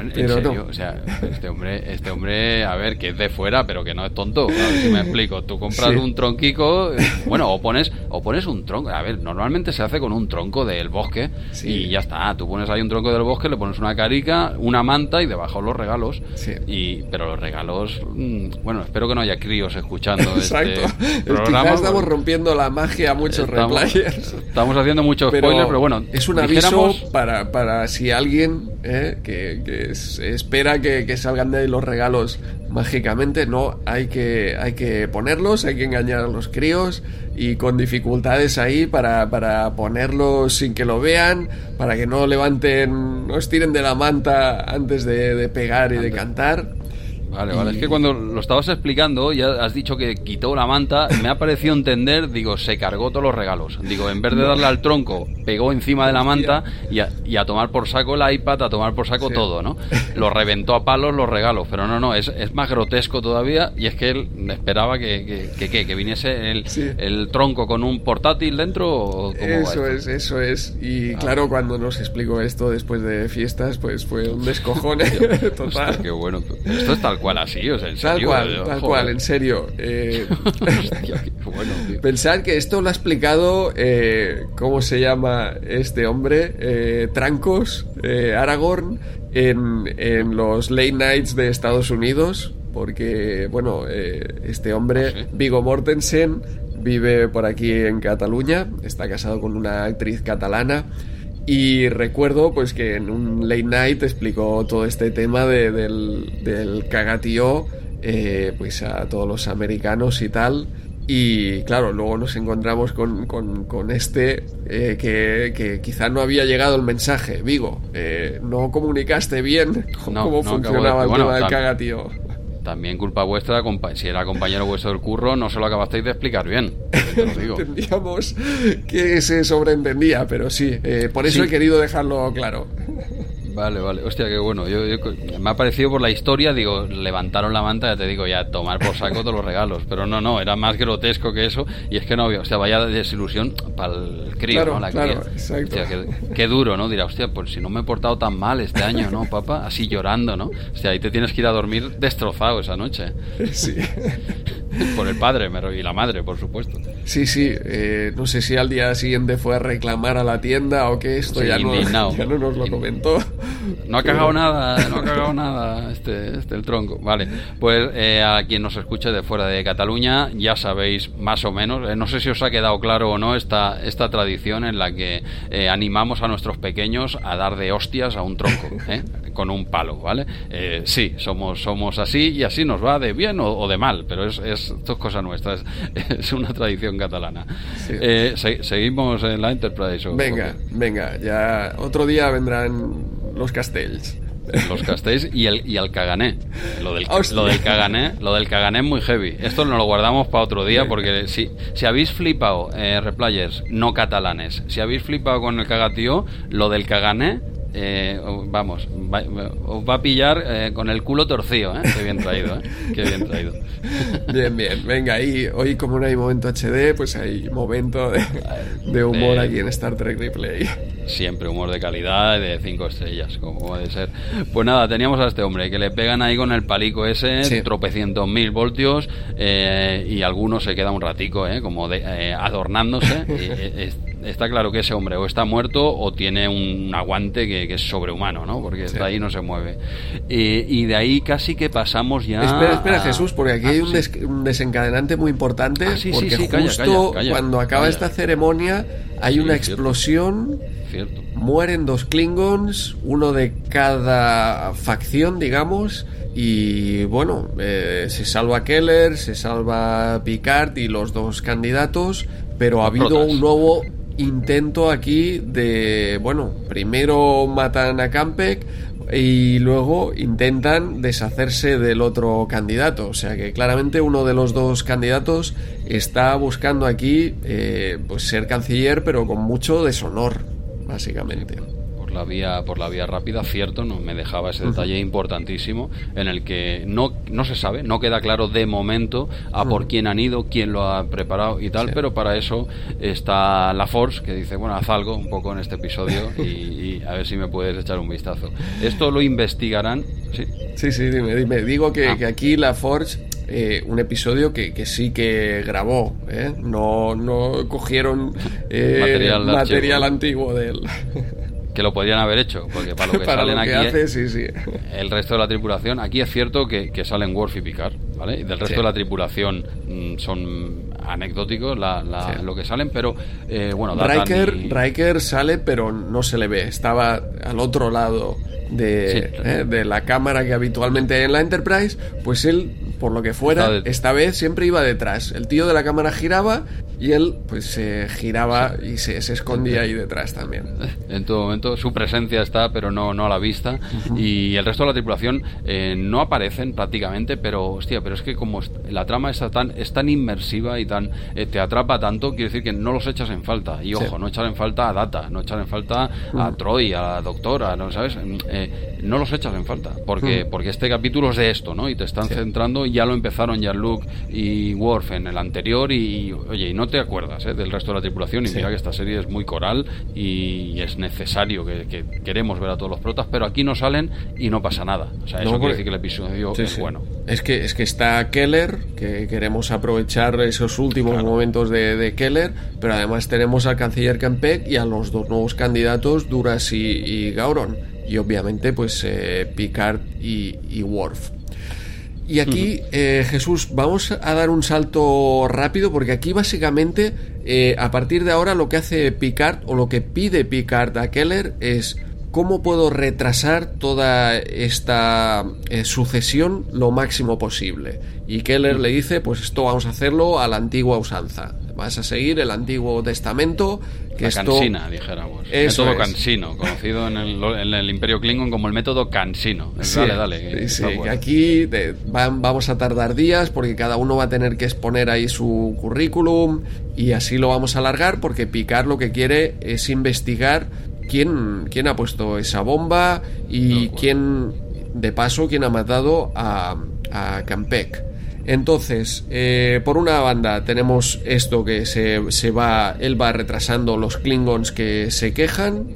en o sea, este hombre, este hombre, a ver, que es de fuera, pero que no es tonto, a ver si me explico. Tú compras un tronquico, bueno, o pones, o pones un tronco, a ver, normalmente se hace con un tronco del bosque y ya está. Tú pones ahí un tronco del bosque, le pones una carica, una manta y debajo los regalos. Y, pero los regalos, mm, bueno, espero que no haya críos escuchando este programa. estamos rompiendo la magia a muchos estamos, replayers. Estamos haciendo muchos spoilers, pero bueno. Es un aviso para, para si alguien eh, que, que espera que, salgan de ahí los regalos mágicamente. No, hay que, hay que ponerlos, hay que engañar a los críos y con dificultades ahí para, para ponerlos sin que lo vean, para que no levanten, no estiren de la manta antes de, de pegar y de cantar. Vale, vale. Es que cuando lo estabas explicando, ya has dicho que quitó la manta, me ha parecido entender, digo, se cargó todos los regalos. Digo, en vez de darle al tronco, pegó encima de la manta y a, tomar por saco el iPad, a tomar por saco todo, ¿no? Lo reventó a palos los regalos, pero no, no, es, es más grotesco todavía y es que él esperaba que, que, que, que viniese el, el, tronco con un portátil dentro. ¿o eso es, eso es. Y ah. claro, cuando nos explicó esto después de fiestas, pues fue un descojone total. qué bueno. Esto es tal cual así, o sea, en serio. Tal cual, tal cual, en serio. Eh, pensar que esto lo ha explicado, eh, ¿cómo se llama este hombre? Eh, Trancos, eh, Aragorn, en, en los late nights de Estados Unidos, porque, bueno, este hombre, ah, Vigo Mortensen, vive por aquí en Cataluña, está casado con una actriz catalana y recuerdo pues que en un late night explicó todo este tema del, del cagatío eh, pues a todos los americanos y tal. Y claro, luego nos encontramos con, con, este eh, que, que, quizá no había llegado el mensaje. Vigo, eh, no comunicaste bien cómo funcionaba el tema del cagatío. También culpa vuestra, si era compañero vuestro del curro, no se lo acabasteis de explicar bien. te lo digo. Entendíamos que se sobreentendía, pero sí, eh, por eso Sí. he querido dejarlo claro. Vale, vale. Hostia, qué bueno. Yo, yo- me ha parecido por la historia, digo, levantaron la manta, ya te digo, ya tomar por saco todos los regalos. Pero no, no, era más grotesco que eso. Y es que no había, o sea, vaya desilusión para el crío, Claro, ¿no? La claro, cría. exacto. Hostia, qué, qué duro, ¿no? Dirá, hostia, pues si no me he portado tan mal este año, ¿no, papá? Así llorando, ¿no? O sea, ahí te tienes que ir a dormir destrozado esa noche. Sí, Por el padre y la madre, por supuesto. sí, sí. eh, no sé si al día siguiente fue a reclamar a la tienda o qué, esto Sí, ya, no, ya no nos lo comentó. No ha cagado nada, no ha cagado nada este, este el tronco. Vale, pues eh, a quien nos escuche de fuera de Cataluña, ya sabéis más o menos, eh, no sé si os ha quedado claro o no esta, esta tradición en la que eh, animamos a nuestros pequeños a dar de hostias a un tronco, ¿eh? con un palo, ¿vale? Sí, somos, somos así y así nos va de bien o, o de mal, pero es, es, esto es cosa nuestra, es, es una tradición catalana. Sí. Eh, se- seguimos en la Enterprise. o- Venga, venga, ya otro día vendrán los castells. los castells y el, y el cagané. Lo del, Hostia. lo del cagané, lo del cagané es muy heavy. Esto nos lo guardamos para otro día porque si, si habéis flipado, eh, replayers no catalanes, si habéis flipado con el cagatío, lo del cagané, eh, vamos, va- os va a pillar eh, con el culo torcido, ¿eh? Qué bien traído, ¿eh? Qué bien traído. Bien, bien, venga, y hoy como no hay momento HD, pues hay momento de, de humor De- aquí en Star Trek Replay. Siempre humor de calidad de cinco estrellas, como puede ser. Pues nada, teníamos a este hombre que le pegan ahí con el palico ese, Sí. tropecientos mil voltios, eh, y algunos se queda un ratico, eh, como de- eh, adornándose. Y, es- está claro que ese hombre o está muerto o tiene un aguante que, que es sobrehumano, ¿no? Porque está ahí no se mueve. Eh, y de ahí casi que pasamos ya. espera, espera, a- Jesús, porque aquí Ah, hay un, sí. des- un desencadenante muy importante. Ah, sí, sí, porque calla, justo calla, calla, cuando acaba esta ceremonia hay una cierto. explosión. Cierto. Mueren dos Klingons, uno de cada facción, digamos. Y bueno, eh, se salva Keller, se salva Picard y los dos candidatos. Pero ha habido Protas. un nuevo intento aquí de. Bueno, primero matan a Campek y luego intentan deshacerse del otro candidato. O sea que claramente uno de los dos candidatos está buscando aquí eh, pues ser canciller, pero con mucho deshonor, básicamente. Por la vía por la vía rápida cierto no me dejaba ese detalle importantísimo en el que no no se sabe no queda claro de momento a por quién han ido quién lo ha preparado y tal Sí. pero para eso está la Force que dice bueno haz algo un poco en este episodio y, y a ver si me puedes echar un vistazo esto lo investigarán sí Sí, sí, dime, dime. Digo que, Ah. que aquí la Forge, eh, un episodio que, que sí que grabó, ¿eh? No, no cogieron eh, Material material antiguo de él. que lo podrían haber hecho porque para lo que Para salen lo que aquí hace, sí, sí. el resto de la tripulación, aquí es cierto que, que salen Worf y Picard, ¿vale? Y del resto Sí. de la tripulación mm, son anecdóticos la, lo que salen, pero eh, bueno, Riker, y- Riker sale, pero no se le ve. Estaba al otro lado de, claro. eh, de la cámara que habitualmente hay en la Enterprise. Pues él, por lo que fuera, esta vez siempre iba detrás. El tío de la cámara giraba y él, pues, se giraba y se, se escondía ahí detrás también. en todo momento su presencia está pero no no a la vista. Y el resto de la tripulación eh, no aparecen prácticamente pero hostia pero es que como la trama está tan es tan inmersiva y tan eh, te atrapa tanto quiere decir que no los echas en falta. Y ojo no echar en falta a Data no echar en falta a Troy a la doctora no sabes Mm, eh, no los echas en falta porque porque este capítulo es de esto no y te están centrando y ya lo empezaron Jean-Luc y Worf en el anterior y oye y no te acuerdas eh, del resto de la tripulación y Sí. mira que esta serie es muy coral y es necesario que, que queremos ver a todos los protas, pero aquí no salen y no pasa nada. O sea, eso No, quiere decir que el episodio Sí, es sí. bueno. Es que, es que está Keller, que queremos aprovechar esos últimos momentos de, de Keller, pero además tenemos al canciller Campek y a los dos nuevos candidatos, Duras y, y Gauron. Y obviamente, pues eh, Picard y, y Worf. Y aquí, eh, Jesús, vamos a dar un salto rápido porque aquí básicamente, eh, a partir de ahora, lo que hace Picard o lo que pide Picard a Keller es cómo puedo retrasar toda esta eh, sucesión lo máximo posible. Y Keller le dice, pues esto vamos a hacerlo a la antigua usanza. Vas a seguir el Antiguo Testamento. Que La esto, cansina, dijéramos. Eso método es. cansino, conocido en el, en el Imperio Klingon como el método cansino. Sí, dale, dale. sí, que bueno. aquí de- van- vamos a tardar días porque cada uno va a tener que exponer ahí su currículum y así lo vamos a alargar porque Picard lo que quiere es investigar quién, quién ha puesto esa bomba y quién, de paso, quién ha matado a, a Campek. Entonces, eh, por una banda tenemos esto que se, se va, él va retrasando los Klingons que se quejan,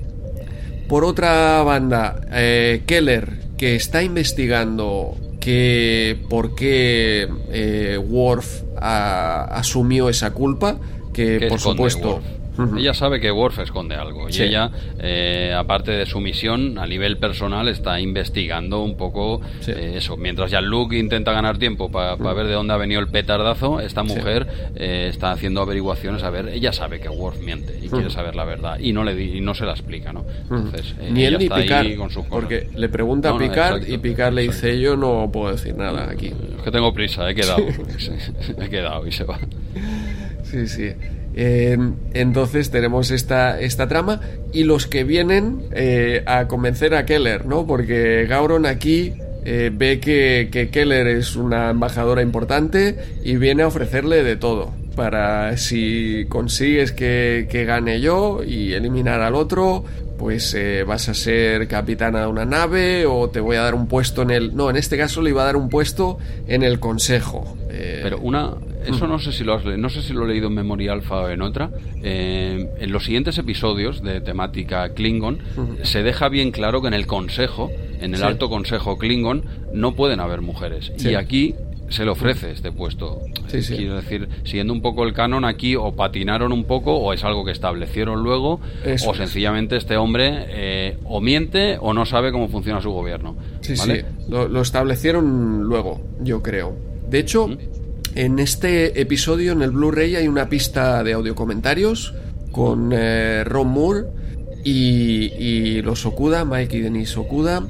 por otra banda, eh, Keller, que está investigando que por qué eh, Worf a- asumió esa culpa, que ¿Qué por supuesto... Ella sabe que Worf esconde algo Sí. y ella, eh, aparte de su misión, a nivel personal está investigando un poco Sí. Eh, eso. Mientras ya Luke intenta ganar tiempo para ver de dónde ha venido el petardazo, esta mujer eh, está haciendo averiguaciones a ver. Ella sabe que Worf miente y quiere saber la verdad y no le di- y no se la explica, ¿no? Entonces, eh, ni él ni Picard, con sus cosas. porque le pregunta No, a no, Picard exacto, y Picard le exacto. dice yo no puedo decir nada aquí. Es que tengo prisa, he quedado. he quedado y se va. Sí, sí. Eh, entonces tenemos esta, esta trama y los que vienen eh, a convencer a Keller, ¿no? Porque Gauron aquí eh, ve que, que Keller es una embajadora importante y viene a ofrecerle de todo. Para si consigues que, que gane yo y eliminar al otro, pues eh, vas a ser capitana de una nave o te voy a dar un puesto en el... No, en este caso le iba a dar un puesto en el consejo. Eh, Pero una, eso no sé si lo has no sé si lo he leído en Memoria Alfa o en otra. eh, en los siguientes episodios de temática Klingon se deja bien claro que en el Consejo, en el Sí. Alto Consejo Klingon, no pueden haber mujeres. Sí. Y aquí se le ofrece este puesto. Sí, sí. Quiero decir, siguiendo un poco el canon aquí, o patinaron un poco, o es algo que establecieron luego, Eso o es. sencillamente este hombre eh, o miente o no sabe cómo funciona su gobierno. Sí, ¿vale? sí, lo, lo establecieron luego, yo creo. De hecho, en este episodio, en el Blu-ray, hay una pista de audio comentarios con eh, Ron Moore y, y los Okuda, Mike y Denise Okuda.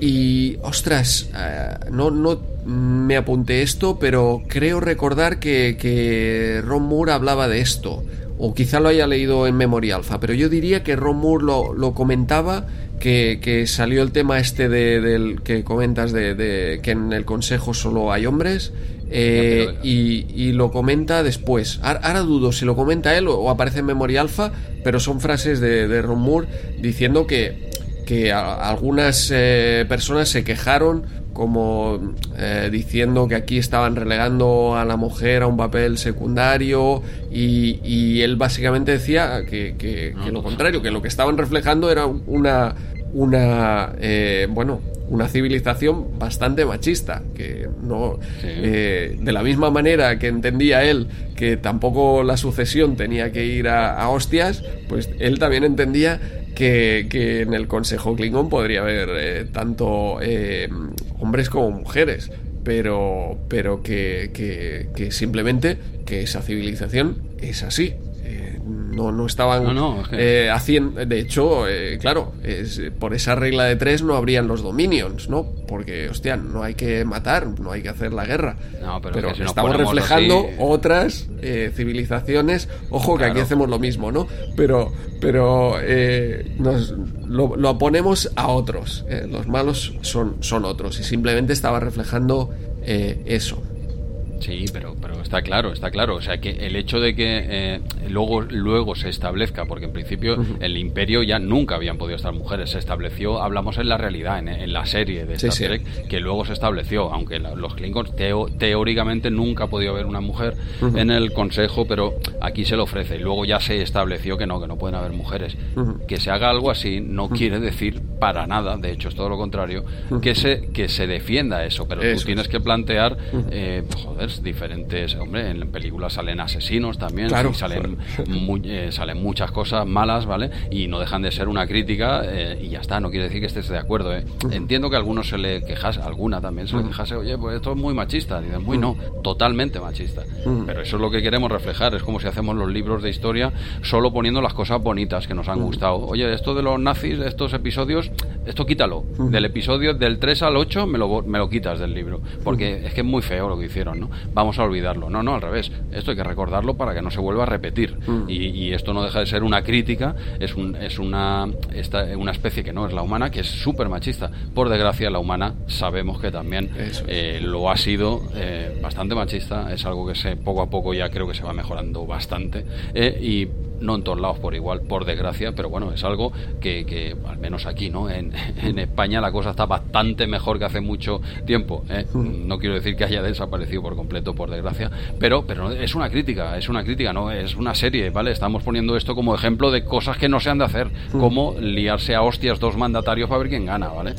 Y, ostras, eh, no, no me apunté esto, pero creo recordar que, que Ron Moore hablaba de esto. O quizá lo haya leído en Memoria Alpha, pero yo diría que Ron Moore lo, lo comentaba, que, que salió el tema este de, del que comentas de, de que en el consejo solo hay hombres. eh, y, y lo comenta después. Ahora, dudo si lo comenta él o, o aparece en Memoria Alpha, pero son frases de, de Ron Moore diciendo que, que a- algunas eh, personas se quejaron como eh, diciendo que aquí estaban relegando a la mujer a un papel secundario y, y él básicamente decía que, que- que lo contrario, que lo que estaban reflejando era una, una eh, bueno, una civilización bastante machista, que no Sí. eh, de la misma manera que entendía él que tampoco la sucesión tenía que ir a, a hostias, pues él también entendía que, que en el Consejo Klingon podría haber eh, tanto eh, hombres como mujeres, pero, pero que, que- que simplemente que esa civilización es así. Eh, no, no estaban No, no, eh, haciendo. De hecho, eh, claro, es, por esa regla de tres no habrían los dominions, ¿no? Porque, hostia, no hay que matar, no hay que hacer la guerra. No, pero si estamos reflejando así- otras eh, civilizaciones. Ojo que aquí hacemos lo mismo, ¿no? Pero, pero eh, nos lo, lo ponemos a otros. eh, Los malos son, son otros. Y simplemente estaba reflejando eh, eso. Sí, pero, pero está claro, está claro. O sea, que el hecho de que eh, luego, luego se establezca, porque en principio el imperio ya nunca habían podido estar mujeres, se estableció, hablamos en la realidad, en, en la serie de Star sí. Trek, que luego se estableció, aunque la- los Klingons teo- teóricamente nunca ha podido haber una mujer en el consejo, pero aquí se le ofrece. Y luego ya se estableció que no, que no pueden haber mujeres. Que se haga algo así no quiere decir para nada, de hecho es todo lo contrario, que se, que se defienda eso, pero Eso tú tienes que plantear, eh, joder, diferentes, hombre, en películas salen asesinos también, Claro. sí, salen, eh, salen muchas cosas malas, ¿vale? Y no dejan de ser una crítica eh, y ya está, no quiere decir que estés de acuerdo, ¿eh? Entiendo que a algunos se le quejase, alguna también se le quejase, oye, pues esto es muy machista, dicen, muy no, totalmente machista, pero eso es lo que queremos reflejar, es como si hacemos los libros de historia solo poniendo las cosas bonitas que nos han gustado, oye, esto de los nazis, estos episodios, esto quítalo. Del episodio del 3 al 8 me lo, me lo quitas del libro. Porque es que es muy feo lo que hicieron, ¿no? Vamos a olvidarlo. No, no, al revés. Esto hay que recordarlo para que no se vuelva a repetir. Y, y esto no deja de ser una crítica, es, un, es una, esta, una especie que no es la humana, que es súper machista. Por desgracia, la humana sabemos que también eh, lo ha sido eh, bastante machista. Es algo que se, poco a poco ya creo que se va mejorando bastante. Eh, y no en todos lados por igual, por desgracia, pero bueno, es algo que, que al menos aquí, ¿no? En, en, España la cosa está bastante mejor que hace mucho tiempo. ¿eh? No quiero decir que haya desaparecido por completo, por desgracia, pero, pero es una crítica, es una crítica, no es una serie, ¿vale? Estamos poniendo esto como ejemplo de cosas que no se han de hacer, como liarse a hostias dos mandatarios para ver quién gana, ¿vale?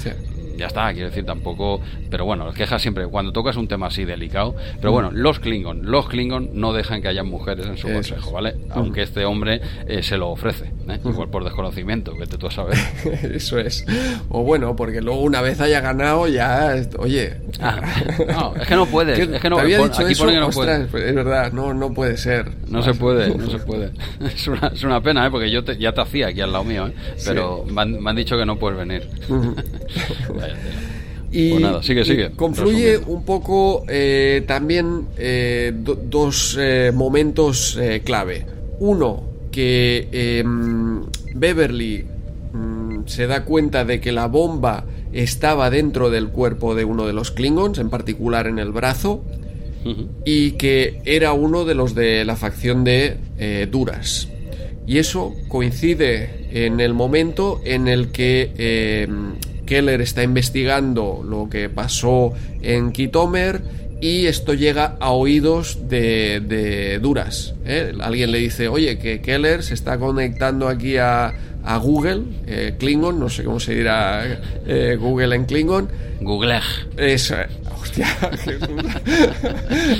Ya está, quiero decir, tampoco. Pero bueno, quejas siempre cuando tocas un tema así delicado. Pero bueno, los Klingon, los Klingon no dejan que haya mujeres en su consejo, ¿vale? Aunque este hombre eh, se lo ofrece, ¿eh? igual por desconocimiento, vete tú a saber. Eso es. O bueno, porque luego una vez haya ganado, ya. Oye. Ah, no, es que no puede. Es que no, había dicho eso, no ostras, puede. Es verdad, no, no puede ser. No se puede, no se puede. Es una, es una pena, ¿eh? Porque yo te, ya te hacía aquí al lado mío, ¿eh? Pero me, han, me, han, dicho que no puedes venir. Y, pues nada, sigue, sigue. confluye Resumiendo. un poco eh, también eh, do, dos eh, momentos clave. Uno, que em, Beverly mm, se da cuenta de que la bomba estaba dentro del cuerpo de uno de los Klingons, en particular en el brazo, uh -huh. y que era uno de los de la facción de Duras. Y eso coincide en el momento en el que eh, Keller está investigando lo que pasó en Kitomer y esto llega a oídos de, de Duras. ¿eh? Alguien le dice, oye, que Keller se está conectando aquí a, a Google, eh, Klingon, no sé cómo se dirá eh, Google en Klingon. Google. Eso, hostia,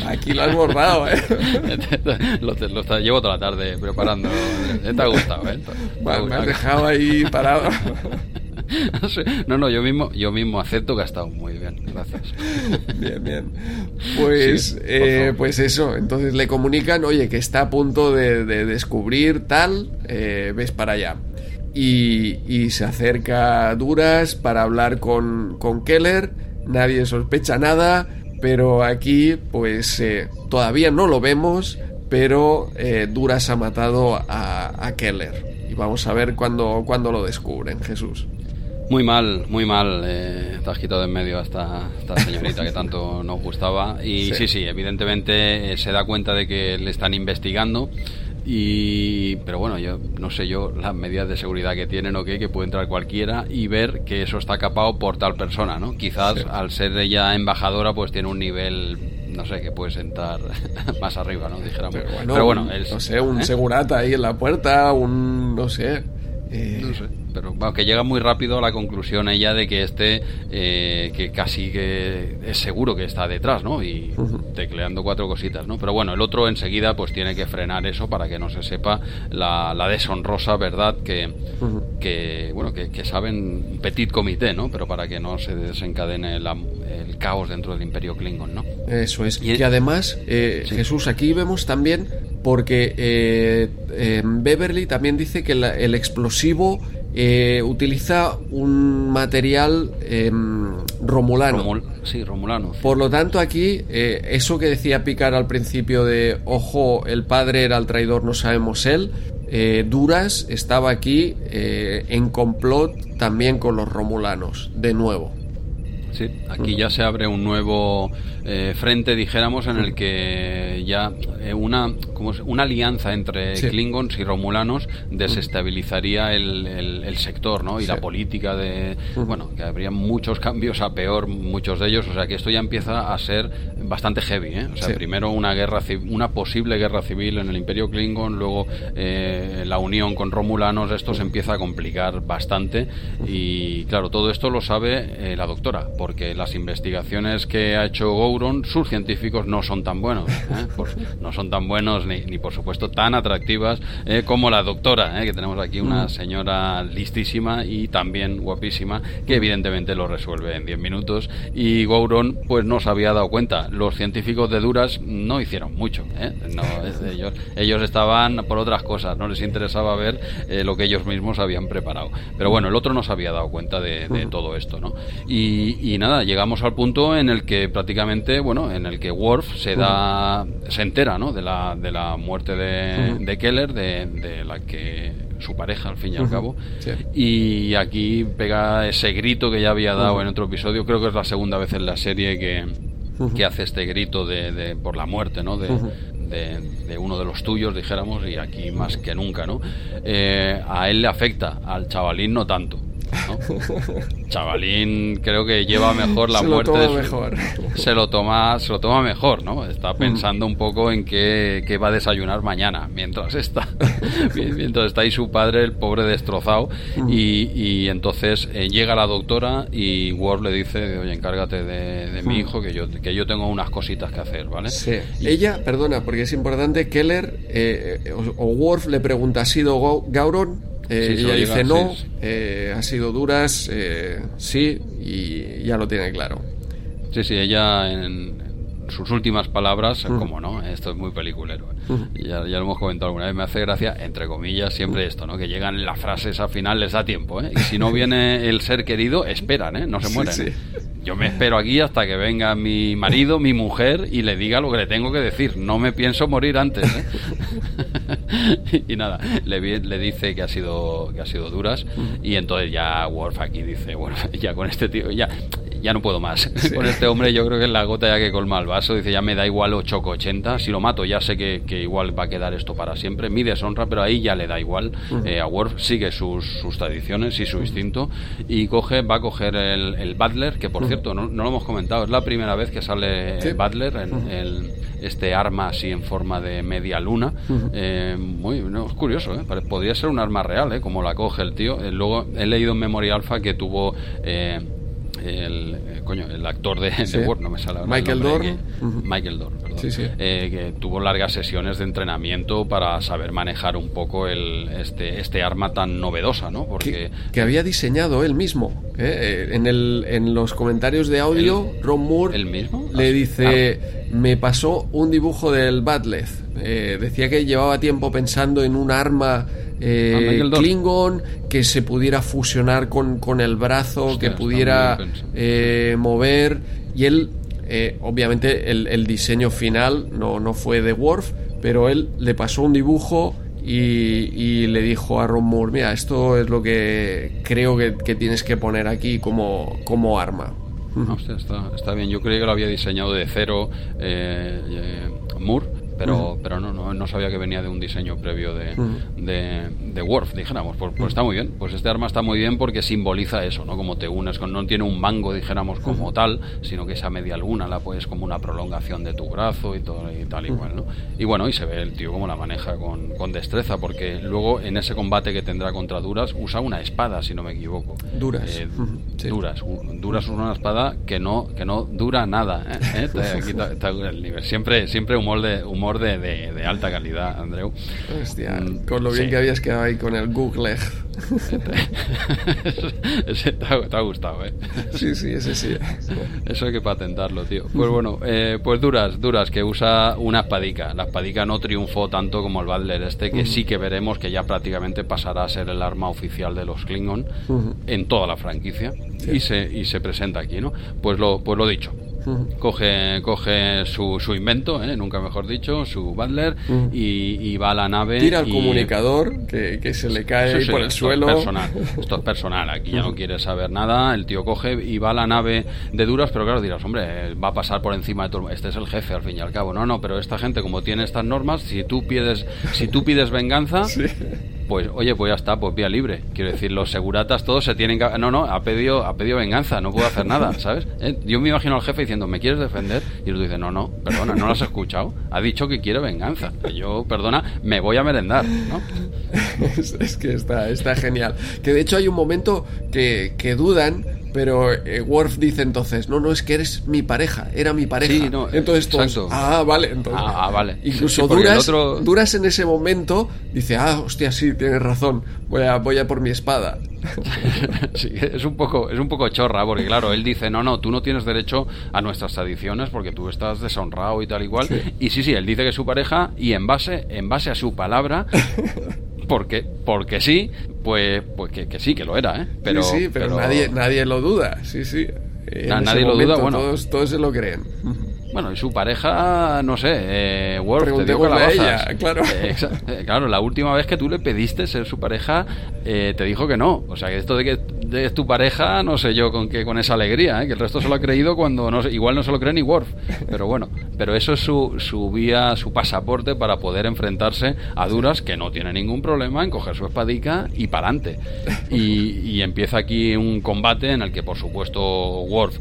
aquí lo has bordado, ¿eh? lo, lo, lo, llevo toda la tarde preparando. Te ha gustado, ¿eh? Me, me has dejado ahí parado. No, no, yo mismo, yo mismo acepto que ha estado muy bien, gracias. Bien, bien. Pues, sí, eh, pues eso, entonces le comunican, oye, que está a punto de, de descubrir tal, eh, ves para allá. Y, y, se acerca a Duras para hablar con, con Keller, nadie sospecha nada, pero aquí pues eh, todavía no lo vemos, pero eh, Duras ha matado a, a Keller. Y vamos a ver cuándo, cuándo lo descubren, Jesús. Muy mal, muy mal. Eh, te has quitado en medio a esta, esta señorita que tanto nos gustaba. Y sí, sí, sí evidentemente eh, se da cuenta de que le están investigando. Y, pero bueno, yo no sé yo las medidas de seguridad que tienen o qué, que puede entrar cualquiera y ver que eso está capado por tal persona, ¿no? Quizás sí. al ser ella embajadora, pues tiene un nivel no sé, que puede sentar más arriba, ¿no? Dijéramos. Pero bueno, pero bueno el, no sé, un ¿eh? segurata ahí en la puerta, un, no sé. Eh... No sé pero bueno, que llega muy rápido a la conclusión ella de que este eh, que casi que es seguro que está detrás no y uh -huh. tecleando cuatro cositas no pero bueno el otro enseguida pues tiene que frenar eso para que no se sepa la, la deshonrosa verdad que, uh -huh. que bueno que, que, saben petit comité no pero para que no se desencadene la, el caos dentro del imperio klingon no eso es y, además eh, sí. Jesús aquí vemos también porque eh, eh, Beverly también dice que la, el explosivo eh, utiliza un material eh, romulano. Romul sí, romulano. Sí. Por lo tanto, aquí, eso que decía Picar al principio de, ojo, el padre era el traidor, no sabemos él, Duras estaba aquí en complot también con los romulanos, de nuevo. Sí, aquí ya se abre un nuevo eh, frente, dijéramos, en el que ya eh, una, como una alianza entre sí. Klingons y Romulanos desestabilizaría el, el, el sector ¿no? y sí. la política de. Bueno, que habría muchos cambios a peor, muchos de ellos. O sea que esto ya empieza a ser bastante heavy. ¿eh? O sea, sí. primero una guerra, una posible guerra civil en el Imperio Klingon, luego eh, la unión con Romulanos. Esto se empieza a complicar bastante. Y claro, todo esto lo sabe eh, la doctora porque las investigaciones que ha hecho Gouron, sus científicos no son tan buenos, ¿eh? Pues no son tan buenos ni, ni por supuesto tan atractivas eh, como la doctora, ¿eh? que tenemos aquí una señora listísima y también guapísima, que evidentemente lo resuelve en 10 minutos y Gouron pues no se había dado cuenta. Los científicos de Duras no hicieron mucho, no, ellos, ellos estaban por otras cosas, no les interesaba ver lo que ellos mismos habían preparado. Pero bueno, el otro no se había dado cuenta de, todo esto, ¿no? Y, nada, llegamos al punto en el que prácticamente, bueno, en el que Worf se da, se entera, ¿no? De la, de la muerte de, Keller, de, la que su pareja al fin y al cabo. Y aquí pega ese grito que ya había dado en otro episodio. Creo que es la segunda vez en la serie que, que hace este grito de, por la muerte no de, de, uno de los tuyos, dijéramos, y aquí más que nunca, ¿no? Eh, a él le afecta, al chavalín no tanto. Chavalín creo que lleva mejor la muerte. mejor. Se lo toma, se lo toma mejor, ¿no? Está mm. pensando un poco en qué, va a desayunar mañana, mientras está, mientras está ahí su padre, el pobre destrozado, mm. y, entonces eh, llega la doctora y Worf le dice, oye, encárgate de, mi mm. hijo, que yo, que yo tengo unas cositas que hacer, ¿vale? Sí. Ella, perdona, porque es importante, Keller eh, o, Worf le pregunta, ¿ha sido Gauron? Eh, ella dice no, eh, ha sido duras, eh, sí, y ya lo tiene claro. Sí, sí, ella en sus últimas palabras, como no, esto es muy peliculero. ya, ya, lo hemos comentado alguna vez, me hace gracia, entre comillas, siempre esto, ¿no? Que llegan las frases al final, les da tiempo, Y si no viene el ser querido, esperan, ¿eh? No se mueren. Yo me espero aquí hasta que venga mi marido, mi mujer, y le diga lo que le tengo que decir. No me pienso morir antes, y nada, le, le dice que ha sido que ha sido duras y entonces ya Worf aquí dice, bueno, ya con este tío ya ya no puedo más. Con este hombre yo creo que es la gota ya que colma el vaso. Dice, ya me da igual 8,80. Si lo mato ya sé que, igual va a quedar esto para siempre. Mi deshonra, pero ahí ya le da igual. Eh, a Worf sigue sus, sus, tradiciones y su instinto. Y coge, va a coger el, el Butler, que por cierto, no, lo hemos comentado, es la primera vez que sale el Butler en el este arma así en forma de media luna. Eh, muy no, es curioso, ¿eh? podría ser un arma real, ¿eh? como la coge el tío. luego he leído en Memoria Alpha que tuvo el, eh, coño, el actor de, Word, no me sale Michael Dorn. Michael Dorn, perdón. Eh, que tuvo largas sesiones de entrenamiento para saber manejar un poco el, este, este arma tan novedosa, ¿no? Porque que, había diseñado él mismo. ¿eh? En, el, en los comentarios de audio, Ron Moore ¿el mismo? le dice: ah. Me pasó un dibujo del Badleth. decía que llevaba tiempo pensando en un arma eh, Klingon que se pudiera fusionar con, con el brazo, que pudiera eh, mover. Y él, eh, obviamente, el, diseño final no, no fue de Worf, pero él le pasó un dibujo y, le dijo a Ron Moore: Mira, esto es lo que creo que, tienes que poner aquí como, como arma. está, está, bien. Yo creía que lo había diseñado de cero Moore pero, pero no, no, no, sabía que venía de un diseño previo de, de, de Worf, dijéramos. Pues, pues, está muy bien, pues este arma está muy bien porque simboliza eso, ¿no? Como te unes, con, no tiene un mango, dijéramos, como tal, sino que esa media luna la puedes como una prolongación de tu brazo y todo y tal igual, ¿no? Y bueno, y se ve el tío como la maneja con, con destreza, porque luego en ese combate que tendrá contra Duras usa una espada, si no me equivoco. Duras. Eh, Duras. Duras usa una espada que no, que no dura nada. ¿eh? Aquí está, el nivel. Siempre, siempre humor de humor de, de, alta calidad, Andreu. Hostia, mm, con lo bien que habías quedado ahí con el Google. ese te ha, gustado, ¿eh? Sí, sí, ese sí. Eso hay que patentarlo, tío. Pues bueno, eh, pues duras, duras, que usa una espadica. La espadica no triunfó tanto como el Butler este, que sí que veremos que ya prácticamente pasará a ser el arma oficial de los Klingon en toda la franquicia. Y, se, y se presenta aquí, ¿no? Pues lo, pues lo dicho, coge, coge su, su invento, ¿eh? nunca mejor dicho, su Butler, y, va a la nave. Tira el comunicador que, se le cae por el suelo. personal, esto es personal, aquí ya no quiere saber nada. El tío coge y va a la nave de duras, pero claro, dirás, hombre, va a pasar por encima de todo. Este es el jefe, al fin y al cabo. No, no, pero esta gente, como tiene estas normas, si tú pides, si tú pides venganza pues oye, pues ya está, pues vía libre. Quiero decir, los seguratas todos se tienen que... No, no, ha pedido, ha pedido venganza, no puedo hacer nada, ¿sabes? Eh, yo me imagino al jefe diciendo, ¿me quieres defender? Y él dice, no, no, perdona, no lo has escuchado. Ha dicho que quiere venganza. Yo, perdona, me voy a merendar, ¿no? es, que está, está genial. Que de hecho hay un momento que, que dudan pero eh, Worf dice entonces, no, no, es que eres mi pareja, era mi pareja. Sí, no, entonces todos, ah, vale, entonces. Ah, ah, vale. Incluso Sí, duras, otro- duras en ese momento, dice, ah, hostia, sí, tienes razón, voy a, voy a por mi espada. Sí, es un poco es un poco chorra porque claro él dice no no tú no tienes derecho a nuestras tradiciones porque tú estás deshonrado y tal igual y sí sí él dice que es su pareja y en base en base a su palabra porque porque sí pues pues que, que sí que lo era ¿eh? pero sí, sí, pero, Nadie, nadie lo duda, sí, sí. En Na- ese nadie lo duda, momento bueno. Todos, todos se lo creen. Bueno, y su pareja, no sé, eh, Worf, te dio calabazas. ella, claro. Eh, eh, claro, la última vez que tú le pediste ser su pareja, eh, te dijo que no. O sea, que esto de que de tu pareja, no sé yo con qué con esa alegría, ¿eh? que el resto se lo ha creído cuando no sé- igual no se lo cree ni Worf. Pero bueno, pero eso es su, su vía, su pasaporte para poder enfrentarse a Duras, que no tiene ningún problema en coger su espadica y para adelante. Y, y empieza aquí un combate en el que, por supuesto, Worf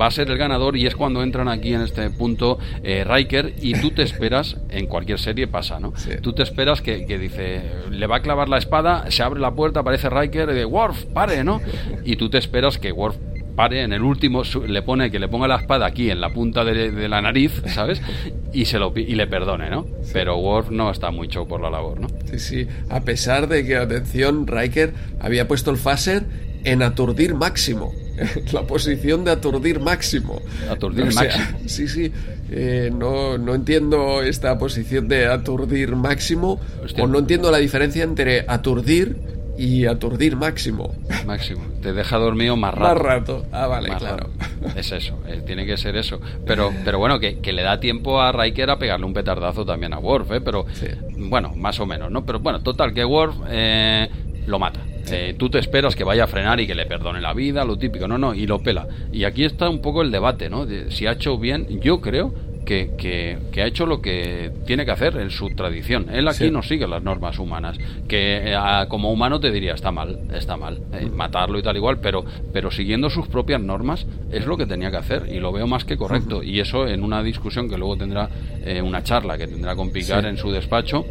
va a ser el ganador y es cuando entran aquí en este punto eh, Riker y tú te esperas, en cualquier serie pasa, ¿no? Sí. Tú te esperas que, que dice, le va a clavar la espada, se abre la puerta, aparece Riker y de Worf, pare, ¿no? Y tú te esperas que Worf pare en el último su- le pone que le ponga la espada aquí en la punta de, de la nariz sabes y se lo y le perdone no pero Worf no está mucho por la labor no Sí, sí. A pesar de que, atención, Riker había puesto el phaser en aturdir máximo. La posición de aturdir máximo. Aturdir O sea, máximo. Sí, sí. Eh, no, no entiendo esta posición de aturdir máximo. Hostia. O no entiendo la diferencia entre aturdir y aturdir máximo. máximo te deja dormido más Más rato rato. Ah, vale, Más claro. Es eso, eh, tiene que ser eso. Pero, pero bueno, que, que le da tiempo a Riker a pegarle un petardazo también a Worf, ¿eh? Pero Sí. bueno, más o menos, ¿no? Pero bueno, total, que Worf eh, lo mata. Eh, tú te esperas que vaya a frenar y que le perdone la vida, lo típico, no, no, y lo pela. Y aquí está un poco el debate, ¿no? De si ha hecho bien, yo creo que, que, que ha hecho lo que tiene que hacer en su tradición. Él aquí Sí. no sigue las normas humanas, que eh, como humano te diría, está mal, está mal, eh, matarlo y tal igual, pero, pero siguiendo sus propias normas es lo que tenía que hacer y lo veo más que correcto. Y eso en una discusión que luego tendrá, eh, una charla que tendrá con Picard Sí. en su despacho,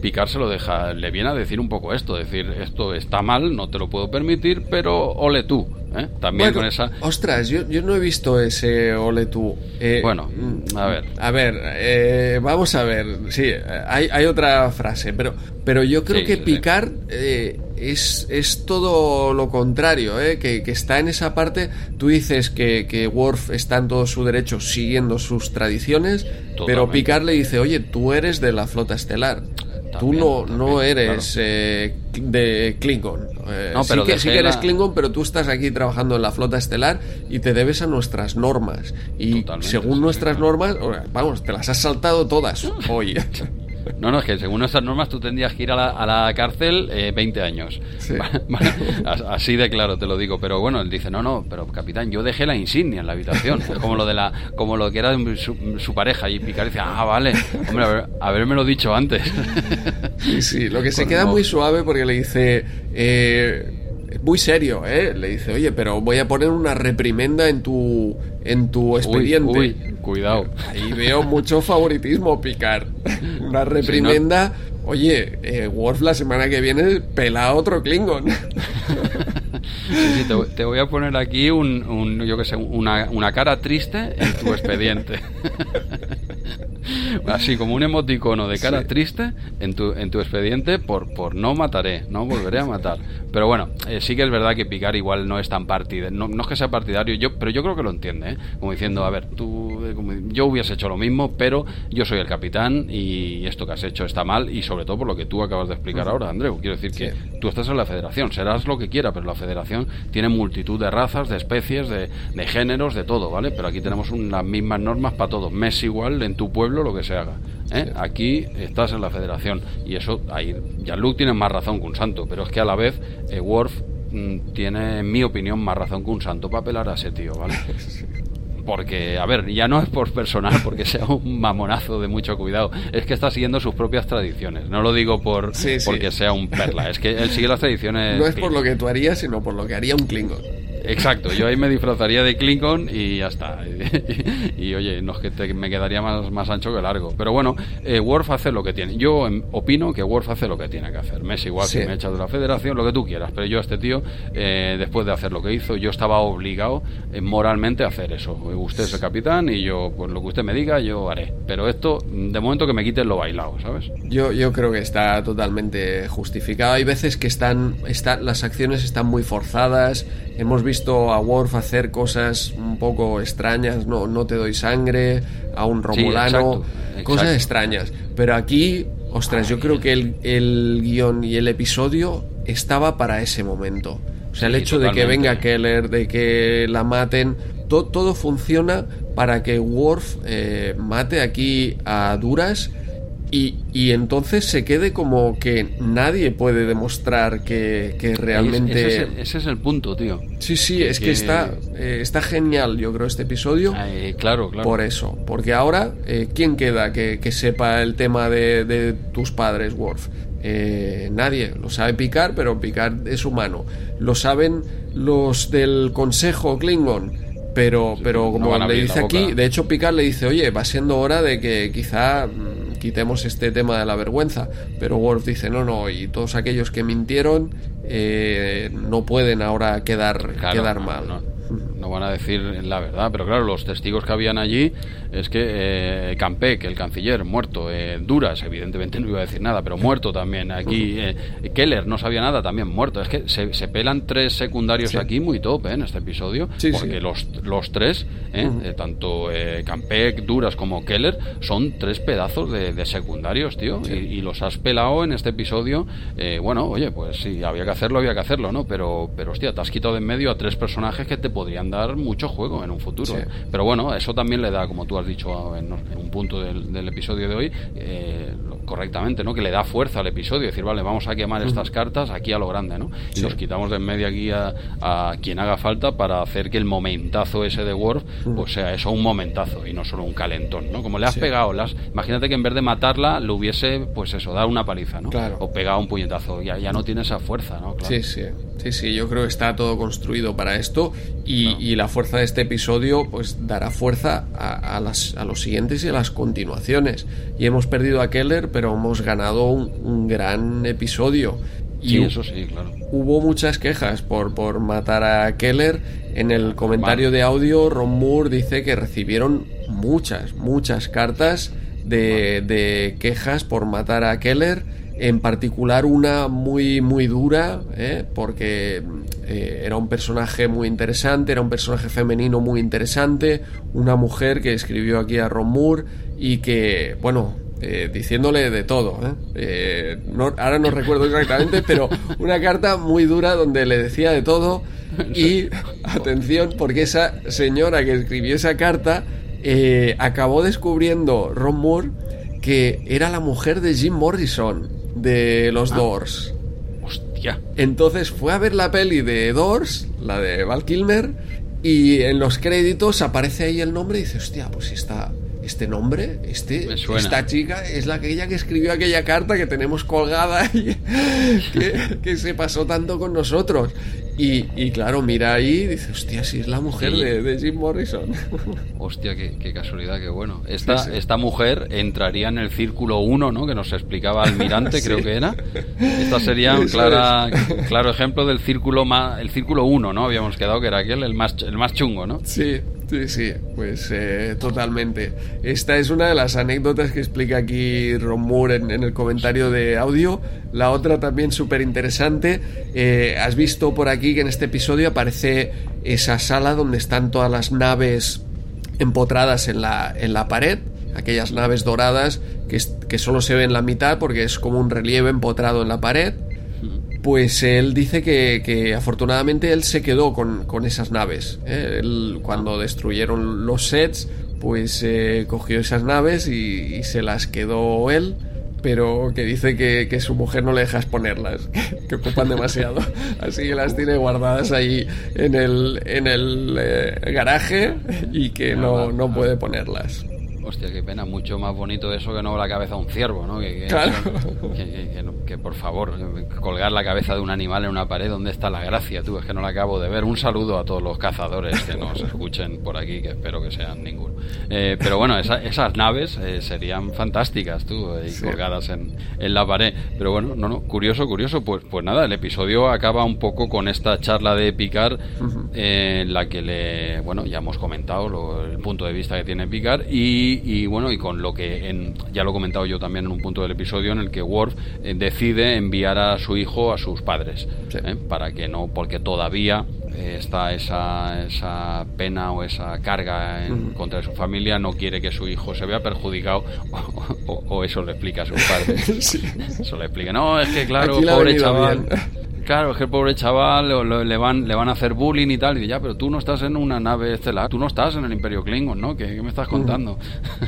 Picard se lo deja, le viene a decir un poco esto, decir esto está mal, no te lo puedo permitir, pero ole tú, ¿eh? también Bueno, con esa... Ostras, yo, yo no he visto ese ole tú. Eh, Bueno, a ver. A ver, eh, vamos a ver. Sí, hay, hay otra frase, pero, pero yo creo Sí, que sí. Picard eh, es, es todo lo contrario, eh, que, que está en esa parte. Tú dices que, que Worf está en todo su derecho siguiendo sus tradiciones, pero. Picard le dice, oye, tú eres de la flota estelar. Tú También, no, también, no eres claro. eh, de Klingon. Eh, No, pero sí, que, sí que eres Hela- Klingon, pero tú estás aquí trabajando en la flota estelar y te debes a nuestras normas. Y Totalmente, según nuestras normas, vamos, te las has saltado todas hoy. No, no, es que según nuestras normas tú tendrías que ir a la, a la cárcel eh, 20 años. Sí. Así de claro te lo digo. Pero bueno, él dice, no, no, pero capitán, yo dejé la insignia en la habitación. Es como lo de la, como lo que era su, su pareja. Y Picard dice, ah, vale, hombre, haber, habérmelo dicho antes. Sí, sí, lo que se Con queda muy suave porque le dice, eh, muy serio, ¿eh? Le dice, oye, pero voy a poner una reprimenda en tu, en tu expediente. Uy, uy, cuidado. Ahí veo mucho favoritismo, Picard. Una reprimenda. Oye, eh, Worf la semana que viene pela a otro Klingon. Sí, sí, te, voy- te voy a poner aquí un, un, yo que sé, una, una cara triste en tu expediente. Así como un emoticono de cara triste en tu, en tu expediente por, por no mataré, no volveré a matar. Pero bueno, eh, sí que es verdad que Picard igual no es tan partidario, no, no es que sea partidario, yo, pero yo creo que lo entiende, ¿eh? como diciendo, a ver, tú, eh, como- yo hubiese hecho lo mismo, pero yo soy el capitán y esto que has hecho está mal y sobre todo por lo que tú acabas de explicar ahora, Andreu. Quiero decir que Sí. tú estás en la federación, serás lo que quiera, pero la federación tiene multitud de razas, de especies, de, de géneros, de todo, ¿vale? Pero aquí tenemos un- las mismas normas para todos. Me es igual en tu pueblo lo que se haga. ¿eh? Aquí estás en la federación y eso, ahí, Luke tiene más razón que un santo, pero es que a la vez eh, Worf mm, tiene, en mi opinión, más razón que un santo para pelar a ese tío, ¿vale? Porque, a ver, ya no es por personal, porque sea un mamonazo de mucho cuidado, es que está siguiendo sus propias tradiciones. No lo digo por Sí, sí. porque sea un perla, es que él sigue las tradiciones. No es por lo que tú harías, sino por lo que haría un Klingon. Exacto, yo ahí me disfrazaría de Klingon y ya está. Y, oye, no es que te- me quedaría más, más ancho que largo. Pero bueno, eh, Worf hace lo que tiene. Yo em, opino que Worf hace lo que tiene que hacer. Me es igual Sí. si me echas de la federación, lo que tú quieras. Pero yo a este tío, eh, después de hacer lo que hizo, yo estaba obligado eh, moralmente a hacer eso. Usted es el capitán y yo, pues lo que usted me diga, yo haré. Pero esto, de momento que me quiten lo bailado, ¿sabes? Yo, yo creo que está totalmente justificado. Hay veces que están, están, las acciones están muy forzadas. Hemos visto a Worf hacer cosas un poco extrañas. No, no te doy sangre a un romulano. exacto. Cosas extrañas. Pero aquí, ostras, yo creo que el, el guion y el episodio estaba para ese momento. O sea, el Sí, hecho de que venga Keller, de que la maten, to- todo funciona para que Worf eh, mate aquí a Duras y, y entonces se quede como que nadie puede demostrar que, que realmente... Ese, es el- ese es el punto, tío. Sí, sí, que- es que, que- está, eh, está genial, yo creo, este episodio. Eh, claro, claro. Por eso, porque ahora, eh, ¿quién queda que, que sepa el tema de, de tus padres, Worf? Eh, nadie, lo sabe Picard, pero Picard es humano. Lo saben los del Consejo Klingon, pero, pero como le dice aquí, de hecho Picard le dice, oye, va siendo hora de que quizá mm, quitemos este tema de la vergüenza. Pero Worf dice, no, no, y todos aquellos que mintieron eh, no pueden ahora quedar, Claro, quedar mal. No, no van a decir la verdad, pero claro, los testigos que habían allí es que eh, Campec, el canciller, muerto, eh, Duras, evidentemente no iba a decir nada, pero muerto también. Aquí eh, Keller no sabía nada, también muerto. Es que se, se pelan tres secundarios Sí. aquí muy top eh, en este episodio, Sí, porque sí. Los, los tres, eh, tanto Campec, Duras como Keller, son tres pedazos de, de secundarios, tío, y, y los has pelado en este episodio. bueno, oye, pues sí, había que hacerlo, había que hacerlo, ¿no? Pero, pero hostia, te has quitado de en medio a tres personajes que te podrían dar mucho juego en un futuro. Sí. ¿eh? Pero bueno, eso también le da, como tú has dicho en, un punto del, del episodio de hoy, eh, correctamente, ¿no? Que le da fuerza al episodio, decir, vale, vamos a quemar estas cartas aquí a lo grande, ¿no? Y nos quitamos de en medio aquí a, a quien haga falta para hacer que el momentazo ese de Worf, pues sea eso un momentazo y no solo un calentón, ¿no? Como le has Sí. pegado, las, imagínate que en vez de matarla, le hubiese, pues eso, dado una paliza, ¿no? Claro. O pegado un puñetazo, ya, ya no tiene esa fuerza, ¿no? Claro. Sí, sí, sí, sí, yo creo que está todo construido para esto y, y la fuerza de este episodio pues dará fuerza a, a las, a los siguientes y a las continuaciones. Y hemos perdido a Keller, pero hemos ganado un, un gran episodio. Y Sí, eso sí, claro. hubo muchas quejas por, por matar a Keller. En el comentario de audio, Ron Moore dice que recibieron muchas, muchas cartas de, de quejas por matar a Keller. En particular una muy, muy dura, ¿eh? porque eh, era un personaje muy interesante, era un personaje femenino muy interesante, una mujer que escribió aquí a Ron Moore y que, bueno, eh, diciéndole de todo. ¿eh? No- ahora no recuerdo exactamente, pero una carta muy dura donde le decía de todo. Y atención, porque esa señora que escribió esa carta eh, acabó descubriendo Ron Moore que era la mujer de Jim Morrison de los Doors. Hostia. Entonces fue a ver la peli de Doors, la de Val Kilmer, y en los créditos aparece ahí el nombre y dice, hostia, pues esta, este nombre, este, esta chica es la aquella que escribió aquella carta que tenemos colgada y que, que se pasó tanto con nosotros. Y, y claro, mira ahí y dice, hostia, si es la mujer Sí. de, de Jim Morrison. Hostia, qué, qué casualidad, qué bueno. Esta, Sí, sí. esta mujer entraría en el círculo 1, ¿no? Que nos explicaba Almirante, creo que era. Esta sería un clara, claro ejemplo del círculo más, el círculo 1, ¿no? Habíamos quedado que era aquel, el más, el más chungo, ¿no? Sí, sí, sí, pues eh, totalmente. Esta es una de las anécdotas que explica aquí Ron Moore en, en el comentario de audio. La otra también súper interesante. eh, has visto por aquí que en este episodio aparece esa sala donde están todas las naves empotradas en la, en la pared. Aquellas naves doradas que, que solo se ven la mitad porque es como un relieve empotrado en la pared. Pues él dice que, que afortunadamente él se quedó con, con esas naves. ¿eh? Él, cuando destruyeron los sets, pues eh, cogió esas naves y, y se las quedó él. Pero que dice que, que su mujer no le deja exponerlas, que, ocupan demasiado. Así que las tiene guardadas ahí en el, en el eh, garaje y que no, no puede ponerlas. Hostia, qué pena, mucho más bonito eso que no la cabeza de un ciervo, ¿no? Que, que- Claro. que- por favor, colgar la cabeza de un animal en una pared, ¿dónde está la gracia? Tú, es que no la acabo de ver. Un saludo a todos los cazadores que nos escuchen por aquí, que espero que sean ninguno. Eh, pero bueno, esa- esas naves eh, serían fantásticas, tú, eh, colgadas en, en la pared. Pero bueno, no, no, curioso, curioso. Pues, pues nada, el episodio acaba un poco con esta charla de Picard, eh, en la que le, bueno, ya hemos comentado lo- el punto de vista que tiene Picard y, y, bueno, y con lo que en- ya lo he comentado yo también en un punto del episodio en el que Worf eh, decide enviar a su hijo a sus padres, Sí. ¿eh? para que no, porque todavía eh, está esa, esa pena o esa carga en contra de su familia, no quiere que su hijo se vea perjudicado o, o- o eso le explica a sus padres. Eso le explica, no, es que claro, pobre chaval. bien. Claro, es que el pobre chaval lo- lo- le, van, le van a hacer bullying y tal. Y dice, ya, pero tú no estás en una nave estelar, tú no estás en el Imperio Klingon, ¿no? ¿Qué, qué me estás contando?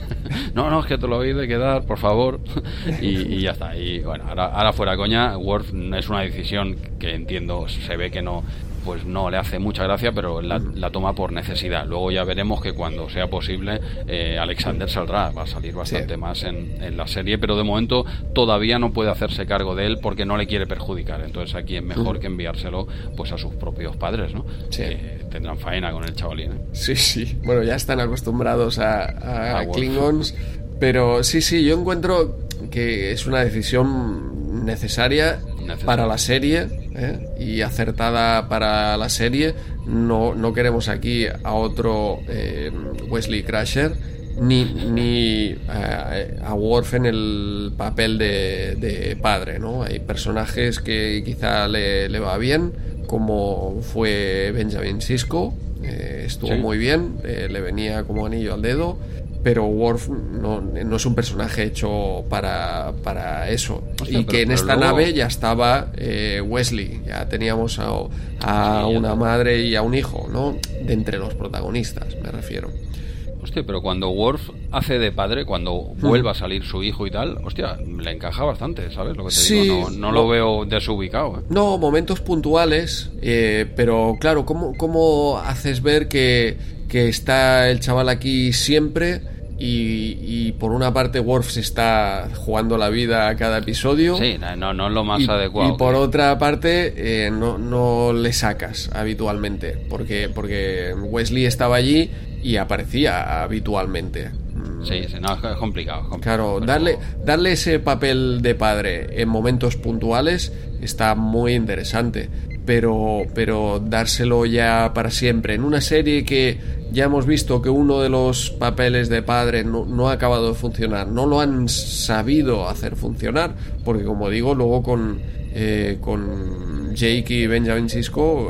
no, no, es que te lo habéis de quedar, por favor. y, y ya está. Y bueno, ahora, ahora fuera coña, Worf es una decisión que entiendo, se ve que no pues no le hace mucha gracia, pero la, la toma por necesidad. Luego ya veremos que cuando sea posible eh, Alexander saldrá, va a salir bastante más en, en la serie, pero de momento todavía no puede hacerse cargo de él porque no le quiere perjudicar. Entonces aquí es mejor que enviárselo pues a sus propios padres, ¿no? Sí. Que tendrán faena con el chavalín. ¿eh? Sí, sí. Bueno, ya están acostumbrados a, a A. Klingons. Pero sí, sí, yo encuentro que es una decisión Necesaria. Para la serie ¿eh? y acertada para la serie. No, no queremos aquí a otro eh, Wesley Crusher ni, ni eh, a Worf en el papel de, de padre, ¿no? Hay personajes que quizá le, le va bien, como fue Benjamin Sisko, eh, estuvo Sí. muy bien, le venía como anillo al dedo, pero Worf no, no es un personaje hecho para, para eso. Y que en esta luego- nave ya estaba eh, Wesley, ya teníamos a, a Sí, una madre y a un hijo, ¿no? De entre los protagonistas, me refiero. Hostia, pero cuando Worf hace de padre, cuando vuelva a salir su hijo y tal, hostia, le encaja bastante, ¿sabes? Lo que te Sí, digo, no, no no. lo veo desubicado. ¿eh? No, momentos puntuales, eh, pero claro, ¿cómo, cómo haces ver que, que está el chaval aquí siempre y, y por una parte Worf se está jugando la vida a cada episodio? Sí, no, no es lo más y, adecuado. y por otra parte, eh, no, no le sacas habitualmente, porque, porque Wesley estaba allí y aparecía habitualmente. Mm, Sí, sí, no, es complicado. es complicado, Claro, pero- darle, darle ese papel de padre en momentos puntuales está muy interesante, pero, pero dárselo ya para siempre en una serie que ya hemos visto que uno de los papeles de padre no, no ha acabado de funcionar, no lo han sabido hacer funcionar, porque como digo, luego con, eh, con Jake y Benjamin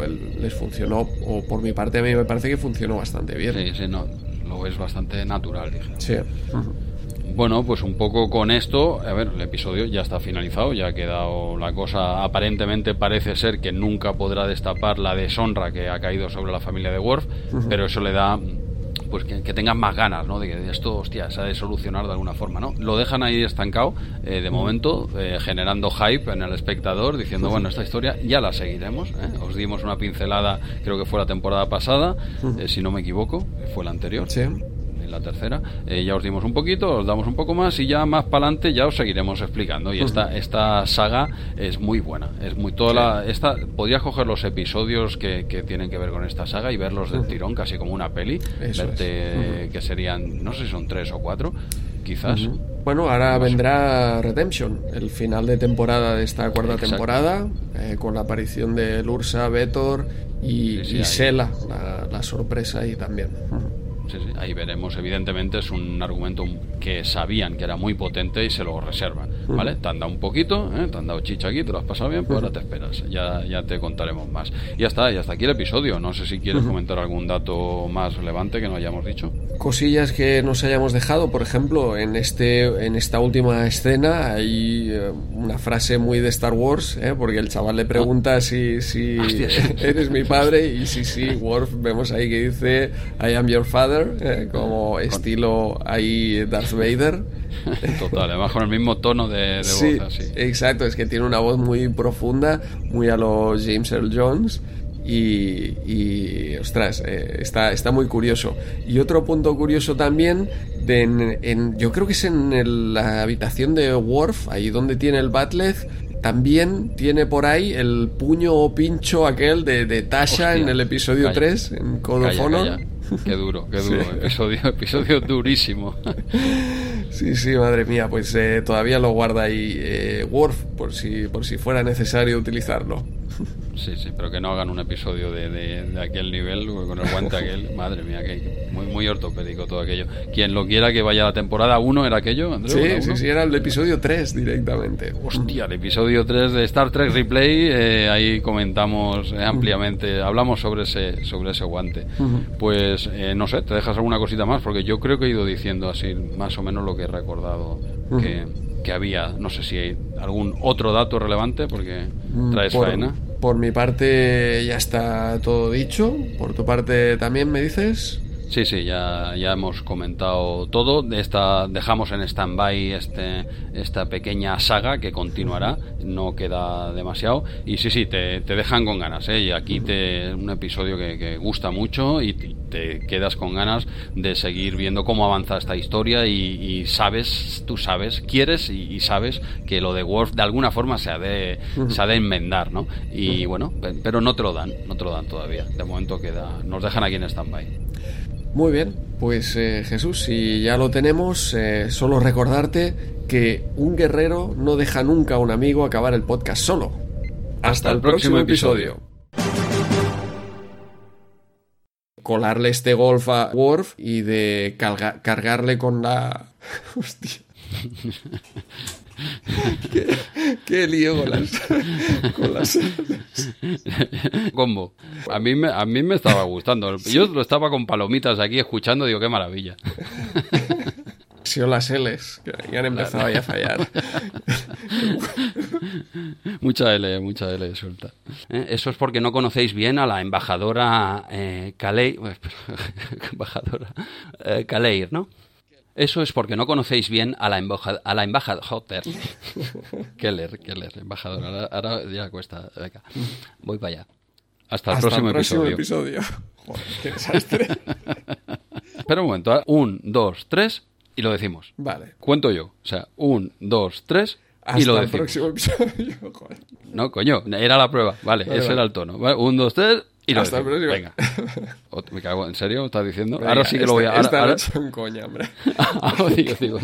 el- les funcionó, o por mi parte a mí me parece que funcionó bastante bien. Sí, sí, no, lo es bastante natural, dije. Sí. Bueno, pues un poco con esto, a ver, el episodio ya está finalizado, ya ha quedado la cosa, aparentemente parece ser que nunca podrá destapar la deshonra que ha caído sobre la familia de Worf, pero eso le da pues que, que tengan más ganas, ¿no? De que esto, hostia, se ha de solucionar de alguna forma, ¿no? Lo dejan ahí estancado, eh, de momento, eh, generando hype en el espectador, diciendo, bueno, esta historia ya la seguiremos, ¿eh? Os dimos una pincelada, creo que fue la temporada pasada, eh, si no me equivoco, fue la anterior Sí. En la tercera. Eh, ya os dimos un poquito, os damos un poco más y ya más para adelante ya os seguiremos explicando. Y esta, esta saga es muy buena. Es muy toda la, esta Podrías coger los episodios que, que tienen que ver con esta saga y verlos del tirón, casi como una peli. Verte que serían, no sé si son tres o cuatro, quizás. Bueno, ahora vendrá Redemption, el final de temporada de esta cuarta Exacto. temporada, eh, con la aparición de Lursa, Vetor y, Sí, sí, y. Sela, la, la sorpresa ahí también. Sí, sí, ahí veremos. Evidentemente es un argumento que sabían que era muy potente y se lo reservan. ¿Vale? Te han dado un poquito, ¿eh? te han dado chicha aquí, te lo has pasado bien, pues ahora te esperas. Ya, ya te contaremos más. Y ya está, y hasta aquí el episodio. No sé si quieres comentar algún dato más relevante que no hayamos dicho. Cosillas que nos hayamos dejado, por ejemplo, en este en esta última escena hay eh, una frase muy de Star Wars, ¿eh? porque el chaval le pregunta si, si eres mi padre y sí, sí, Worf vemos ahí que dice I am your father, eh, como estilo ahí Darth Vader. Total, además con el mismo tono de, de Sí, voz así. exacto, es que tiene una voz muy profunda, muy a los James Earl Jones. Y, y, ostras, eh, está, está muy curioso. Y otro punto curioso también, de en, en- yo creo que es en el- la habitación de Worf, ahí donde tiene el Batleth, también tiene por ahí el puño o pincho aquel de, de Tasha Hostia. en el episodio Calla. 3, en Calla, calla. Qué duro, qué Sí. duro. Episodio, episodio durísimo. Sí, sí, madre mía, pues eh, todavía lo guarda ahí eh, Worf por si, por si fuera necesario utilizarlo. Sí, sí, pero que no hagan un episodio de, de- de aquel nivel, con el guante aquel. Madre mía, que muy, muy ortopédico todo aquello. Quien lo quiera que vaya a la temporada 1, ¿era aquello, Andreu? ¿La Sí, sí, sí, era el episodio 3 directamente. Hostia, el episodio 3 de Star Trek Replay, eh, ahí comentamos eh, ampliamente, hablamos sobre ese, sobre ese guante. Pues eh, no sé, te dejas alguna cosita más, porque yo creo que he ido diciendo así más o menos lo que he recordado que, que había. No sé si hay algún otro dato relevante, porque traes Mm, por, faena. por mi parte ya está todo dicho. Por tu parte también me dices. Sí, sí, ya, ya hemos comentado todo. De esta, dejamos en stand-by este, esta pequeña saga que continuará. No queda demasiado. Y sí, sí, te, te dejan con ganas. ¿eh? Y aquí te, un episodio que, que gusta mucho y te- quedas con ganas de seguir viendo cómo avanza esta historia. Y, y sabes, tú sabes, quieres y, y sabes que lo de Worf de alguna forma se ha de, se ha de enmendar, ¿no? Y bueno, pe- pero no te lo dan, no te lo dan todavía. De momento queda, nos dejan aquí en stand-by. Muy bien, pues eh, Jesús, si ya lo tenemos, eh, solo recordarte que un guerrero no deja nunca a un amigo acabar el podcast solo. Hasta, el próximo, episodio. Colarle este golf a Worf y de cargarle con la... Hostia. qué, qué lío con las... con las... combo. A mí, me, a mí me estaba gustando. Yo lo estaba con palomitas aquí escuchando, digo, qué maravilla. Si las L's, que ya han empezado ya a fallar. mucha L, mucha L suelta. ¿Eh? Eso es porque no conocéis bien a la embajadora eh, Calei- embajadora eh, Caleir, ¿no? Eso es porque no conocéis bien a la, embaja- a la embajadora. Keller, Keller, embajadora. Ahora, ahora ya cuesta. Venga, voy para allá. Hasta el Hasta próximo el próximo episodio. episodio. Joder, qué desastre. Espera un momento. ¿eh? Un, dos, tres y lo decimos. Vale. Cuento yo. O sea, un, dos, tres y Hasta lo el decimos. próximo episodio. Joder. No, coño, era la prueba. Vale, Vale, ese vale. era el tono. Vale, un, dos, tres y lo Hasta el decimos. próximo. Venga. Me cago, ¿en serio? ¿Estás diciendo? Venga, ahora sí que lo voy a... esta- Ahora, esta ahora- noche en coña, hombre. ahora digo, digo,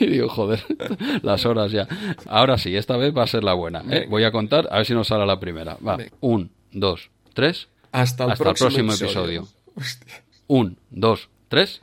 digo, joder, las horas ya. Ahora sí, esta vez va a ser la buena. ¿eh? Voy a contar, a ver si nos sale la primera. Va, Venga. un, dos, tres. Hasta el Hasta el próximo, próximo episodio. episodio. Un, dos, tres.